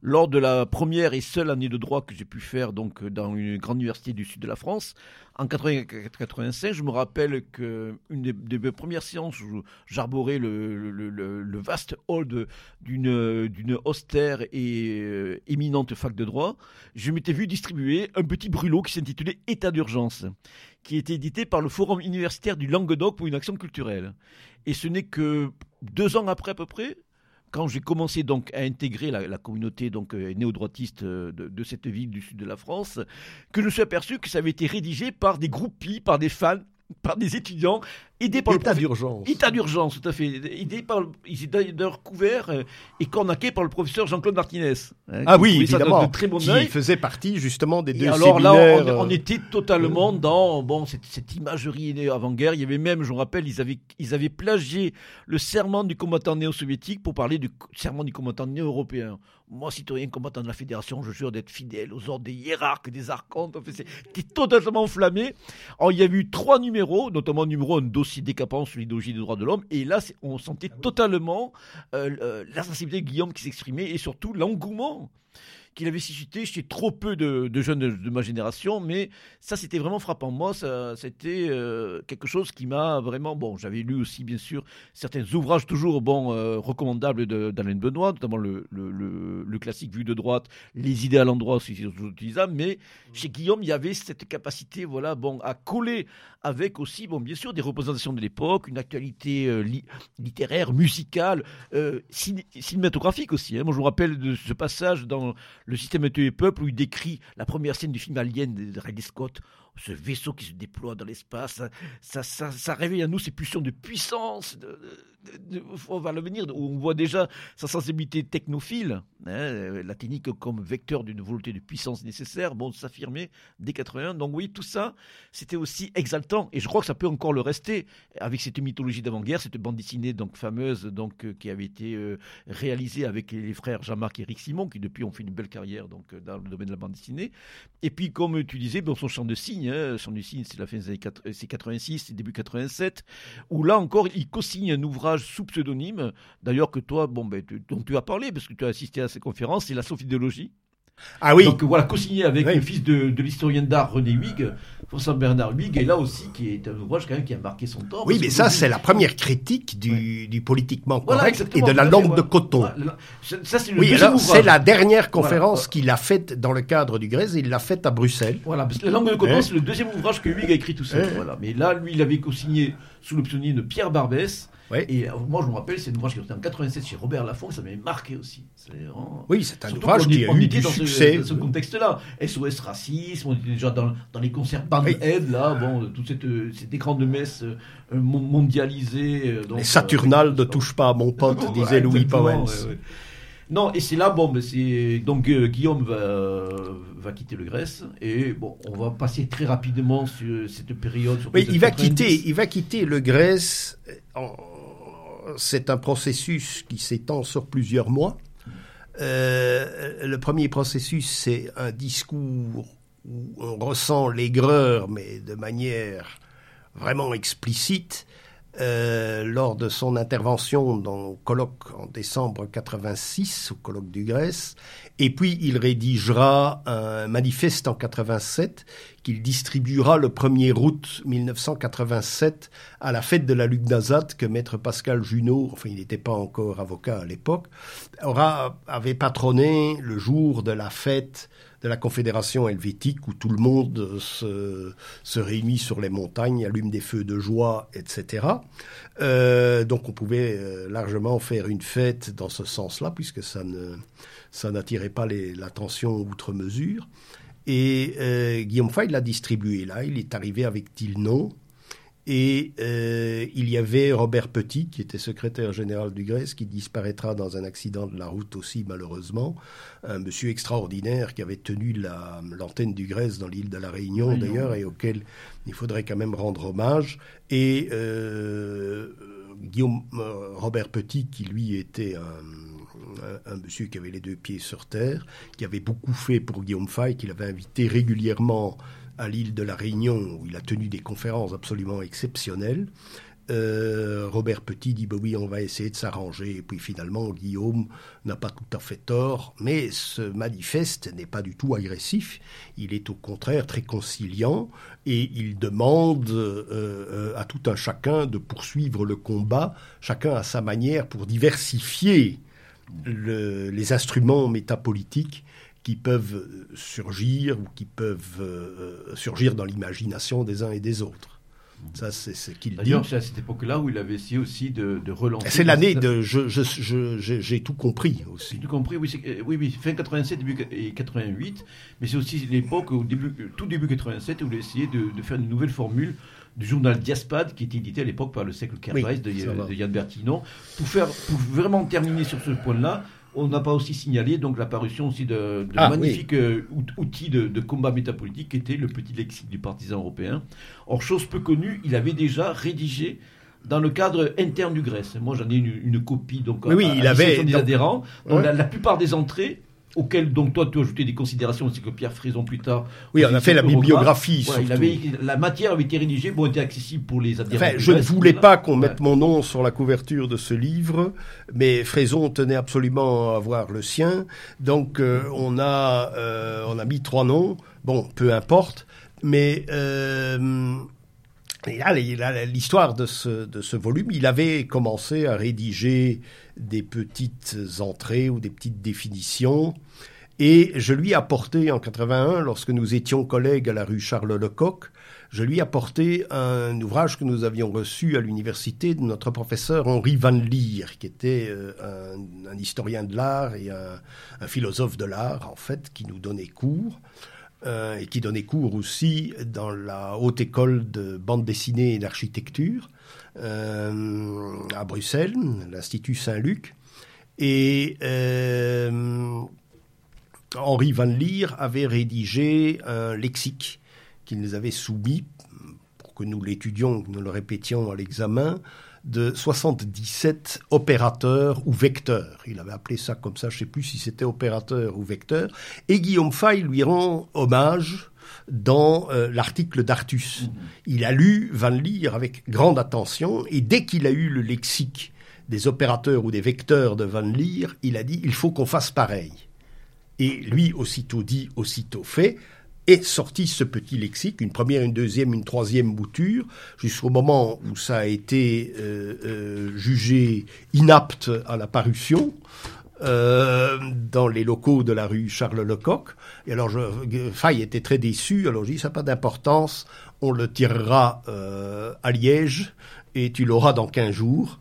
Lors de la première et seule année de droit que j'ai pu faire donc dans une grande université du sud de la France, en 85, je me rappelle que une des, des premières séances où j'arborais le, le, le, le, vaste d'une austère et euh, éminente fac de droit, je m'étais vu distribuer un petit brûlot qui s'intitulait État d'urgence, qui était édité par le Forum universitaire du Languedoc pour une action culturelle. Et ce n'est que deux ans après à peu près quand j'ai commencé donc à intégrer la, communauté donc euh, néo-droitiste euh, de, cette ville du sud de la France, que je me suis aperçu que ça avait été rédigé par des groupies, par des fans, par des étudiants Aidé par État d'urgence. État d'urgence, tout à fait. Aidé par, ils étaient d'ailleurs couverts euh, et cornaqués par le professeur Jean-Claude Martinez. Hein, ah oui, évidemment. De, très bon qui faisait partie justement des deux et alors là, on, euh, était totalement dans bon cette, cette imagerie avant-guerre. Il y avait même, je me rappelle, ils avaient ils avaient plagié le serment du combattant néo-soviétique pour parler du serment du combattant néo-européen. Moi, citoyen combattant de la Fédération, je jure d'être fidèle aux ordres des hiérarques, des archontes. C'était totalement enflammé. Alors, il y a eu trois numéros, notamment numéro un dossier décapant sur l'idéologie des droits de l'homme. Et là, on sentait totalement euh, euh, la sensibilité de Guillaume qui s'exprimait et surtout l'engouement qu'il avait suscité chez trop peu de, jeunes de, ma génération, mais ça c'était vraiment frappant. Moi, ça, c'était euh, quelque chose qui m'a vraiment. Bon, j'avais lu aussi bien sûr certains ouvrages toujours bon euh, recommandables d'Alain Benoît, notamment le, le, classique Vue de droite, Les idées à l'endroit aussi utilisables, mais chez Guillaume il y avait cette capacité, voilà, bon, à coller avec aussi, bon, bien sûr, des représentations de l'époque, une actualité euh, littéraire, musicale, cinématographique aussi. Hein. Moi, je me rappelle de ce passage dans le système de peuple où il décrit la première scène du film Alien de Ridley Scott ce vaisseau qui se déploie dans l'espace, ça, réveille à nous ces pulsions de puissance, de, on va le venir, où on voit déjà sa sensibilité technophile, hein, la technique comme vecteur d'une volonté de puissance nécessaire, bon, s'affirmer dès 81. Donc oui, tout ça, c'était aussi exaltant, et je crois que ça peut encore le rester avec cette mythologie d'avant-guerre, cette bande dessinée donc fameuse, donc euh, qui avait été euh, réalisée avec les frères Jean-Marc et Eric Simon, qui depuis ont fait une belle carrière donc dans le domaine de la bande dessinée. Et puis, comme tu disais, dans son champ de signes son signe, c'est la fin des années 86, début 87, où là encore, il co-signe un ouvrage sous pseudonyme, d'ailleurs que toi, bon, ben, dont tu as parlé, parce que tu as assisté à ces conférences, c'est la sophidéologie. Ah oui. Donc voilà, co-signé avec le fils de, de l'historien d'art René Huyghe, François Bernard Huyghe, et là aussi qui est un ouvrage quand même qui a marqué son temps. Oui, mais ça c'est la première critique du, du politiquement correct et de la langue de coton. ça c'est oui, c'est la dernière conférence qu'il a faite dans le cadre du Grèce, et il l'a faite à Bruxelles. Voilà, parce que la langue de coton hein c'est le deuxième ouvrage que Huyghe a écrit tout seul. Hein voilà, mais là lui il avait co-signé sous le pseudonyme de Pierre Barbès. Et euh, moi, je me rappelle, c'est un ouvrage qui était en 87 chez Robert Laffont, ça m'avait marqué aussi. Oui, c'est un ouvrage qui a eu du dans succès. Ce, dans ce contexte-là. SOS Racisme, on était déjà dans, dans les concerts Band-Aid, là, bon, tout cette, cet écran de messe euh, mondialisé. Euh, donc, les Saturnales ne touchent pas à mon pote, disait Louis Powell. Non, et c'est là, bon, ben c'est donc Guillaume va, va quitter le Grèce et bon, on va passer très rapidement sur cette période. oui, il va quitter, il va quitter le Grèce en, c'est un processus qui s'étend sur plusieurs mois. Euh, le premier processus, c'est un discours où on ressent l'aigreur, mais de manière vraiment explicite, euh, lors de son intervention dans le colloque en décembre 86, au colloque du Grèce, et puis il rédigera un manifeste en 87 qu'il distribuera le 1er août 1987 à la fête de la Lugnazat que maître Pascal Junot, enfin il n'était pas encore avocat à l'époque, aura avait patronné le jour de la fête de la Confédération helvétique où tout le monde se, se réunit sur les montagnes, allume des feux de joie, etc. Euh, donc on pouvait euh, largement faire une fête dans ce sens-là, puisque ça ne ça n'attirait pas l'attention outre mesure. Et euh, Guillaume Fay l'a distribué là, il est arrivé avec Tilnon, et euh, il y avait Robert Petit, qui était secrétaire général du Grèce, qui disparaîtra dans un accident de la route aussi, malheureusement. Un monsieur extraordinaire qui avait tenu l'antenne du Grèce dans l'île de la Réunion, d'ailleurs, et auquel il faudrait quand même rendre hommage. Et euh, Guillaume euh, Robert Petit, qui lui était un, un, monsieur qui avait les deux pieds sur terre, qui avait beaucoup fait pour Guillaume Fay, qu'il avait invité régulièrement à l'île de la Réunion, où il a tenu des conférences absolument exceptionnelles. euh, Robert Petit dit bah oui, on va essayer de s'arranger. Et puis finalement, Guillaume n'a pas tout à fait tort, mais ce manifeste n'est pas du tout agressif. Il est au contraire très conciliant et il demande euh, euh, à tout un chacun de poursuivre le combat, chacun à sa manière, pour diversifier le, les instruments métapolitiques qui peuvent surgir ou qui peuvent surgir dans l'imagination des uns et des autres. Ça, c'est ce qu'il dit. D'ailleurs, c'est à cette époque-là où il avait essayé aussi de, de relancer. C'est l'année de. J'ai je, je, je, tout compris aussi. Tout compris, oui, oui, oui, fin 87, début 88. Mais c'est aussi l'époque, au début, tout début 87, où il a essayé de, de, faire une nouvelle formule du journal Diaspad, qui était édité à l'époque par le siècle Kerbès de, de, Yann Bertino, pour, faire, pour vraiment terminer sur ce point-là on n'a pas aussi signalé donc l'apparition aussi de, de ah, magnifiques euh, outils de, combat métapolitique qui était le petit lexique du partisan européen. Or, chose peu connue, il avait déjà rédigé dans le cadre interne du Grèce. Moi, j'en ai une, copie donc oui, il avait des adhérents. la, plupart des entrées auquel donc toi tu as ajouté des considérations, c'est que Pierre Frison plus tard. Oui, on a fait la bibliographie. il avait, la matière avait été rédigée, bon, était accessible pour les adhérents. Enfin, je ne voulais pas qu'on mette mon nom sur la couverture de ce livre, mais Frison tenait absolument à avoir le sien, donc euh, on a euh, on a mis trois noms. Bon, peu importe, mais euh, l'histoire de ce, de ce volume, il avait commencé à rédiger des petites entrées ou des petites définitions. Et je lui ai apporté en 81, lorsque nous étions collègues à la rue Charles Lecoq, je lui ai apporté un ouvrage que nous avions reçu à l'université de notre professeur Henri Van Lier, qui était euh, un, historien de l'art et un, philosophe de l'art, en fait, qui nous donnait cours. Euh, et qui donnait cours aussi dans la haute école de bande dessinée et d'architecture euh, à Bruxelles, l'Institut Saint-Luc. Et Henri Van Lier avait rédigé un lexique qu'il nous avait soumis pour que nous l'étudions, que nous le répétions à l'examen, de 77 opérateurs ou vecteurs. Il avait appelé ça comme ça, je ne sais plus si c'était opérateur ou vecteur. Et Guillaume Fay lui rend hommage dans euh, l'article d'Artus. Mhm. Il a lu Van Lier avec grande attention et dès qu'il a eu le lexique des opérateurs ou des vecteurs de Van Lier, il a dit il faut qu'on fasse pareil. Et lui, aussitôt dit, aussitôt fait, est sorti ce petit lexique, une première, une deuxième, une troisième bouture, jusqu'au moment où ça a été euh, euh, jugé inapte à la parution. Euh, dans les locaux de la rue Charles Lecoq. Et alors, je, Fay était très déçu. Alors, je dis, ça n'a pas d'importance. On le tirera à Liège et tu l'auras dans 15 jours.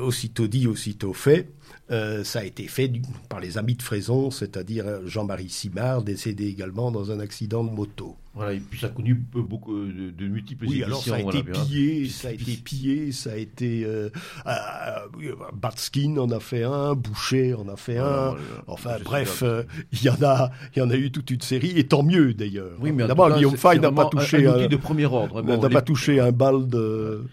aussitôt dit, aussitôt fait. Euh, ça a été fait par les amis de Fraison, c'est-à-dire Jean-Marie Simard, décédé également dans un accident de moto. Voilà, et puis ça a connu beaucoup de, de multiples oui, alors ça a été pillé, ça a été pillé, ça a été euh, euh, Batskin en a fait un, Boucher en a fait un. enfin bref, il y en a, il y en a eu toute une série, et tant mieux d'ailleurs. Oui, mais d'abord Guillaume Fay n'a pas touché un, de premier ordre. n'a pas touché un bal de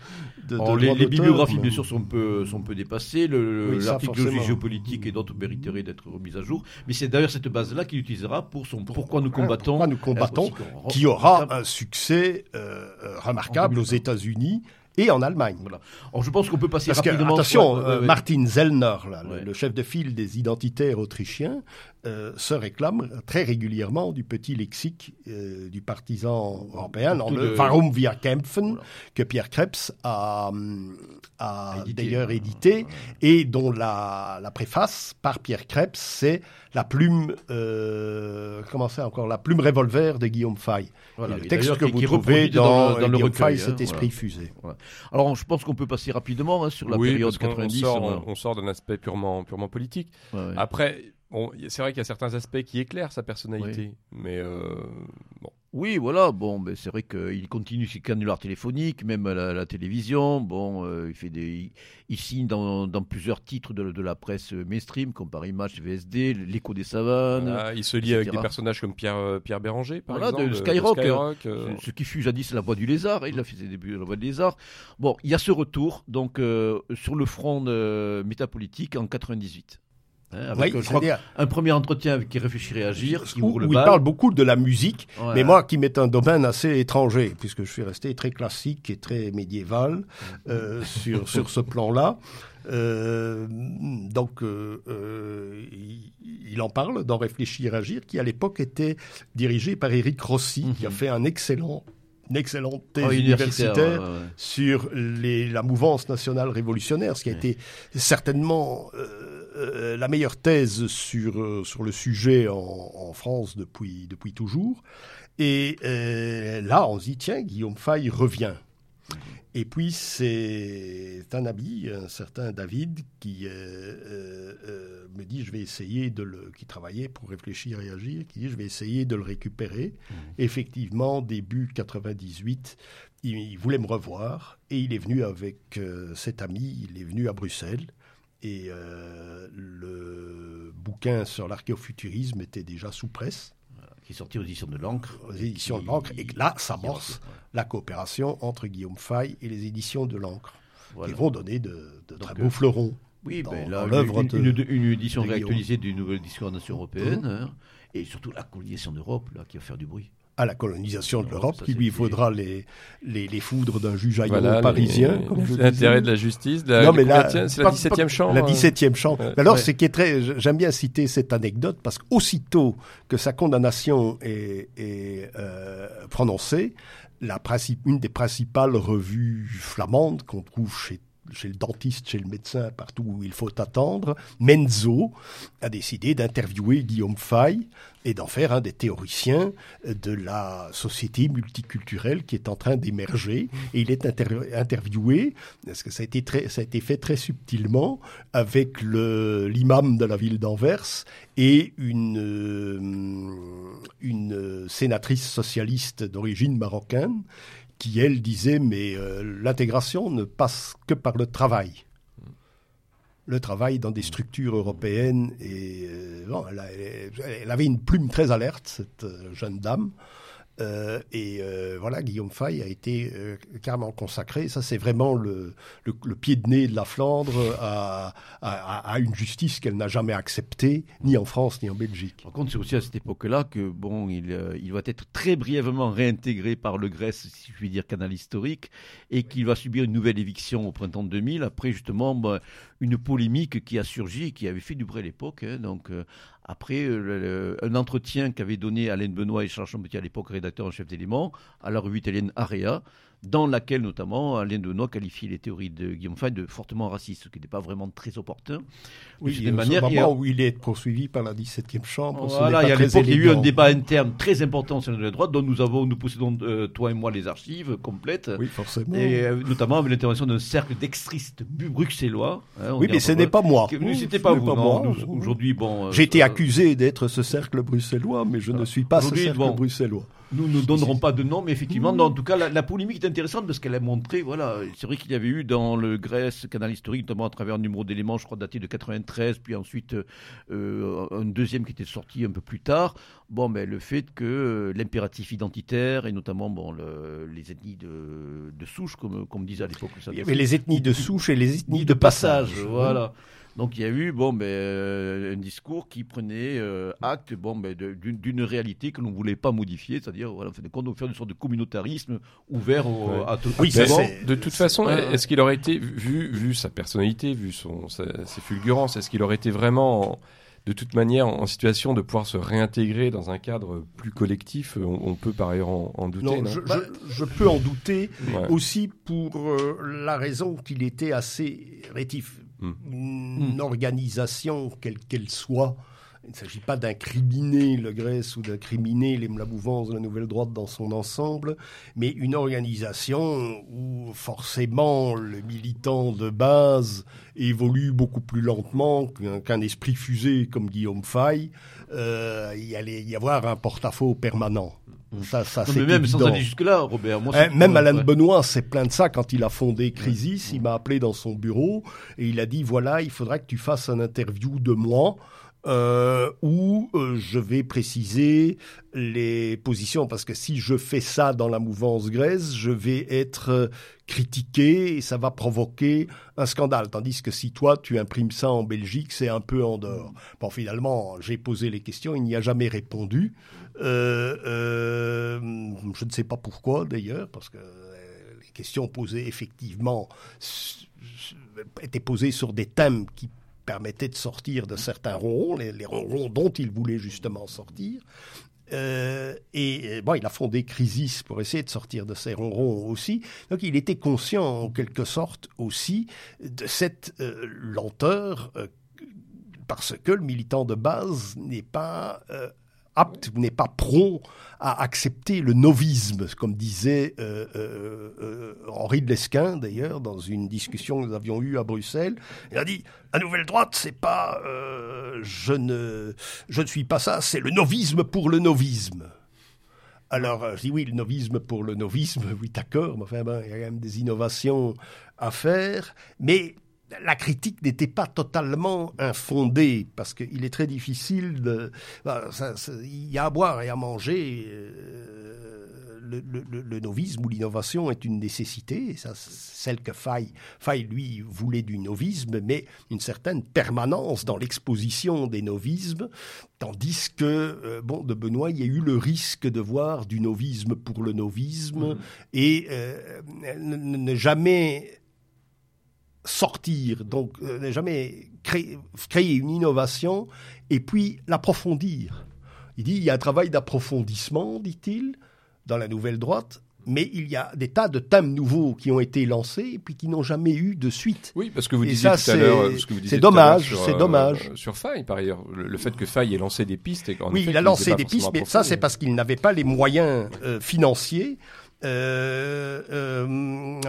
les, bibliographies, bien sûr, sont peu, sont peu dépassées. L'article de géopolitique et d'autres mériteraient d'être remis à jour. Mais c'est d'ailleurs cette base-là qu'il utilisera pour son Pourquoi nous combattons. Pourquoi nous combattons, qui aura un succès euh, euh, remarquable aux États-Unis et en Allemagne. Voilà. Alors je pense qu'on peut passer Parce rapidement. attention, euh, Martin Zellner, là, le, chef de file des identitaires autrichiens, euh, se réclame très régulièrement du petit lexique euh, du partisan européen, dans le Warum wir kämpfen, que Pierre Krebs a, a d'ailleurs édité, et dont la, la, préface par Pierre Krebs, c'est la plume, euh, comment c'est encore, la plume revolver de Guillaume Fay. Voilà, le texte que vous trouvez dans, dans, le Guillaume Fay, hein, cet esprit fusé. Alors je pense qu'on peut passer rapidement hein, sur la période 90. On sort, d'un aspect purement, purement politique. Après, Bon, c'est vrai qu'il y a certains aspects qui éclairent sa personnalité, mais euh, bon. Oui, voilà. Bon, ben c'est vrai qu'il continue ses canulars téléphoniques, même à la, télévision. Bon, euh, il fait des, il, signe dans, dans, plusieurs titres de, de, la presse mainstream, comme Paris Match, VSD, l'écho des savanes. il se lie avec des personnages comme Pierre, euh, Pierre Béranger, par voilà, exemple. De Skyrock, ce, qui fut jadis la voix du lézard. il a fait ses débuts de la voix du lézard. Bon, il y a ce retour, donc sur le front métapolitique en 98. Hein, avec, Oui, je crois, c'est-à-dire- un premier entretien avec qui réfléchit réagir, qui où, il parle beaucoup de la musique, Ouais. mais moi qui m'est un domaine assez étranger, puisque je suis resté très classique et très médiéval euh, sur, sur ce plan-là. Euh, donc, euh, euh, il, il en parle dans Réfléchir, Agir, qui à l'époque était dirigé par Éric Rossi, qui a Mhm. fait un excellent, une excellente thèse Ah, universitaire universitaire, ouais, ouais. sur les, la mouvance nationale révolutionnaire, ce qui a été certainement euh, euh, la meilleure thèse sur, euh, sur le sujet en, en France depuis, depuis toujours. Et euh, là, on se dit, tiens, Guillaume Fay revient. Et puis, c'est un ami, un certain David, qui euh, euh, euh, me dit, je vais essayer de le... qui travaillait pour réfléchir et agir, qui dit, je vais essayer de le récupérer. Effectivement, début 98, il, il voulait me revoir et il est venu avec euh, cet ami, il est venu à Bruxelles. Et euh, le bouquin sur l'archéofuturisme était déjà sous presse, Qui est sorti aux éditions de l'encre. aux éditions de l'encre. Et là, s'amorce la coopération entre Guillaume Fay et les éditions de l'encre, Voilà. qui vont donner de, très euh, beaux fleurons. Oui, dans- ben, là, l'œuvre une, de- une- une édition réactualisée d'une nouvelle édition Nation européenne, hein, et surtout la colonisation d'Europe, là, qui va faire du bruit. À la colonisation de l'Europe, qui lui faudra les, les, les foudres d'un juge Voilà, parisien. l'intérêt de la justice. De la, Non, mais tiens, c'est la 17e pas- chambre. La hein. 17e chambre. Ouais. Mais alors, Ouais. c'est qui est très. J'aime bien citer cette anecdote parce qu'aussitôt que sa condamnation est, est, euh, prononcée, la princi- une des principales revues flamandes qu'on trouve chez chez le dentiste, chez le médecin, partout où il faut attendre, Menzo a décidé d'interviewer Guillaume Fay et d'en faire un des théoriciens de la société multiculturelle qui est en train d'émerger. Et il est inter- interviewé, parce que ça a été, très, ça a été fait très subtilement, avec l'imam de la ville d'Anvers et une, euh, une sénatrice socialiste d'origine marocaine qui, elle, disait, mais euh, l'intégration ne passe que par le travail. Le travail dans des structures européennes. Et euh, elle avait une plume très alerte, cette euh, jeune dame. Euh, et euh, voilà, Guillaume Fay a été euh, carrément consacré. Ça, c'est vraiment le, pied de nez de la Flandre à, une justice qu'elle n'a jamais acceptée, ni en France, ni en Belgique. Par contre, c'est aussi à cette époque-là que bon, il, euh, il va être très brièvement réintégré par le Grèce, si je puis dire, canal historique, et qu'il va subir une nouvelle éviction au printemps 2000, après justement ben, une polémique qui a surgi et qui avait fait du bruit à l'époque. hein. donc, après euh, un entretien qu'avait donné Alain Benoît et Charles Champetier, à l'époque rédacteur en chef d'éléments, à la revue italienne Area, dans laquelle notamment Alain Benoît qualifiait les théories de Guillaume Fay de fortement racistes, ce qui n'était pas vraiment très opportun. Oui, il y a manière- moment où il est poursuivi par la 17e chambre. Voilà, n'est il y pas a il y a eu un débat interne très important sur la droite, dont nous avons, nous possédons, euh, toi et moi, les archives complètes. Oui, forcément. Et euh, notamment avec l'intervention d'un cercle d'extristes bruxellois. hein, oui, mais ce n'est pas moi. C'était pas n'est non, moi. Aujourd'hui, bon. euh, J'ai été euh, accusé d'être ce cercle bruxellois, mais je ne suis pas ce cercle bruxellois. Nous ne donnerons pas de nom, mais effectivement, non, en tout cas, la, la polémique est intéressante parce qu'elle a montré, voilà, c'est vrai qu'il y avait eu dans le Grèce, canal historique, notamment à travers un numéro d'éléments, je crois, daté de 93, puis ensuite euh, un deuxième qui était sorti un peu plus tard. Bon, mais le fait que euh, l'impératif identitaire, et notamment bon, le- les ethnies de, de souche, comme, comme disait à l'époque Il y Sadaf, avait les ethnies de souche et les ethnies ni de passage. Voilà. Donc il y a eu bon, ben, euh, un discours qui prenait euh, acte bon, ben, d'une d'une réalité que l'on ne voulait pas modifier, c'est-à-dire voilà, en faire une sorte de communautarisme ouvert au, Ouais. à tout Oui, ça, de toute façon, est-ce qu'il aurait été, vu, vu sa personnalité, vu son, sa- ses fulgurances, est-ce qu'il aurait été vraiment, en- de toute manière, en situation de pouvoir se réintégrer dans un cadre plus collectif On, on peut par aheure en, en douter. Non, non je, je- je peux en douter Ouais. aussi pour euh, la raison qu'il était assez rétif. Une organisation, quelle qu'elle soit, il ne s'agit pas d'incriminer le Grèce ou d'incriminer les- la mouvance de la Nouvelle Droite dans son ensemble, mais une organisation où forcément le militant de base évolue beaucoup plus lentement qu'un esprit fusé comme Guillaume Fay. Euh, il allait y avoir un porte-à-faux permanent. Ça, ça Non, c'est mais même sans évident. aller jusque-là, Robert. Moi, Eh, c'est- même Alain ouais. Benoît s'est plaint de ça quand il a fondé Crisis. Il m'a appelé dans son bureau et il a dit voilà, il faudra que tu fasses un interview de moi euh, où euh, je vais préciser les positions, parce que si je fais ça dans la mouvance Grèce, je vais être euh, critiqué et ça va provoquer un scandale. Tandis que si toi, tu imprimes ça en Belgique, c'est un peu en dehors. Bon, finalement, j'ai posé les questions, il n'y a jamais répondu. Euh, je ne sais pas pourquoi, d'ailleurs, parce que les questions posées, effectivement, étaient posées sur des thèmes qui permettait de sortir de certains ronrons, les, ronrons dont il voulait justement sortir. Euh, et bon, il a fondé Crisis pour essayer de sortir de ces ronrons aussi. Donc, il était conscient, en quelque sorte, aussi de cette euh, lenteur, euh, parce que le militant de base n'est pas apte, n'est pas prompt à accepter le novisme, comme disait euh, euh, euh, Henri de Lesquin, d'ailleurs, dans une discussion que nous avions eue à Bruxelles. Il a dit la nouvelle droite, c'est pas je ne je ne suis pas ça, c'est le novisme pour le novisme. Alors, je dis oui, le novisme pour le novisme, oui, d'accord, mais enfin, il y a quand même des innovations à faire, mais la critique n'était pas totalement infondée, parce qu'il est très difficile de... ça- il y a à boire et à manger. euh, le, le- le novisme ou l'innovation est une nécessité, et ça, celle que Fay, Fay, lui, voulait du novisme, mais une certaine permanence dans l'exposition des novismes, tandis que, euh, bon, de Benoît, il y a eu le risque de voir du novisme pour le novisme, et euh, ne, ne jamais sortir, donc euh, jamais créer, créer une innovation et puis l'approfondir. Il dit il y a un travail d'approfondissement, dit-il, dans la nouvelle droite, mais il y a des tas de thèmes nouveaux qui ont été lancés et puis qui n'ont jamais eu de suite. Oui, parce que vous Et disiez ça, tout à l'heure, c'est- ce dommage, c'est euh, dommage. sur Faye, par ailleurs, le, le fait que Faye ait lancé des pistes et oui, il a lancé des pistes, mais ça c'est parce qu'il n'avait pas les moyens euh, financiers. Euh, euh,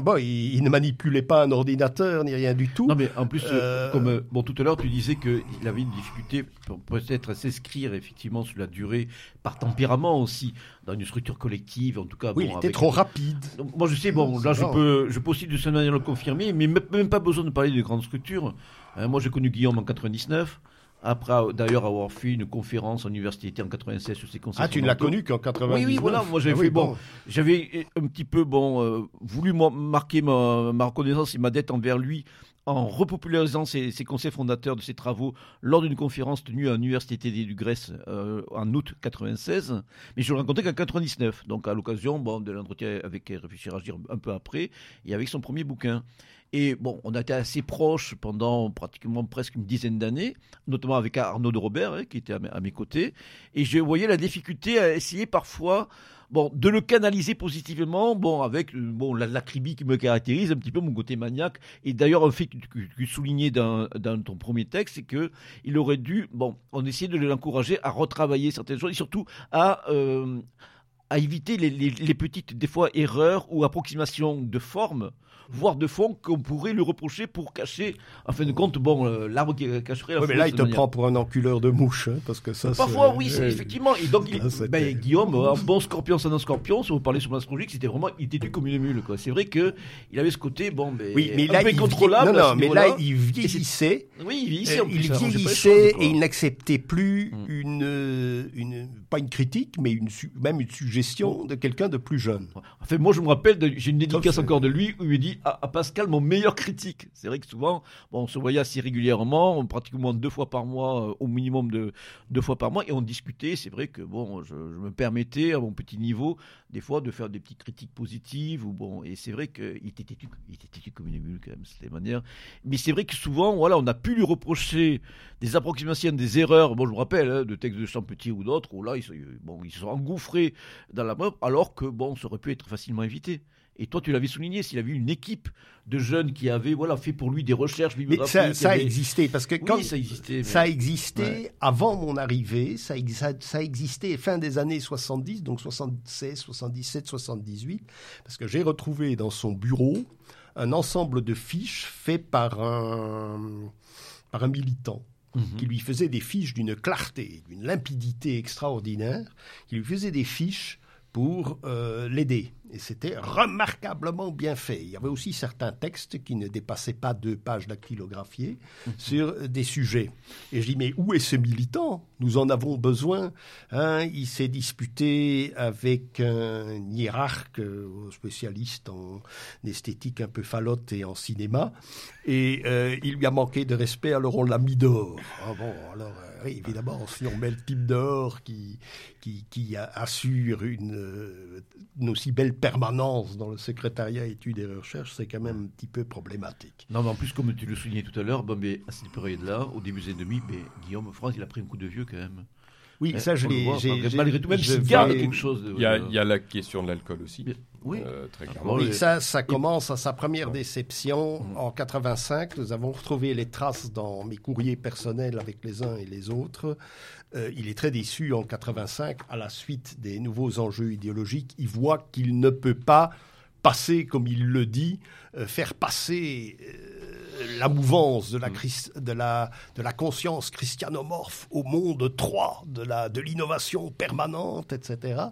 bon, il, il ne manipulait pas un ordinateur ni rien du tout. Non, mais en plus, euh, Euh, comme euh, bon, tout à l'heure, tu disais qu'il avait une difficulté peut-être à s'inscrire effectivement sur la durée, par tempérament aussi, dans une structure collective, en tout cas. oui, bon, il était avec- trop rapide. Donc, Moi, je sais, bon, là, je peux, je peux aussi de cette manière le confirmer, mais même pas besoin de parler de grandes structures. Euh, moi, j'ai connu Guillaume en 99. Après, euh, d'ailleurs, avoir fait une conférence en université en 96 sur ses conseils. Ah, tu ne l'as connu qu'en 99 Oui, oui, voilà, moi, j'avais Ah oui, fait, bon, J'avais un petit peu bon euh, voulu marquer ma, ma reconnaissance et ma dette envers lui en repopularisant ses, conseils fondateurs de ses travaux lors d'une conférence tenue à l'Université du Grèce euh, en août 96. Mais je le rencontrais qu'en 99, donc à l'occasion de l'entretien avec Réfléchir à un peu après et avec son premier bouquin. Et bon, on a été assez proches pendant pratiquement presque une dizaine d'années, notamment avec Arnaud de Robert, hein, qui était à à mes côtés. Et je voyais la difficulté à essayer parfois bon, de le canaliser positivement, bon, avec euh, bon, la l'acribie qui me caractérise, un petit peu mon côté maniaque. Et d'ailleurs, un fait que, tu soulignais dans, dans ton premier texte, c'est que il aurait dû, bon, on essayait de l'encourager à retravailler certaines choses et surtout à, euh, à éviter les- les petites, des fois, erreurs ou approximations de forme, voire de fond, qu'on pourrait lui reprocher pour cacher, en fin de compte, bon, euh, l'arbre qui cacherait la Oui, mais là, il te manière. prend pour un enculeur de mouche, hein, parce que ça. Parfois, oui, c'est ouais. effectivement. Et donc, il- Là, c'était- ben, Guillaume, un bon scorpion, c'est un scorpion. Si vous parlez sur l'astrologique, c'était vraiment, il était comme une mule, quoi. C'est vrai que il avait ce côté, bon, ben, Oui, mais un là, peu il incontrôlable. Non, non, mais là, il vieillissait. oui, il vieillissait. Euh, en plus, il les vieillissait choses, et il n'acceptait plus Mm. une, euh, une, pas une critique, mais une, même une suggestion de quelqu'un de plus jeune. Enfin, moi, je me rappelle, j'ai une dédicace encore de lui où il me à, Pascal, mon meilleur critique. C'est vrai que souvent, bon, on se voyait assez régulièrement, pratiquement deux fois par mois, euh, au minimum de deux fois par mois, et on discutait. C'est vrai que bon, je, me permettais à mon petit niveau, des fois, de faire des petites critiques positives. Ou bon, et c'est vrai qu'il était têtu, il était têtu comme une mule quand même, c'était manière. Mais c'est vrai que souvent, voilà, on a pu lui reprocher des approximations, des erreurs. Bon, je me rappelle hein, de textes de Champetier ou d'autres où là, ils, bon, ils se sont engouffrés dans la meuble, alors que bon, ça aurait pu être facilement évité. Et toi, tu l'avais souligné, s'il avait eu une équipe de jeunes qui avaient voilà, fait pour lui des recherches Mais bibliographiques. ça, ça existait, parce que Oui, quand ça existait. mais- ça existait Ouais. avant mon arrivée, ça, ex- ça, ça existait fin des années 70, donc 76, 77, 78, parce que j'ai retrouvé dans son bureau un ensemble de fiches faits par un, par un militant Mhm. qui lui faisait des fiches d'une clarté, d'une limpidité extraordinaire, qui lui faisait des fiches pour euh, l'aider. Et c'était remarquablement bien fait. Il y avait aussi certains textes qui ne dépassaient pas deux pages dactylographiées sur des sujets. Et je dis, mais où est ce militant? Nous en avons besoin. Hein, il s'est disputé avec un hiérarque, euh, spécialiste en esthétique un peu falote et en cinéma. Et euh, il lui a manqué de respect, alors on l'a mis dehors. Ah bon, alors, euh, évidemment, si on met le type dehors qui, qui, qui assure une, une, aussi belle permanence dans le secrétariat études et recherches, c'est quand même un petit peu problématique. Non, mais en plus, comme tu le soulignais tout à l'heure, bon, mais à cette période-là, au début des années 2000, mais Guillaume France, il a pris un coup de vieux quand même. Oui, ça, je l'ai. Malgré tout, même s'il garde quelque chose. De, il, y a, il y a la question de l'alcool aussi. Oui, euh, très clairement. Oui, ça, ça commence à sa première déception mm. en 85. Nous avons retrouvé les traces dans mes courriers personnels avec les uns et les autres. Euh, il est très déçu en 85 à la suite des nouveaux enjeux idéologiques. Il voit qu'il ne peut pas passer, comme il le dit, euh, faire passer la mouvance de la, mm. de la, de la conscience christianomorphe au monde 3, de, l'innovation permanente, etc.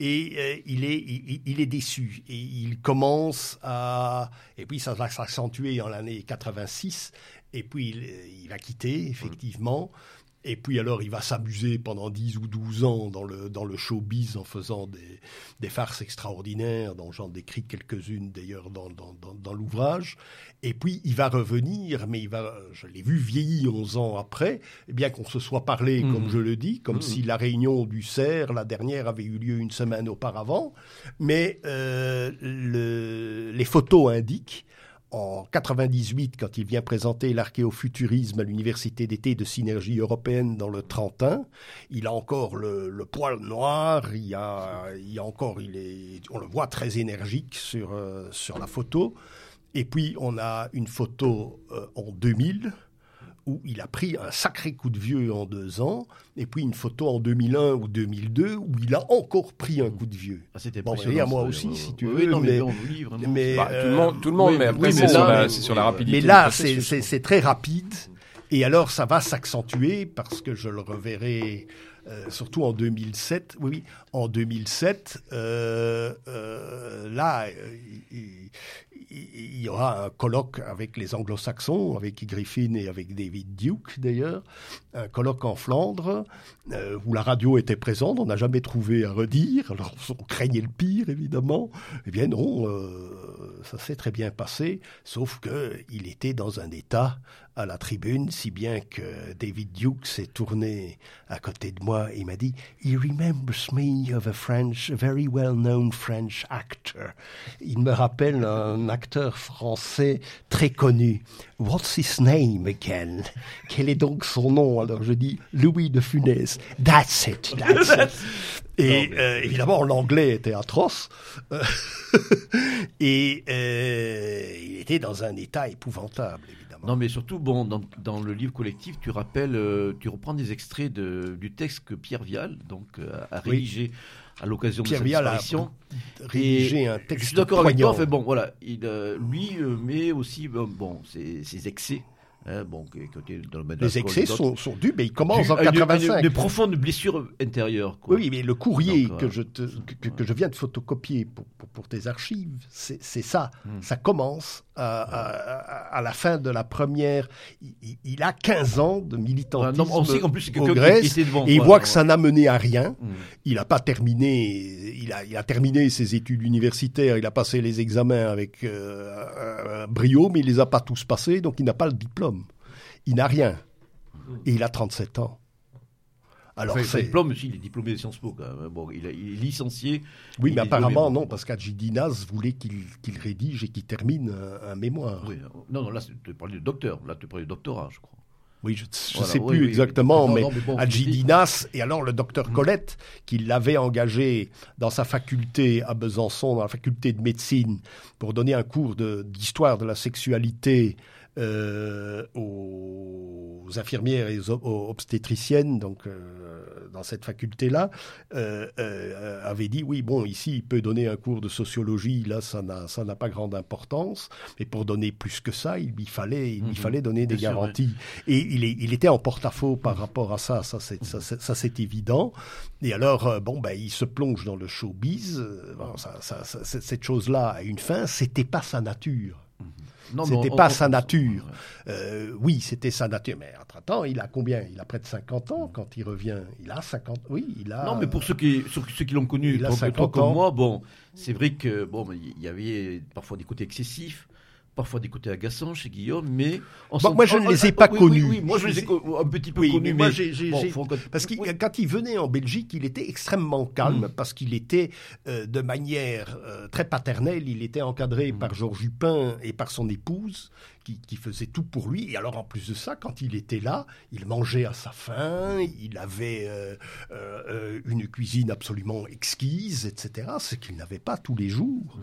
Et euh, il, est, il, est déçu. Et il commence à... Et puis ça va s'accentuer en l'année 86. Et puis il, il va quitter, effectivement. Et puis alors, il va s'amuser pendant 10 ou 12 ans dans le, dans le showbiz en faisant des, des farces extraordinaires, dont j'en décris quelques-unes d'ailleurs dans, dans, dans, l'ouvrage. Et puis, il va revenir, mais il va, je l'ai vu vieillir 11 ans après, bien qu'on se soit parlé, mmh. comme je le dis, comme mmh. si la réunion du CERF, la dernière, avait eu lieu une semaine auparavant. Mais euh, le, les photos indiquent en 98, quand il vient présenter l'archéofuturisme à l'université d'été de synergie européenne dans le Trentin, il a encore le, poil noir, il a, il a encore, il est, on le voit très énergique sur, euh, sur la photo. Et puis on a une photo euh, en 2000 où il a pris un sacré coup de vieux en deux ans, et puis une photo en 2001 ou 2002 où il a encore pris un coup de vieux. Ah, C'était bon, à moi aussi, si tu veux. mais, mais, bah, tout le monde, tout le monde mais après c'est sur, sur, la rapidité. Mais là, c'est très rapide, et alors ça va s'accentuer parce que je le reverrai. Euh, surtout en 2007, oui, en 2007, euh, euh, là, il, y aura un colloque avec les anglo-saxons, avec Griffin et avec David Duke d'ailleurs, un colloque en Flandre euh, où la radio était présente, on n'a jamais trouvé à redire, alors on craignait le pire évidemment. Eh bien non, euh, ça s'est très bien passé, sauf qu'il était dans un état à la tribune, si bien que David Duke s'est tourné à côté de moi et m'a dit He remembers me of a French, very well-known French actor. Il me rappelle un acteur français très connu. What's his name again? Quel est donc son nom? Alors je dis Louis de Funès. That's it, that's it. Et euh, évidemment, l'anglais était atroce. et euh, il était dans un état épouvantable, évidemment. Non, mais surtout, bon, dans, dans le livre collectif, tu rappelles, euh, tu reprends des extraits de, du texte que Pierre Vial donc, a rédigé. À l'occasion de cette disparition. rédigé un texte. Je suis d'accord avec toi. Fait, bon, voilà, il, lui met aussi bon, ses, ses excès Hein, bon, les excès sont, sont, dus, mais ils commencent en 85. De, profondes blessures intérieures. Oui, mais le courrier que, je te, que, je viens de photocopier pour, pour, tes archives, c'est ça. Hmm. Ça commence à, à, la fin de la première. Il, a 15 ans de militantisme non, on sait plus, c'est Grèce, et il voit que ça n'a mené à rien. Hmm. Il n'a pas terminé. Il a, il a terminé ses études universitaires. Il a passé les examens avec euh, brio, mais il les a pas tous passés, donc il n'a pas le diplôme il n'a rien. Et il a 37 ans. Alors, enfin, diplôme, il est diplômé de Sciences Po. Quand même. Hein. Bon, il, est licencié. Oui, mais apparemment, non, parce qu'Adjidinas voulait qu'il rédige et qu'il termine un, mémoire. Oui, non, non, là, tu parles de docteur. Là, tu parles de doctorat, je crois. Oui, je ne sais plus exactement, mais, Adjidinas, et alors le docteur mm. Colette, qui l'avait engagé dans sa faculté à Besançon, dans la faculté de médecine, pour donner un cours d'histoire de, de, la sexualité euh, aux infirmières et aux obstétriciennes, donc euh, dans cette faculté-là, euh, euh, avait dit oui, bon, ici, il peut donner un cours de sociologie, là, ça n'a, ça n'a pas grande importance, mais pour donner plus que ça, il, il fallait, il, Mhm. fallait donner des sûr, garanties. Et il, est, il était en porte-à-faux par rapport à ça, ça c'est, ça, c'est- ça, c'est évident. Et alors, euh, bon, ben, il se plonge dans le showbiz. euh, bon, ça, ça, cette chose-là a une fin. C'était pas sa nature. C'était pas on- sa nature. Euh, oui, c'était sa nature. Mais entre-temps, il a combien? Il a près de 50 ans quand il revient. Il a 50. Oui, il a. Non, mais pour ceux qui, ceux qui l'ont connu, Il a toi, 50 toi comme moi, bon, c'est vrai que bon, il y avait parfois des côtés excessifs, parfois des côtés agaçants chez Guillaume, mais on Bon, sent- moi, je ne les ai pas connus. Oui, oui, moi, je les ai un petit peu Oui, connus, mais bon, faut- Parce que quand il venait en Belgique, il était extrêmement calme, Mm. parce qu'il était euh, de manière euh, très paternelle, il était encadré Mm. par Georges Dupin et par son épouse, qui, qui faisait tout pour lui. Et alors en plus de ça, quand il était là, il mangeait à sa faim, il avait euh, une cuisine absolument exquise, etc., ce qu'il n'avait pas tous les jours.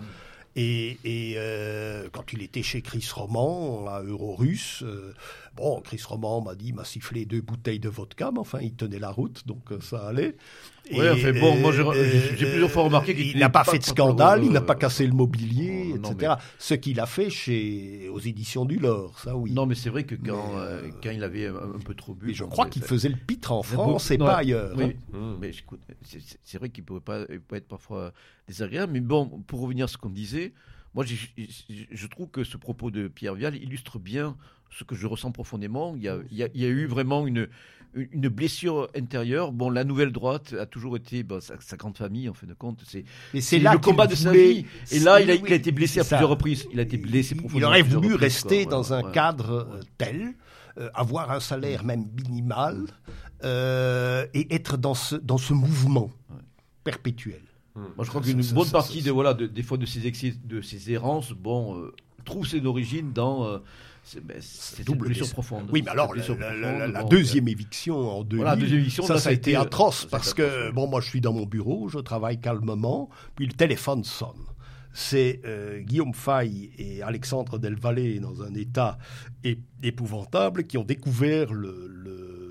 Et, euh, quand il était chez Chris Roman à Eurorus, euh, bon, Chris Roman m'a dit, m'a sifflé deux bouteilles de vodka, mais enfin, il tenait la route, donc euh, ça allait. Ouais, enfin, bon, moi, j'ai- plusieurs fois remarqué qu'il n'a pas pas- fait de pas scandale, il n'a pas cassé le mobilier, non, etc. Ce qu'il a fait chez aux éditions du Lore, ça oui. Non, mais c'est vrai que quand, Mais, euh, euh, quand il avait un, un peu trop bu. Mais je crois ça- qu'il faisait le pitre en France et pas ailleurs. Oui, hein. Mmh. mais écoute, c'est- vrai qu'il ne pouvait pas, peut être parfois désagréable. Mais bon, pour revenir à ce qu'on disait, moi je trouve que ce propos de Pierre Vial illustre bien ce que je ressens profondément. Il y a, il y a- il y a eu vraiment une, une blessure intérieure. Bon, la nouvelle droite a toujours été bon, sa, sa grande famille, en fin de compte. C'est Mais c'est c'est là le combat de sa voulait- vie. Et là, il a, Oui, il a été blessé à ça. plusieurs reprises. Il a été blessé profondément. Il aurait voulu reprises, rester quoi. dans Ouais, un ouais. cadre euh, tel, euh, avoir un salaire même minimal, euh, et être dans ce, dans ce mouvement Ouais. perpétuel. Moi, je crois qu'une bonne partie ça, de voilà, de- des fois de ces excès, de ces errances, bon, euh, trouve ses origines dans euh, c'est- ben, double blessure blessure. profonde. Oui, mais alors, la, deuxième éviction en 2000, Voilà, deuxième éviction, ça, là, ça ça a été été- atroce, parce que, bon, moi, je suis dans mon bureau, je travaille calmement, puis le téléphone sonne. C'est euh, Guillaume Fay et Alexandre Delvalle, dans un état épouvantable, qui ont découvert le... le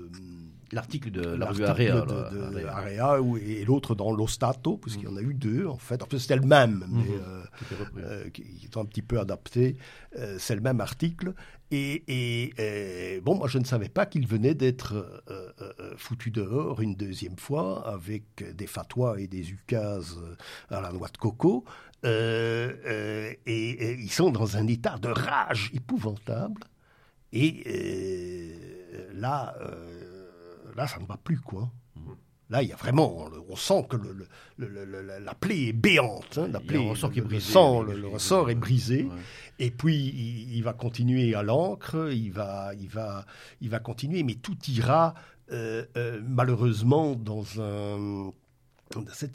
L'article de la revue l'article Area. de, de Area, et l'autre dans l'Ostato, puisqu'il y en a eu deux, en fait. En fait, c'était le même, mais... Mhm. euh, qui était repris. euh, qui, est un petit peu adapté. Euh, c'est le même article. Et, et, euh, bon, moi, je ne savais pas qu'il venait d'être euh, euh, foutu dehors une deuxième fois avec des fatwas et des ukases à la noix de coco. Euh, euh, et, et ils sont dans un état de rage épouvantable. Et euh, là, euh, là, ça ne va plus, quoi. Là, il y a vraiment, on sent que le, le- le- le- la- la plaie est béante. hein, la plaie, ressort qui est le- le brisé, sang, le, le ressort est brisé. ouais. Et puis, il, il va continuer à l'encre, il va, il, va, il va continuer, mais tout ira euh, euh, malheureusement dans un...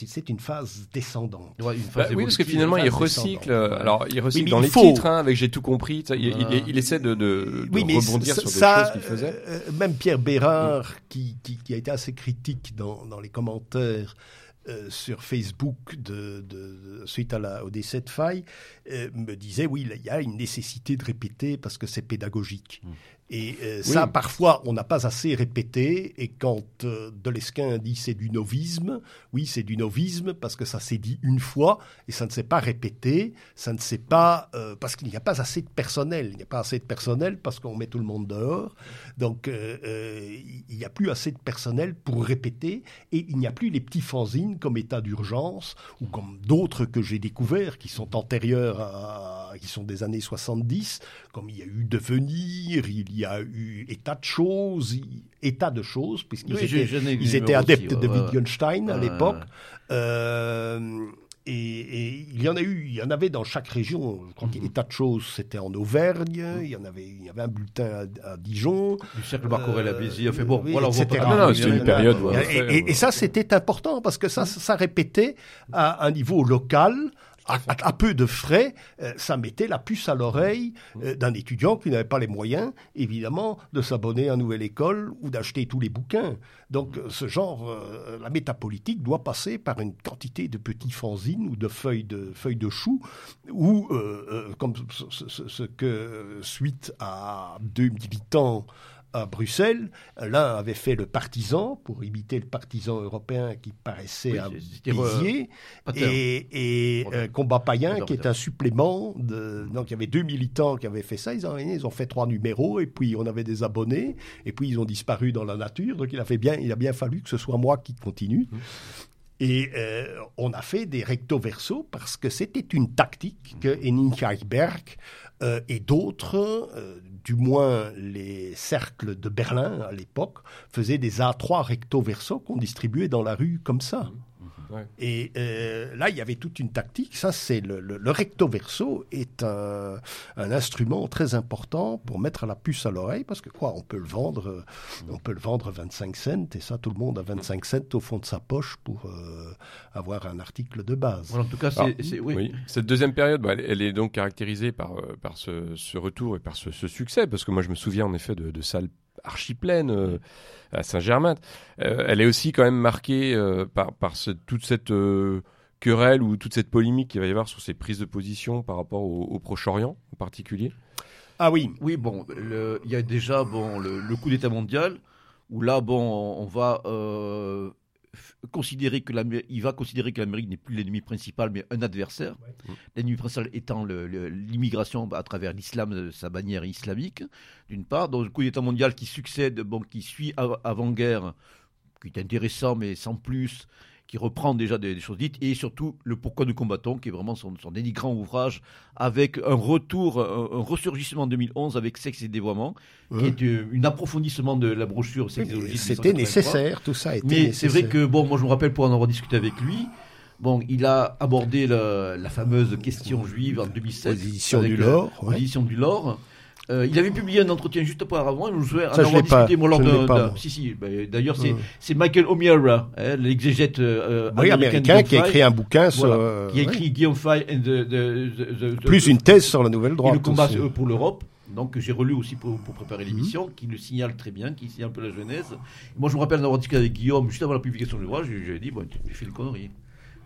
C'est une phase descendante. Ouais, une Bah phase oui, parce que finalement, il recycle. euh, Alors, il recycle mais dans il les faut- titres, hein, avec J'ai tout compris. ça, Il, Voilà. il- il essaie de, de, Oui, rebondir sur des ça, choses qu'il faisait. euh, même Pierre Bérard, qui, qui, qui a été assez critique dans, dans les commentaires euh, sur Facebook de, de- de- suite à la, au décès de Faye, euh, me disait oui, il y a une nécessité de répéter parce que c'est pédagogique. Mm. Et euh, ça, parfois, on n'a pas assez répété. Et quand euh, Delesquin dit c'est du novisme, oui, c'est du novisme parce que ça s'est dit une fois et ça ne s'est pas répété. Ça ne s'est pas euh, parce qu'il n'y a pas assez de personnel. Il n'y a pas assez de personnel parce qu'on met tout le monde dehors. Donc, euh, euh, il n'y a plus assez de personnel pour répéter et il n'y a plus les petits fanzines comme État d'urgence ou comme d'autres que j'ai découverts qui sont antérieurs à, qui sont des années 70, comme il y a eu Devenir, il y a eu État de choses, il- État de choses, puisqu'ils Oui, étaient, ils aussi, adeptes ouais, de ouais. Wittgenstein à l'époque. Euh, et, et il y en a eu, il y en avait dans chaque région. Je crois Mhm. qu'il y a des tas de choses. C'était en Auvergne. Il y en avait, il y avait un bulletin à, à Dijon. Du cercle Barcorel à Euh, Béziers. Enfin bon, oui, voilà, on voit etc. pas. Ah, non, non, Il y c'est en a- une période, Et- ouais. et, et- et ça, c'était important parce que ça, ça répétait à un niveau local. À, à- à peu de frais, euh, ça mettait la puce à l'oreille euh, d'un étudiant qui n'avait pas les moyens, évidemment, de s'abonner à Nouvelle École ou d'acheter tous les bouquins. Donc, euh, ce genre, euh, la métapolitique doit passer par une quantité de petits fanzines ou de feuilles de feuilles de choux, ou comme ce, ce- ce- ce que, suite à deux militants à Bruxelles. L'un avait fait le partisan pour imiter le partisan européen qui paraissait Oui. Pater. Et, euh, Combat Païen, qui est un supplément. De... Donc il y avait deux militants qui avaient fait ça. Ils ont, ils ont fait trois numéros et puis on avait des abonnés. Et puis ils ont disparu dans la nature. Donc il a, fait bien, il a bien fallu que ce soit moi qui continue. Et euh, on a fait des recto verso parce que c'était une tactique que Henning Heiberg euh, et d'autres, euh, du moins les cercles de Berlin à l'époque, faisaient des A3 recto verso qu'on distribuait dans la rue comme ça. Ouais. Et euh, là, il y avait toute une tactique. Ça, c'est le, le- le recto verso est un, un instrument très important pour mettre la puce à l'oreille parce que quoi, on peut le vendre, euh, on peut le vendre 25 cents et ça, tout le monde a 25 cents au fond de sa poche pour euh, avoir un article de base. Voilà, en tout cas, c'est, Alors, c'est- oui. Oui. Cette deuxième période, bah, elle, elle est donc caractérisée par, par ce, ce retour et par ce, ce succès, parce que moi je me souviens en effet de, de salles archi pleines euh, à Saint-Germain. Euh, elle est aussi quand même marquée euh, par, par ce- toute cette euh, querelle ou toute cette polémique qu'il va y avoir sur ces prises de position par rapport au, au Proche-Orient en particulier. Ah oui, Oui, bon, il y a déjà bon, le, le coup d'État mondial, où là, bon, on va euh, considérer que il va considérer que l'Amérique n'est plus l'ennemi principal, mais un adversaire. L'ennemi principal étant l'immigration à travers l'islam, sa bannière islamique, d'une part. Donc, le coup d'État mondial qui succède, bon, qui suit av- avant-guerre, qui est intéressant, mais sans plus, qui reprend déjà des, des choses dites, et surtout le Pourquoi nous combattons, qui est vraiment son, son dénigrant ouvrage, avec un retour, un, un ressurgissement en 2011 avec Sexe et dévoiement, qui est euh, un approfondissement de la brochure c'était 1983. nécessaire, tout ça était Mais c'est vrai que, bon, moi je me rappelle pour en avoir discuté avec lui, bon, il a abordé la, la fameuse question juive en 2007. aux éditions avec du Lore, ouais. du Lore. Euh, il avait publié un entretien juste auparavant, souviens en Ça, avoir discuté moi, lors d'un-. Si, si, ben, d'ailleurs c'est c'est Michael O'Meara, hein, l'exégète euh, Oui, américain qui a écrit un bouquin sur. Voilà, euh, qui a ouais. écrit Guillaume the- the- the- Plus une thèse sur la nouvelle et droite. le combat aussi. euh, pour l'Europe. Donc que j'ai relu aussi pour, pour préparer Mhm. l'émission, qui le signale très bien, qui signale un peu la genèse. Moi je me rappelle d'avoir discuté avec Guillaume juste avant la publication de l'ouvrage, je lui ai dit, bon, tu tu fais une connerie.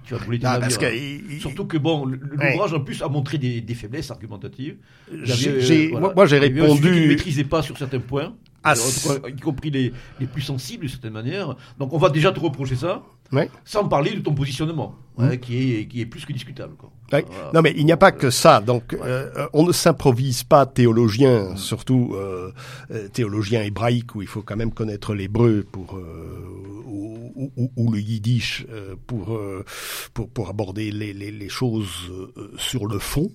Tu vas brûler tes navires, parce que hein. il- Surtout que bon, Ouais. l'ouvrage en plus a montré des, des faiblesses argumentatives. Avait, euh, voilà. moi, j'ai sujet qu'il ne répondu. maîtrisait pas sur certains points, Ah, cas, y compris les, les plus sensibles d'une certaine manière. Donc on va déjà te reprocher ça, Ouais. sans parler de ton positionnement, Mmh. hein, qui, est, qui est plus que discutable. Quoi. Ouais. Voilà. Non, mais il n'y a pas que ça. Donc, euh, euh, on ne s'improvise pas théologien, surtout euh, euh, théologien hébraïque où il faut quand même connaître l'hébreu pour euh, ou, ou- ou- le yiddish euh, pour, euh, pour pour aborder les, les, les choses sur le fond.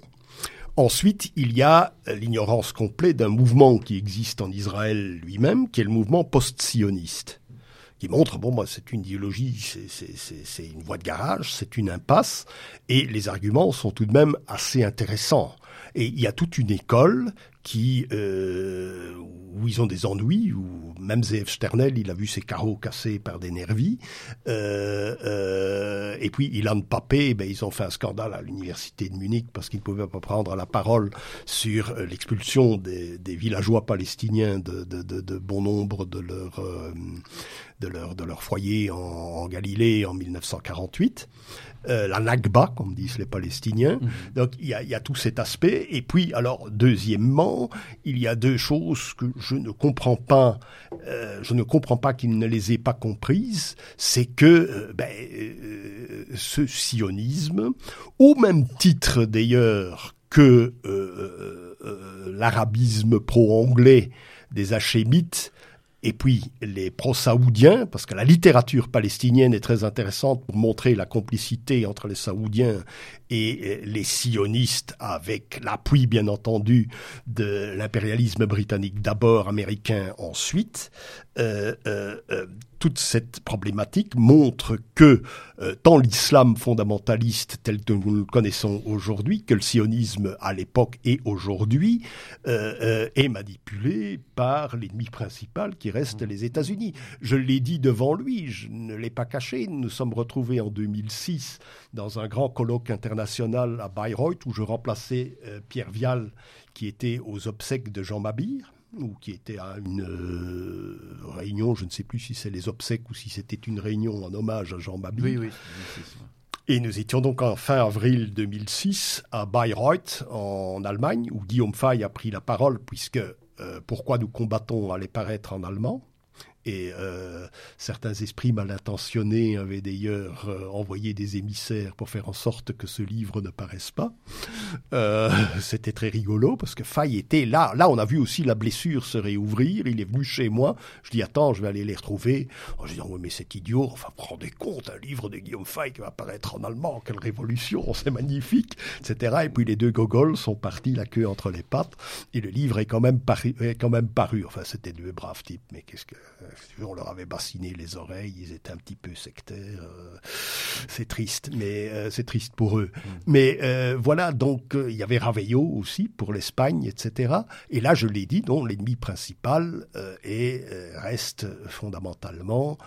Ensuite, il y a l'ignorance complète d'un mouvement qui existe en Israël lui-même, qui est le mouvement post-sioniste qui montre, bon, bah, c'est une idéologie, c'est- une voie de garage, c'est une impasse, et les arguments sont tout de même assez intéressants. Et il y a toute une école qui, euh, où ils ont des ennuis, où même ZF Sternel, il a vu ses carreaux cassés par des nervis. Euh, euh, et puis Ilan Papé, ben, ils ont fait un scandale à l'université de Munich parce qu'ils ne pouvaient pas prendre la parole sur euh, l'expulsion des, des villageois palestiniens de, de, de, de bon nombre de leurs euh, de leur, de leur foyer en, en Galilée en 1948. Euh, la Nakba, comme disent les Palestiniens. Donc il y, a, il y a tout cet aspect. Et puis, alors, deuxièmement, il y a deux choses que je ne comprends pas. euh, je ne comprends pas qu'ils ne les aient pas comprises. C'est que euh, ben, euh, ce sionisme, au même titre d'ailleurs que euh, euh, l'arabisme pro-anglais des Hachémites, et puis les pro-saoudiens, parce que la littérature palestinienne est très intéressante pour montrer la complicité entre les saoudiens et euh, les sionistes, avec l'appui bien entendu de l'impérialisme britannique d'abord, américain ensuite. Euh, euh, euh, toute cette problématique montre que tant l'islam fondamentaliste tel que nous le connaissons aujourd'hui, que le sionisme à l'époque et aujourd'hui, est manipulé par l'ennemi principal qui reste les États-Unis. Je l'ai dit devant lui, je ne l'ai pas caché. Nous nous sommes retrouvés en 2006 dans un grand colloque international à Bayreuth où je remplaçais euh, Pierre Vial qui était aux obsèques de Jean Mabir ou qui était à une euh, réunion, je ne sais plus si c'est les obsèques ou si c'était une réunion en hommage à Jean Mabir. Oui, oui. Et nous étions donc en fin avril 2006 à Bayreuth, en Allemagne, où Guillaume Fay a pris la parole, puisque euh, Pourquoi nous combattons allait paraître en allemand. Et euh, certains esprits mal intentionnés avaient d'ailleurs euh, envoyé des émissaires pour faire en sorte que ce livre ne paraisse pas. Euh, C'était très rigolo parce que Fay était là. Là, on a vu aussi la blessure se réouvrir. Il est venu chez moi. Je dis attends, je vais aller les retrouver. Je dis oh, mais c'est idiot. Enfin, rendez compte, un livre de Guillaume Fay qui va paraître en allemand. Quelle révolution, c'est magnifique, etc. Et puis les deux gogols sont partis la queue entre les pattes. Et le livre est quand même paru. Est quand même paru. Enfin, c'était deux braves types, mais qu'est-ce que on leur avait bassiné les oreilles, ils étaient un petit peu sectaires. Euh, c'est triste, mais euh, c'est triste pour eux. Mm. Mais euh, voilà, donc il y avait Ravello aussi pour l'Espagne, etc. Et là, je l'ai dit, dont l'ennemi principal est, reste fondamentalement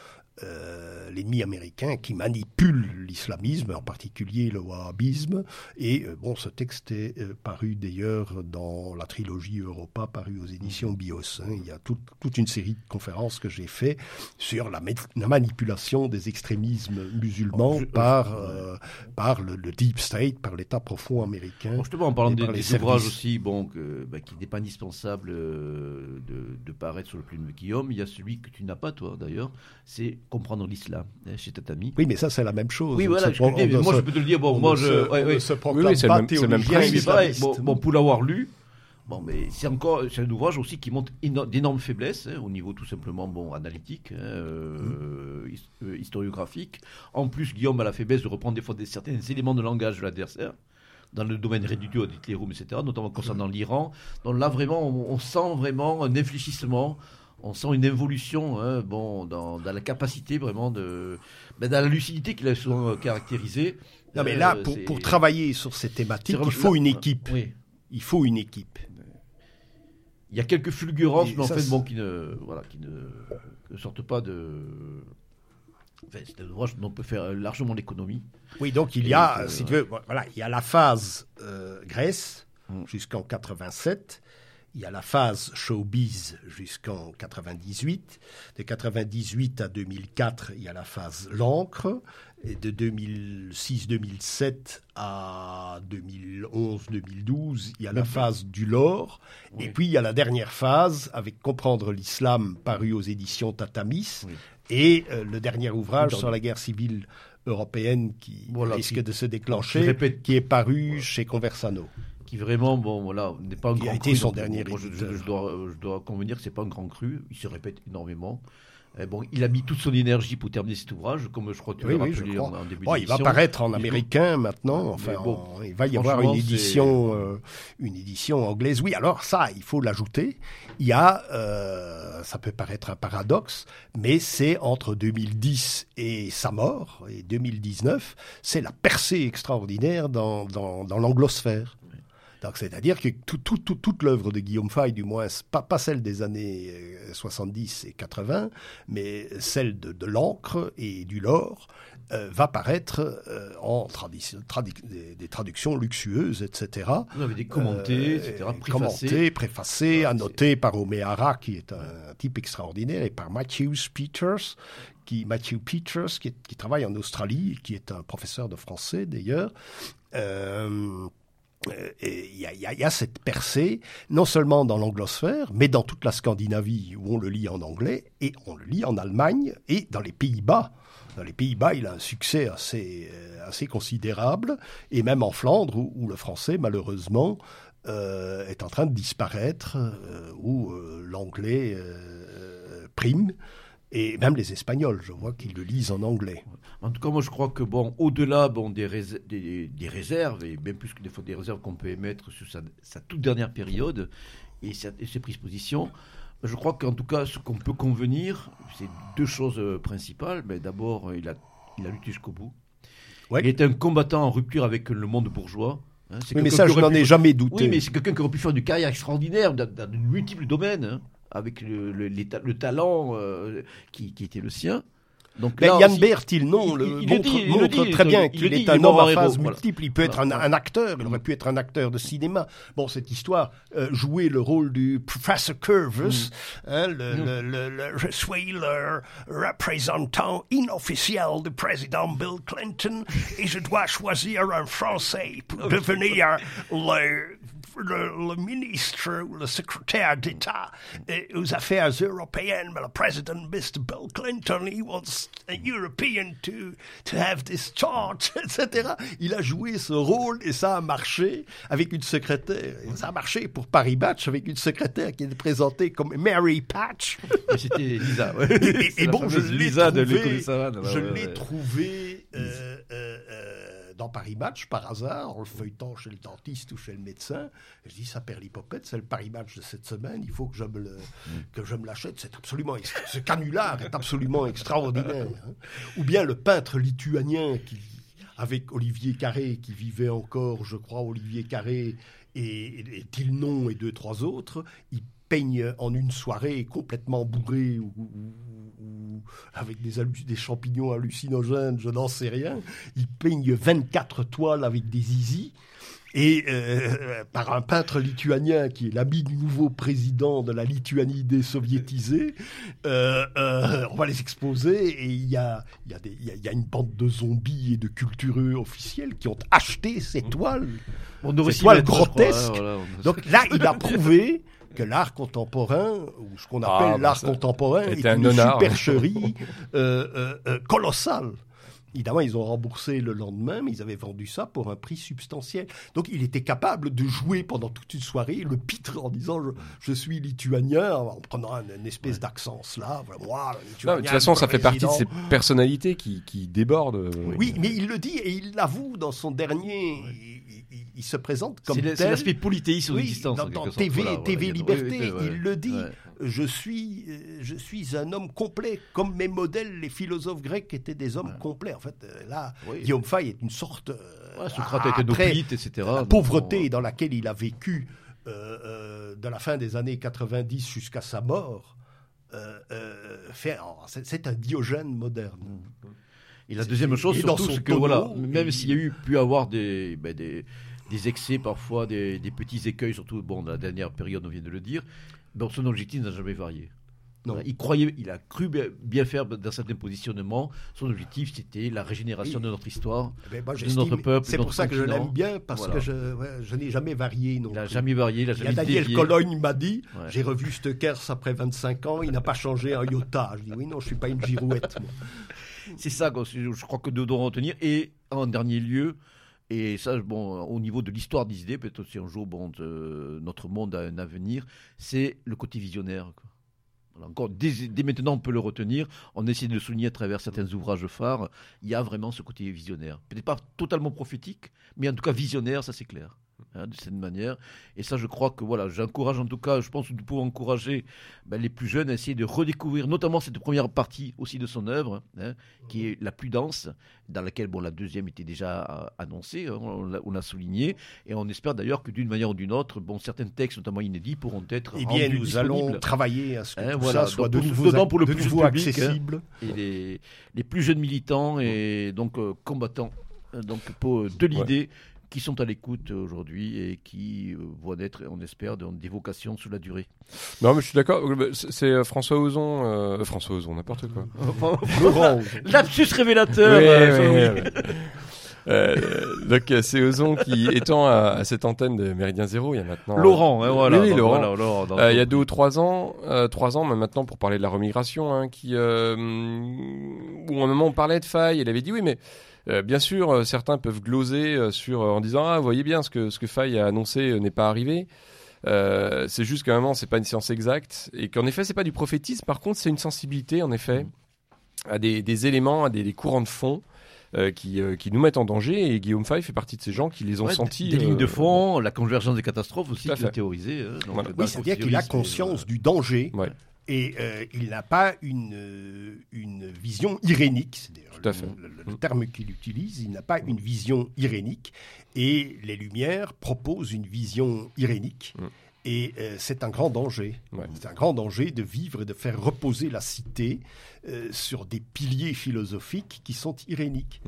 euh, l'ennemi américain qui manipule l'islamisme, en particulier le wahhabisme. Et euh, bon, ce texte est euh, paru d'ailleurs dans la trilogie Europa, paru aux éditions Bios. Hein. Il y a toute une série de conférences que j'ai fait sur la, manipulation des extrémismes musulmans par, par le, deep state, par l'État profond américain. Bon, justement, en parlant des, des ouvrages aussi, bon, bah, qui n'est pas indispensable de, de paraître sur le plume de Guillaume, il y a celui que tu n'as pas, toi, d'ailleurs, c'est comprendre l'islam hein, chez Tatami. Oui, mais ça, c'est la même chose. Oui, voilà, je moi, je peux te le dire. Bon, moi, je. ouais, oui, c'est le même principe. Bon, pour l'avoir lu, Bon, mais c'est encore c'est un ouvrage aussi qui montre d'énormes faiblesses hein, au niveau tout simplement bon analytique, hein, euh, euh, historiographique. En plus, Guillaume a la faiblesse de reprendre des fois des, certains éléments de langage de l'adversaire dans le domaine réduit, etc., notamment concernant l'Iran. Donc là, vraiment, on, on, sent vraiment un infléchissement on sent une évolution hein, bon, dans, la capacité vraiment de. Ben, dans la lucidité qu'il a souvent caractérisée. Non, mais là, euh, pour, travailler sur ces thématiques, il faut une équipe. Oui. Il faut une équipe. Il y a quelques fulgurances, mais en fait, bon, qui ne, voilà, qui ne, sortent pas de. Enfin, c'est un ouvrage dont on peut faire largement l'économie. Oui, donc il y a, si tu veux, voilà, il y a la phase euh, Grèce hum. jusqu'en 87 il y a la phase showbiz jusqu'en 98. De 98 à 2004, il y a la phase l'encre. Et de 2006-2007 à 2011-2012, il y a la phase du lore. Et puis il y a la dernière phase avec Comprendre l'islam paru aux éditions Tatamis. Et euh, le dernier ouvrage sur la guerre civile européenne qui risque de se déclencher, qui, est paru chez Conversano qui vraiment, bon, voilà, n'est pas un grand a été son dernier je, je, dois, je dois convenir que c'est pas un grand cru. Il se répète énormément. Eh bon, il a mis toute son énergie pour terminer cet ouvrage, comme je crois que tu l'as rappelé en, début Il va paraître en américain maintenant. Enfin, bon, il va y avoir une édition, euh, une édition anglaise. Oui, alors ça, il faut l'ajouter. Il y a, euh, ça peut paraître un paradoxe, mais c'est entre 2010 et sa mort, et 2019, c'est la percée extraordinaire dans, dans, dans l'anglosphère. Donc, c'est-à-dire que toute l'œuvre de Guillaume Fay, du moins, pas, pas celle des années 70 euh, et 80, mais celle de, de l'encre et du lore, euh, va paraître euh, en des, traductions luxueuses, etc. Vous avez des commentés, etc. Préfacés. Commentés, préfacés, annotés par O'Meara, qui est un, type extraordinaire, et par Matthew Peters, qui, Matthew Peters, qui, qui, travaille en Australie, qui est un professeur de français d'ailleurs. Euh, il y, a cette percée, non seulement dans l'anglosphère, mais dans toute la Scandinavie où on le lit en anglais, et on le lit en Allemagne et dans les Pays-Bas. Dans les Pays-Bas, il a un succès assez, euh, considérable, et même en Flandre, où, le français, malheureusement, euh, est en train de disparaître, où l'anglais prime. Et même les Espagnols, je vois qu'ils le lisent en anglais. En tout cas, moi, je crois que, bon, au-delà bon, des, des, réserves, et même plus que des fois des réserves qu'on peut émettre sur sa, toute dernière période et, ses prises position, je crois qu'en tout cas, ce qu'on peut convenir, c'est deux choses euh, principales. Mais d'abord, il a, il a lutté jusqu'au bout. Il est un combattant en rupture avec le monde bourgeois. Hein, mais ça, je n'en ai jamais douté. Oui, mais c'est quelqu'un qui aurait pu faire une carrière extraordinaire dans, de multiples domaines. Hein avec le, le, le talent euh, qui, qui, était le sien. Donc là Yann Bertil, non, le montre, très bien qu'il est un homme à phase multiple. Il peut être un, un, acteur, il aurait pu être un acteur de cinéma. Bon, cette histoire, euh, jouer le rôle du Professor Curvis, mm. hein, le, mm. le, le, je suis le représentant inofficiel du président Bill Clinton? Et je dois choisir un Français pour devenir le le, ministre ou le secrétaire d'État aux affaires européennes, le président Mr. Bill Clinton, he wants a European to, to have this charge, etc. Il a joué ce rôle et ça a marché avec une secrétaire. ça a marché pour Paris Batch avec une secrétaire qui est présentée comme Mary Patch. C'était Lisa. Et, bon, je l'ai trouvé, je l'ai trouvé euh, euh, euh, dans Paris Match par hasard, en le feuilletant chez le dentiste ou chez le médecin. Je dis, ça perd l'hypopète, c'est le Paris Match de cette semaine, il faut que je me, le, que je me l'achète. C'est absolument, ce canular est absolument extraordinaire. Hein. Ou bien le peintre lituanien qui, avec Olivier Carré, qui vivait encore, je crois, Olivier Carré et, et Tilnon et deux, trois autres, il peigne en une soirée complètement bourré ou, avec des, des, champignons hallucinogènes, je n'en sais rien. Il peigne 24 toiles avec des zizi. Et euh, par un peintre lituanien qui est l'ami du nouveau président de la Lituanie désoviétisée, euh, euh, on va les exposer et il y a, y, a y a, une bande de zombies et de cultureux officiels qui ont acheté ces toiles, ces toiles grotesques. Donc là, il a prouvé que l'art contemporain, ou ce qu'on appelle ah, bah l'art contemporain, est une supercherie euh, euh, euh, colossale. Évidemment, ils ont remboursé le lendemain, mais ils avaient vendu ça pour un prix substantiel. Donc, il était capable de jouer pendant toute une soirée le pitre en disant je, suis lituanien, en prenant une, espèce d'accent slave. De toute façon, ça fait partie de ces personnalités qui, qui débordent. Oui, mais il le dit et il l'avoue dans son dernier il se présente comme tel. C'est l'aspect polythéiste oui, Dans, TV, TV Liberté, il le dit. Je suis, euh, je suis un homme complet, comme mes modèles, les philosophes grecs étaient des hommes complets. En fait, euh, là, Guillaume Fay est une sorte. Euh, Socrate était noblite, etc. La pauvreté dans laquelle il a vécu de la fin des années 90 jusqu'à sa mort. c'est un Diogène moderne. Et la deuxième chose, surtout, c'est que voilà, même s'il y a eu pu avoir des, ben, des, des excès, parfois des, petits écueils, surtout bon, dans la dernière période, on vient de le dire. Bon, son objectif n'a jamais varié. Non. Il croyait, il a cru bien faire dans certains positionnements. Son objectif, c'était la régénération de notre histoire, eh ben, de notre peuple. C'est pour ça que je l'aime bien, parce que je, je n'ai jamais varié. Non il n'a jamais varié. Il, a Daniel Cologne m'a dit j'ai revu Stukers après 25 ans, il n'a pas changé un iota. Je dis oui, non, je ne suis pas une girouette. C'est ça, je crois que nous devons retenir. Et en dernier lieu, et ça, bon, au niveau de l'histoire des idées, peut-être aussi un jour, notre monde a un avenir, c'est le côté visionnaire. encore, dès, maintenant, on peut le retenir. On essaie de le souligner à travers certains ouvrages phares. Il y a vraiment ce côté visionnaire. Peut-être pas totalement prophétique, mais en tout cas visionnaire, ça c'est clair. Hein, de cette manière. Et ça, je crois que voilà, j'encourage en tout cas, je pense que nous pouvons encourager ben, les plus jeunes à essayer de redécouvrir, notamment cette première partie aussi de son œuvre, hein, qui est la plus dense, dans laquelle bon, la deuxième était déjà euh, annoncée, hein, on l'a souligné, et on espère d'ailleurs que d'une manière ou d'une autre, bon, certains textes, notamment inédits, pourront être eh bien, nous allons travailler à ce que tout ça soit de nouveau, pour le plus nouveau accessible. et les, les, plus jeunes militants et donc euh, combattants donc pour de l'idée qui sont à l'écoute aujourd'hui et qui euh, vont être, on espère, des vocations sous la durée. Non, mais je suis d'accord. C'est euh, François Ozon, euh, François Ozon, n'importe quoi. Laurent. Lapsus révélateur. donc c'est Ozon qui étant à, cette antenne de Méridien Zéro il y a maintenant Laurent hein, voilà, oui, Laurent, il y a deux ou trois ans trois ans mais maintenant pour parler de la remigration hein, qui où à un moment on parlait de faille il avait dit oui mais euh, bien sûr, euh, certains peuvent gloser euh, sur, en disant Ah, vous voyez bien, ce que, ce que Faye a annoncé n'est pas arrivé. c'est juste qu'à un moment, c'est pas une science exacte. Et qu'en effet, c'est pas du prophétisme. Par contre, c'est une sensibilité, en effet, à des, éléments, à des, courants de fond. qui, qui, nous mettent en danger et Guillaume Fay fait partie de ces gens qui les ont sentis. Des lignes de fond, la convergence des catastrophes aussi, qui est théorisée. Hein, oui, c'est-à-dire qu'il a conscience du danger. Et il n'a pas une, une vision irénique, c'est le, terme qu'il utilise, il n'a pas une vision irénique. Et les Lumières proposent une vision irénique. Mm. Et euh, c'est un grand danger. C'est un grand danger de vivre et de faire reposer la cité euh, sur des piliers philosophiques qui sont iréniques.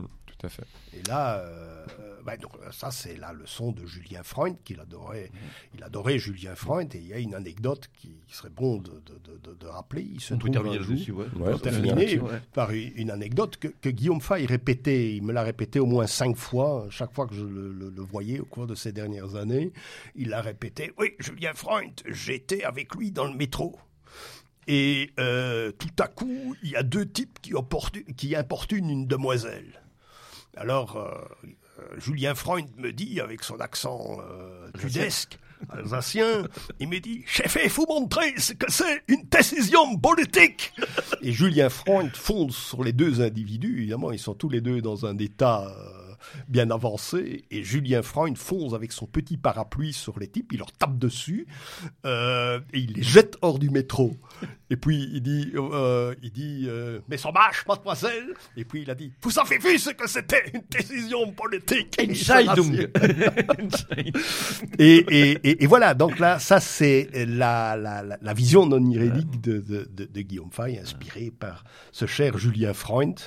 Tout à fait. Et là, euh, bah, donc, ça c'est la leçon de Julien Freund qu'il adorait. Il adorait Julien Freund et il y a une anecdote qui serait bon de, de, de, de rappeler. Il se On peut trouve terminer jour- ouais. Ouais, peut terminer ouais. par une anecdote que, que Guillaume Fay répétait. Il me l'a répété au moins cinq fois, chaque fois que je le, le- le voyais au cours de ces dernières années. Il l'a répété. Oui, Julien Freund, j'étais avec lui dans le métro. Et euh, tout à coup, il y a deux types qui, qui importunent une demoiselle. Alors, euh, euh, Julien Freund me dit, avec son accent euh, tudesque, alsacien, il me dit, chef, il faut montrer ce que c'est une décision politique. Et Julien Freund fonce sur les deux individus. Évidemment, ils sont tous les deux dans un état euh, bien avancé. Et Julien Freund fonce avec son petit parapluie sur les types. Il leur tape dessus euh, et il les jette hors du métro. Et puis il dit, euh, il dit, euh, mais son mâche, mademoiselle. Et puis il a dit, vous avez vu ce que c'était une décision politique. Entscheidung. Et, et, et, et voilà, donc là, ça c'est la, la, vision non irédique de, de, de, de Guillaume Fay, inspirée par ce cher Julien Freund.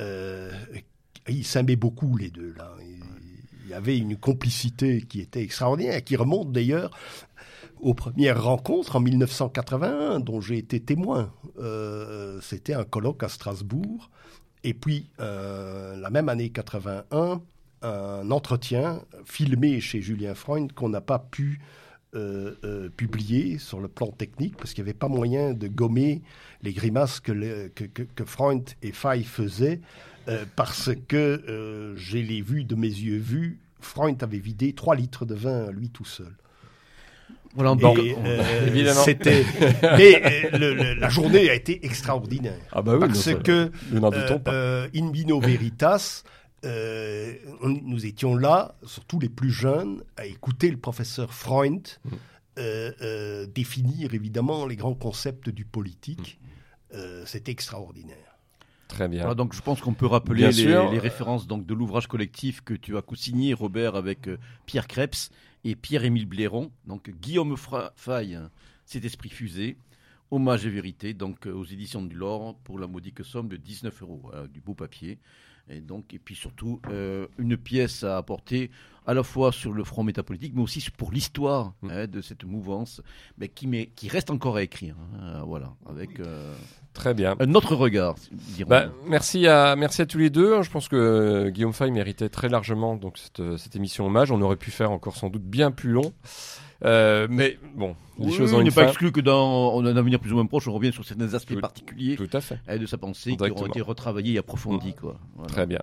Euh, ils s'aimaient beaucoup les deux là. Il y avait une complicité qui était extraordinaire, qui remonte d'ailleurs aux premières rencontres en 1981, dont j'ai été témoin. Euh, C'était un colloque à Strasbourg. Et puis, euh, la même année 81, un entretien filmé chez Julien Freund qu'on n'a pas pu euh, publier sur le plan technique parce qu'il n'y avait pas moyen de gommer les grimaces que- que Freund et Fay faisaient euh, parce que euh, j'ai les vues de mes yeux vus. Freund avait vidé 3 litres de vin lui tout seul. Voilà, euh, Évidemment. C'était, mais euh, le- le- la journée a été extraordinaire Ah bah oui, parce que nous euh, pas. in vino veritas, euh, nous étions là, surtout les plus jeunes, à écouter le professeur Freund Mm. définir évidemment les grands concepts du politique. Mm. C'était extraordinaire. Très bien. Voilà, donc je pense qu'on peut rappeler les, références donc de l'ouvrage collectif que tu as co-signé, Robert, avec euh, Pierre Krebs et Pierre-Émile Blairon. Donc Guillaume hein, cet esprit fusé, hommage et vérité, donc euh, aux éditions du Lore pour la modique somme de 19 euros, voilà, du beau papier. Et donc et puis surtout euh, une pièce à apporter à la fois sur le front métapolitique, mais aussi pour l'histoire Mm. hein, de cette mouvance, mais qui, reste encore à écrire. hein, voilà, avec euh, Très bien. un autre regard, Bah, merci à merci à tous les deux. Je pense que euh, Guillaume Fay méritait très largement donc cette, euh, cette émission hommage. On aurait pu faire encore sans doute bien plus long, Euh, mais bon, les Oui, choses ont il une n'est pas fin. exclu que dans un avenir plus ou moins proche, on revient sur certains aspects Tout- particuliers Tout à fait. euh, de sa pensée qui auront été retravaillés et approfondis. Quoi. Voilà. Très bien.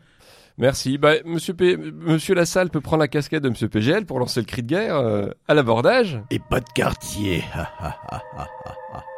Merci. Bah, Monsieur P... Monsieur Lassalle peut prendre la casquette de Monsieur PGL pour lancer le cri de guerre euh, à l'abordage. Et pas de quartier.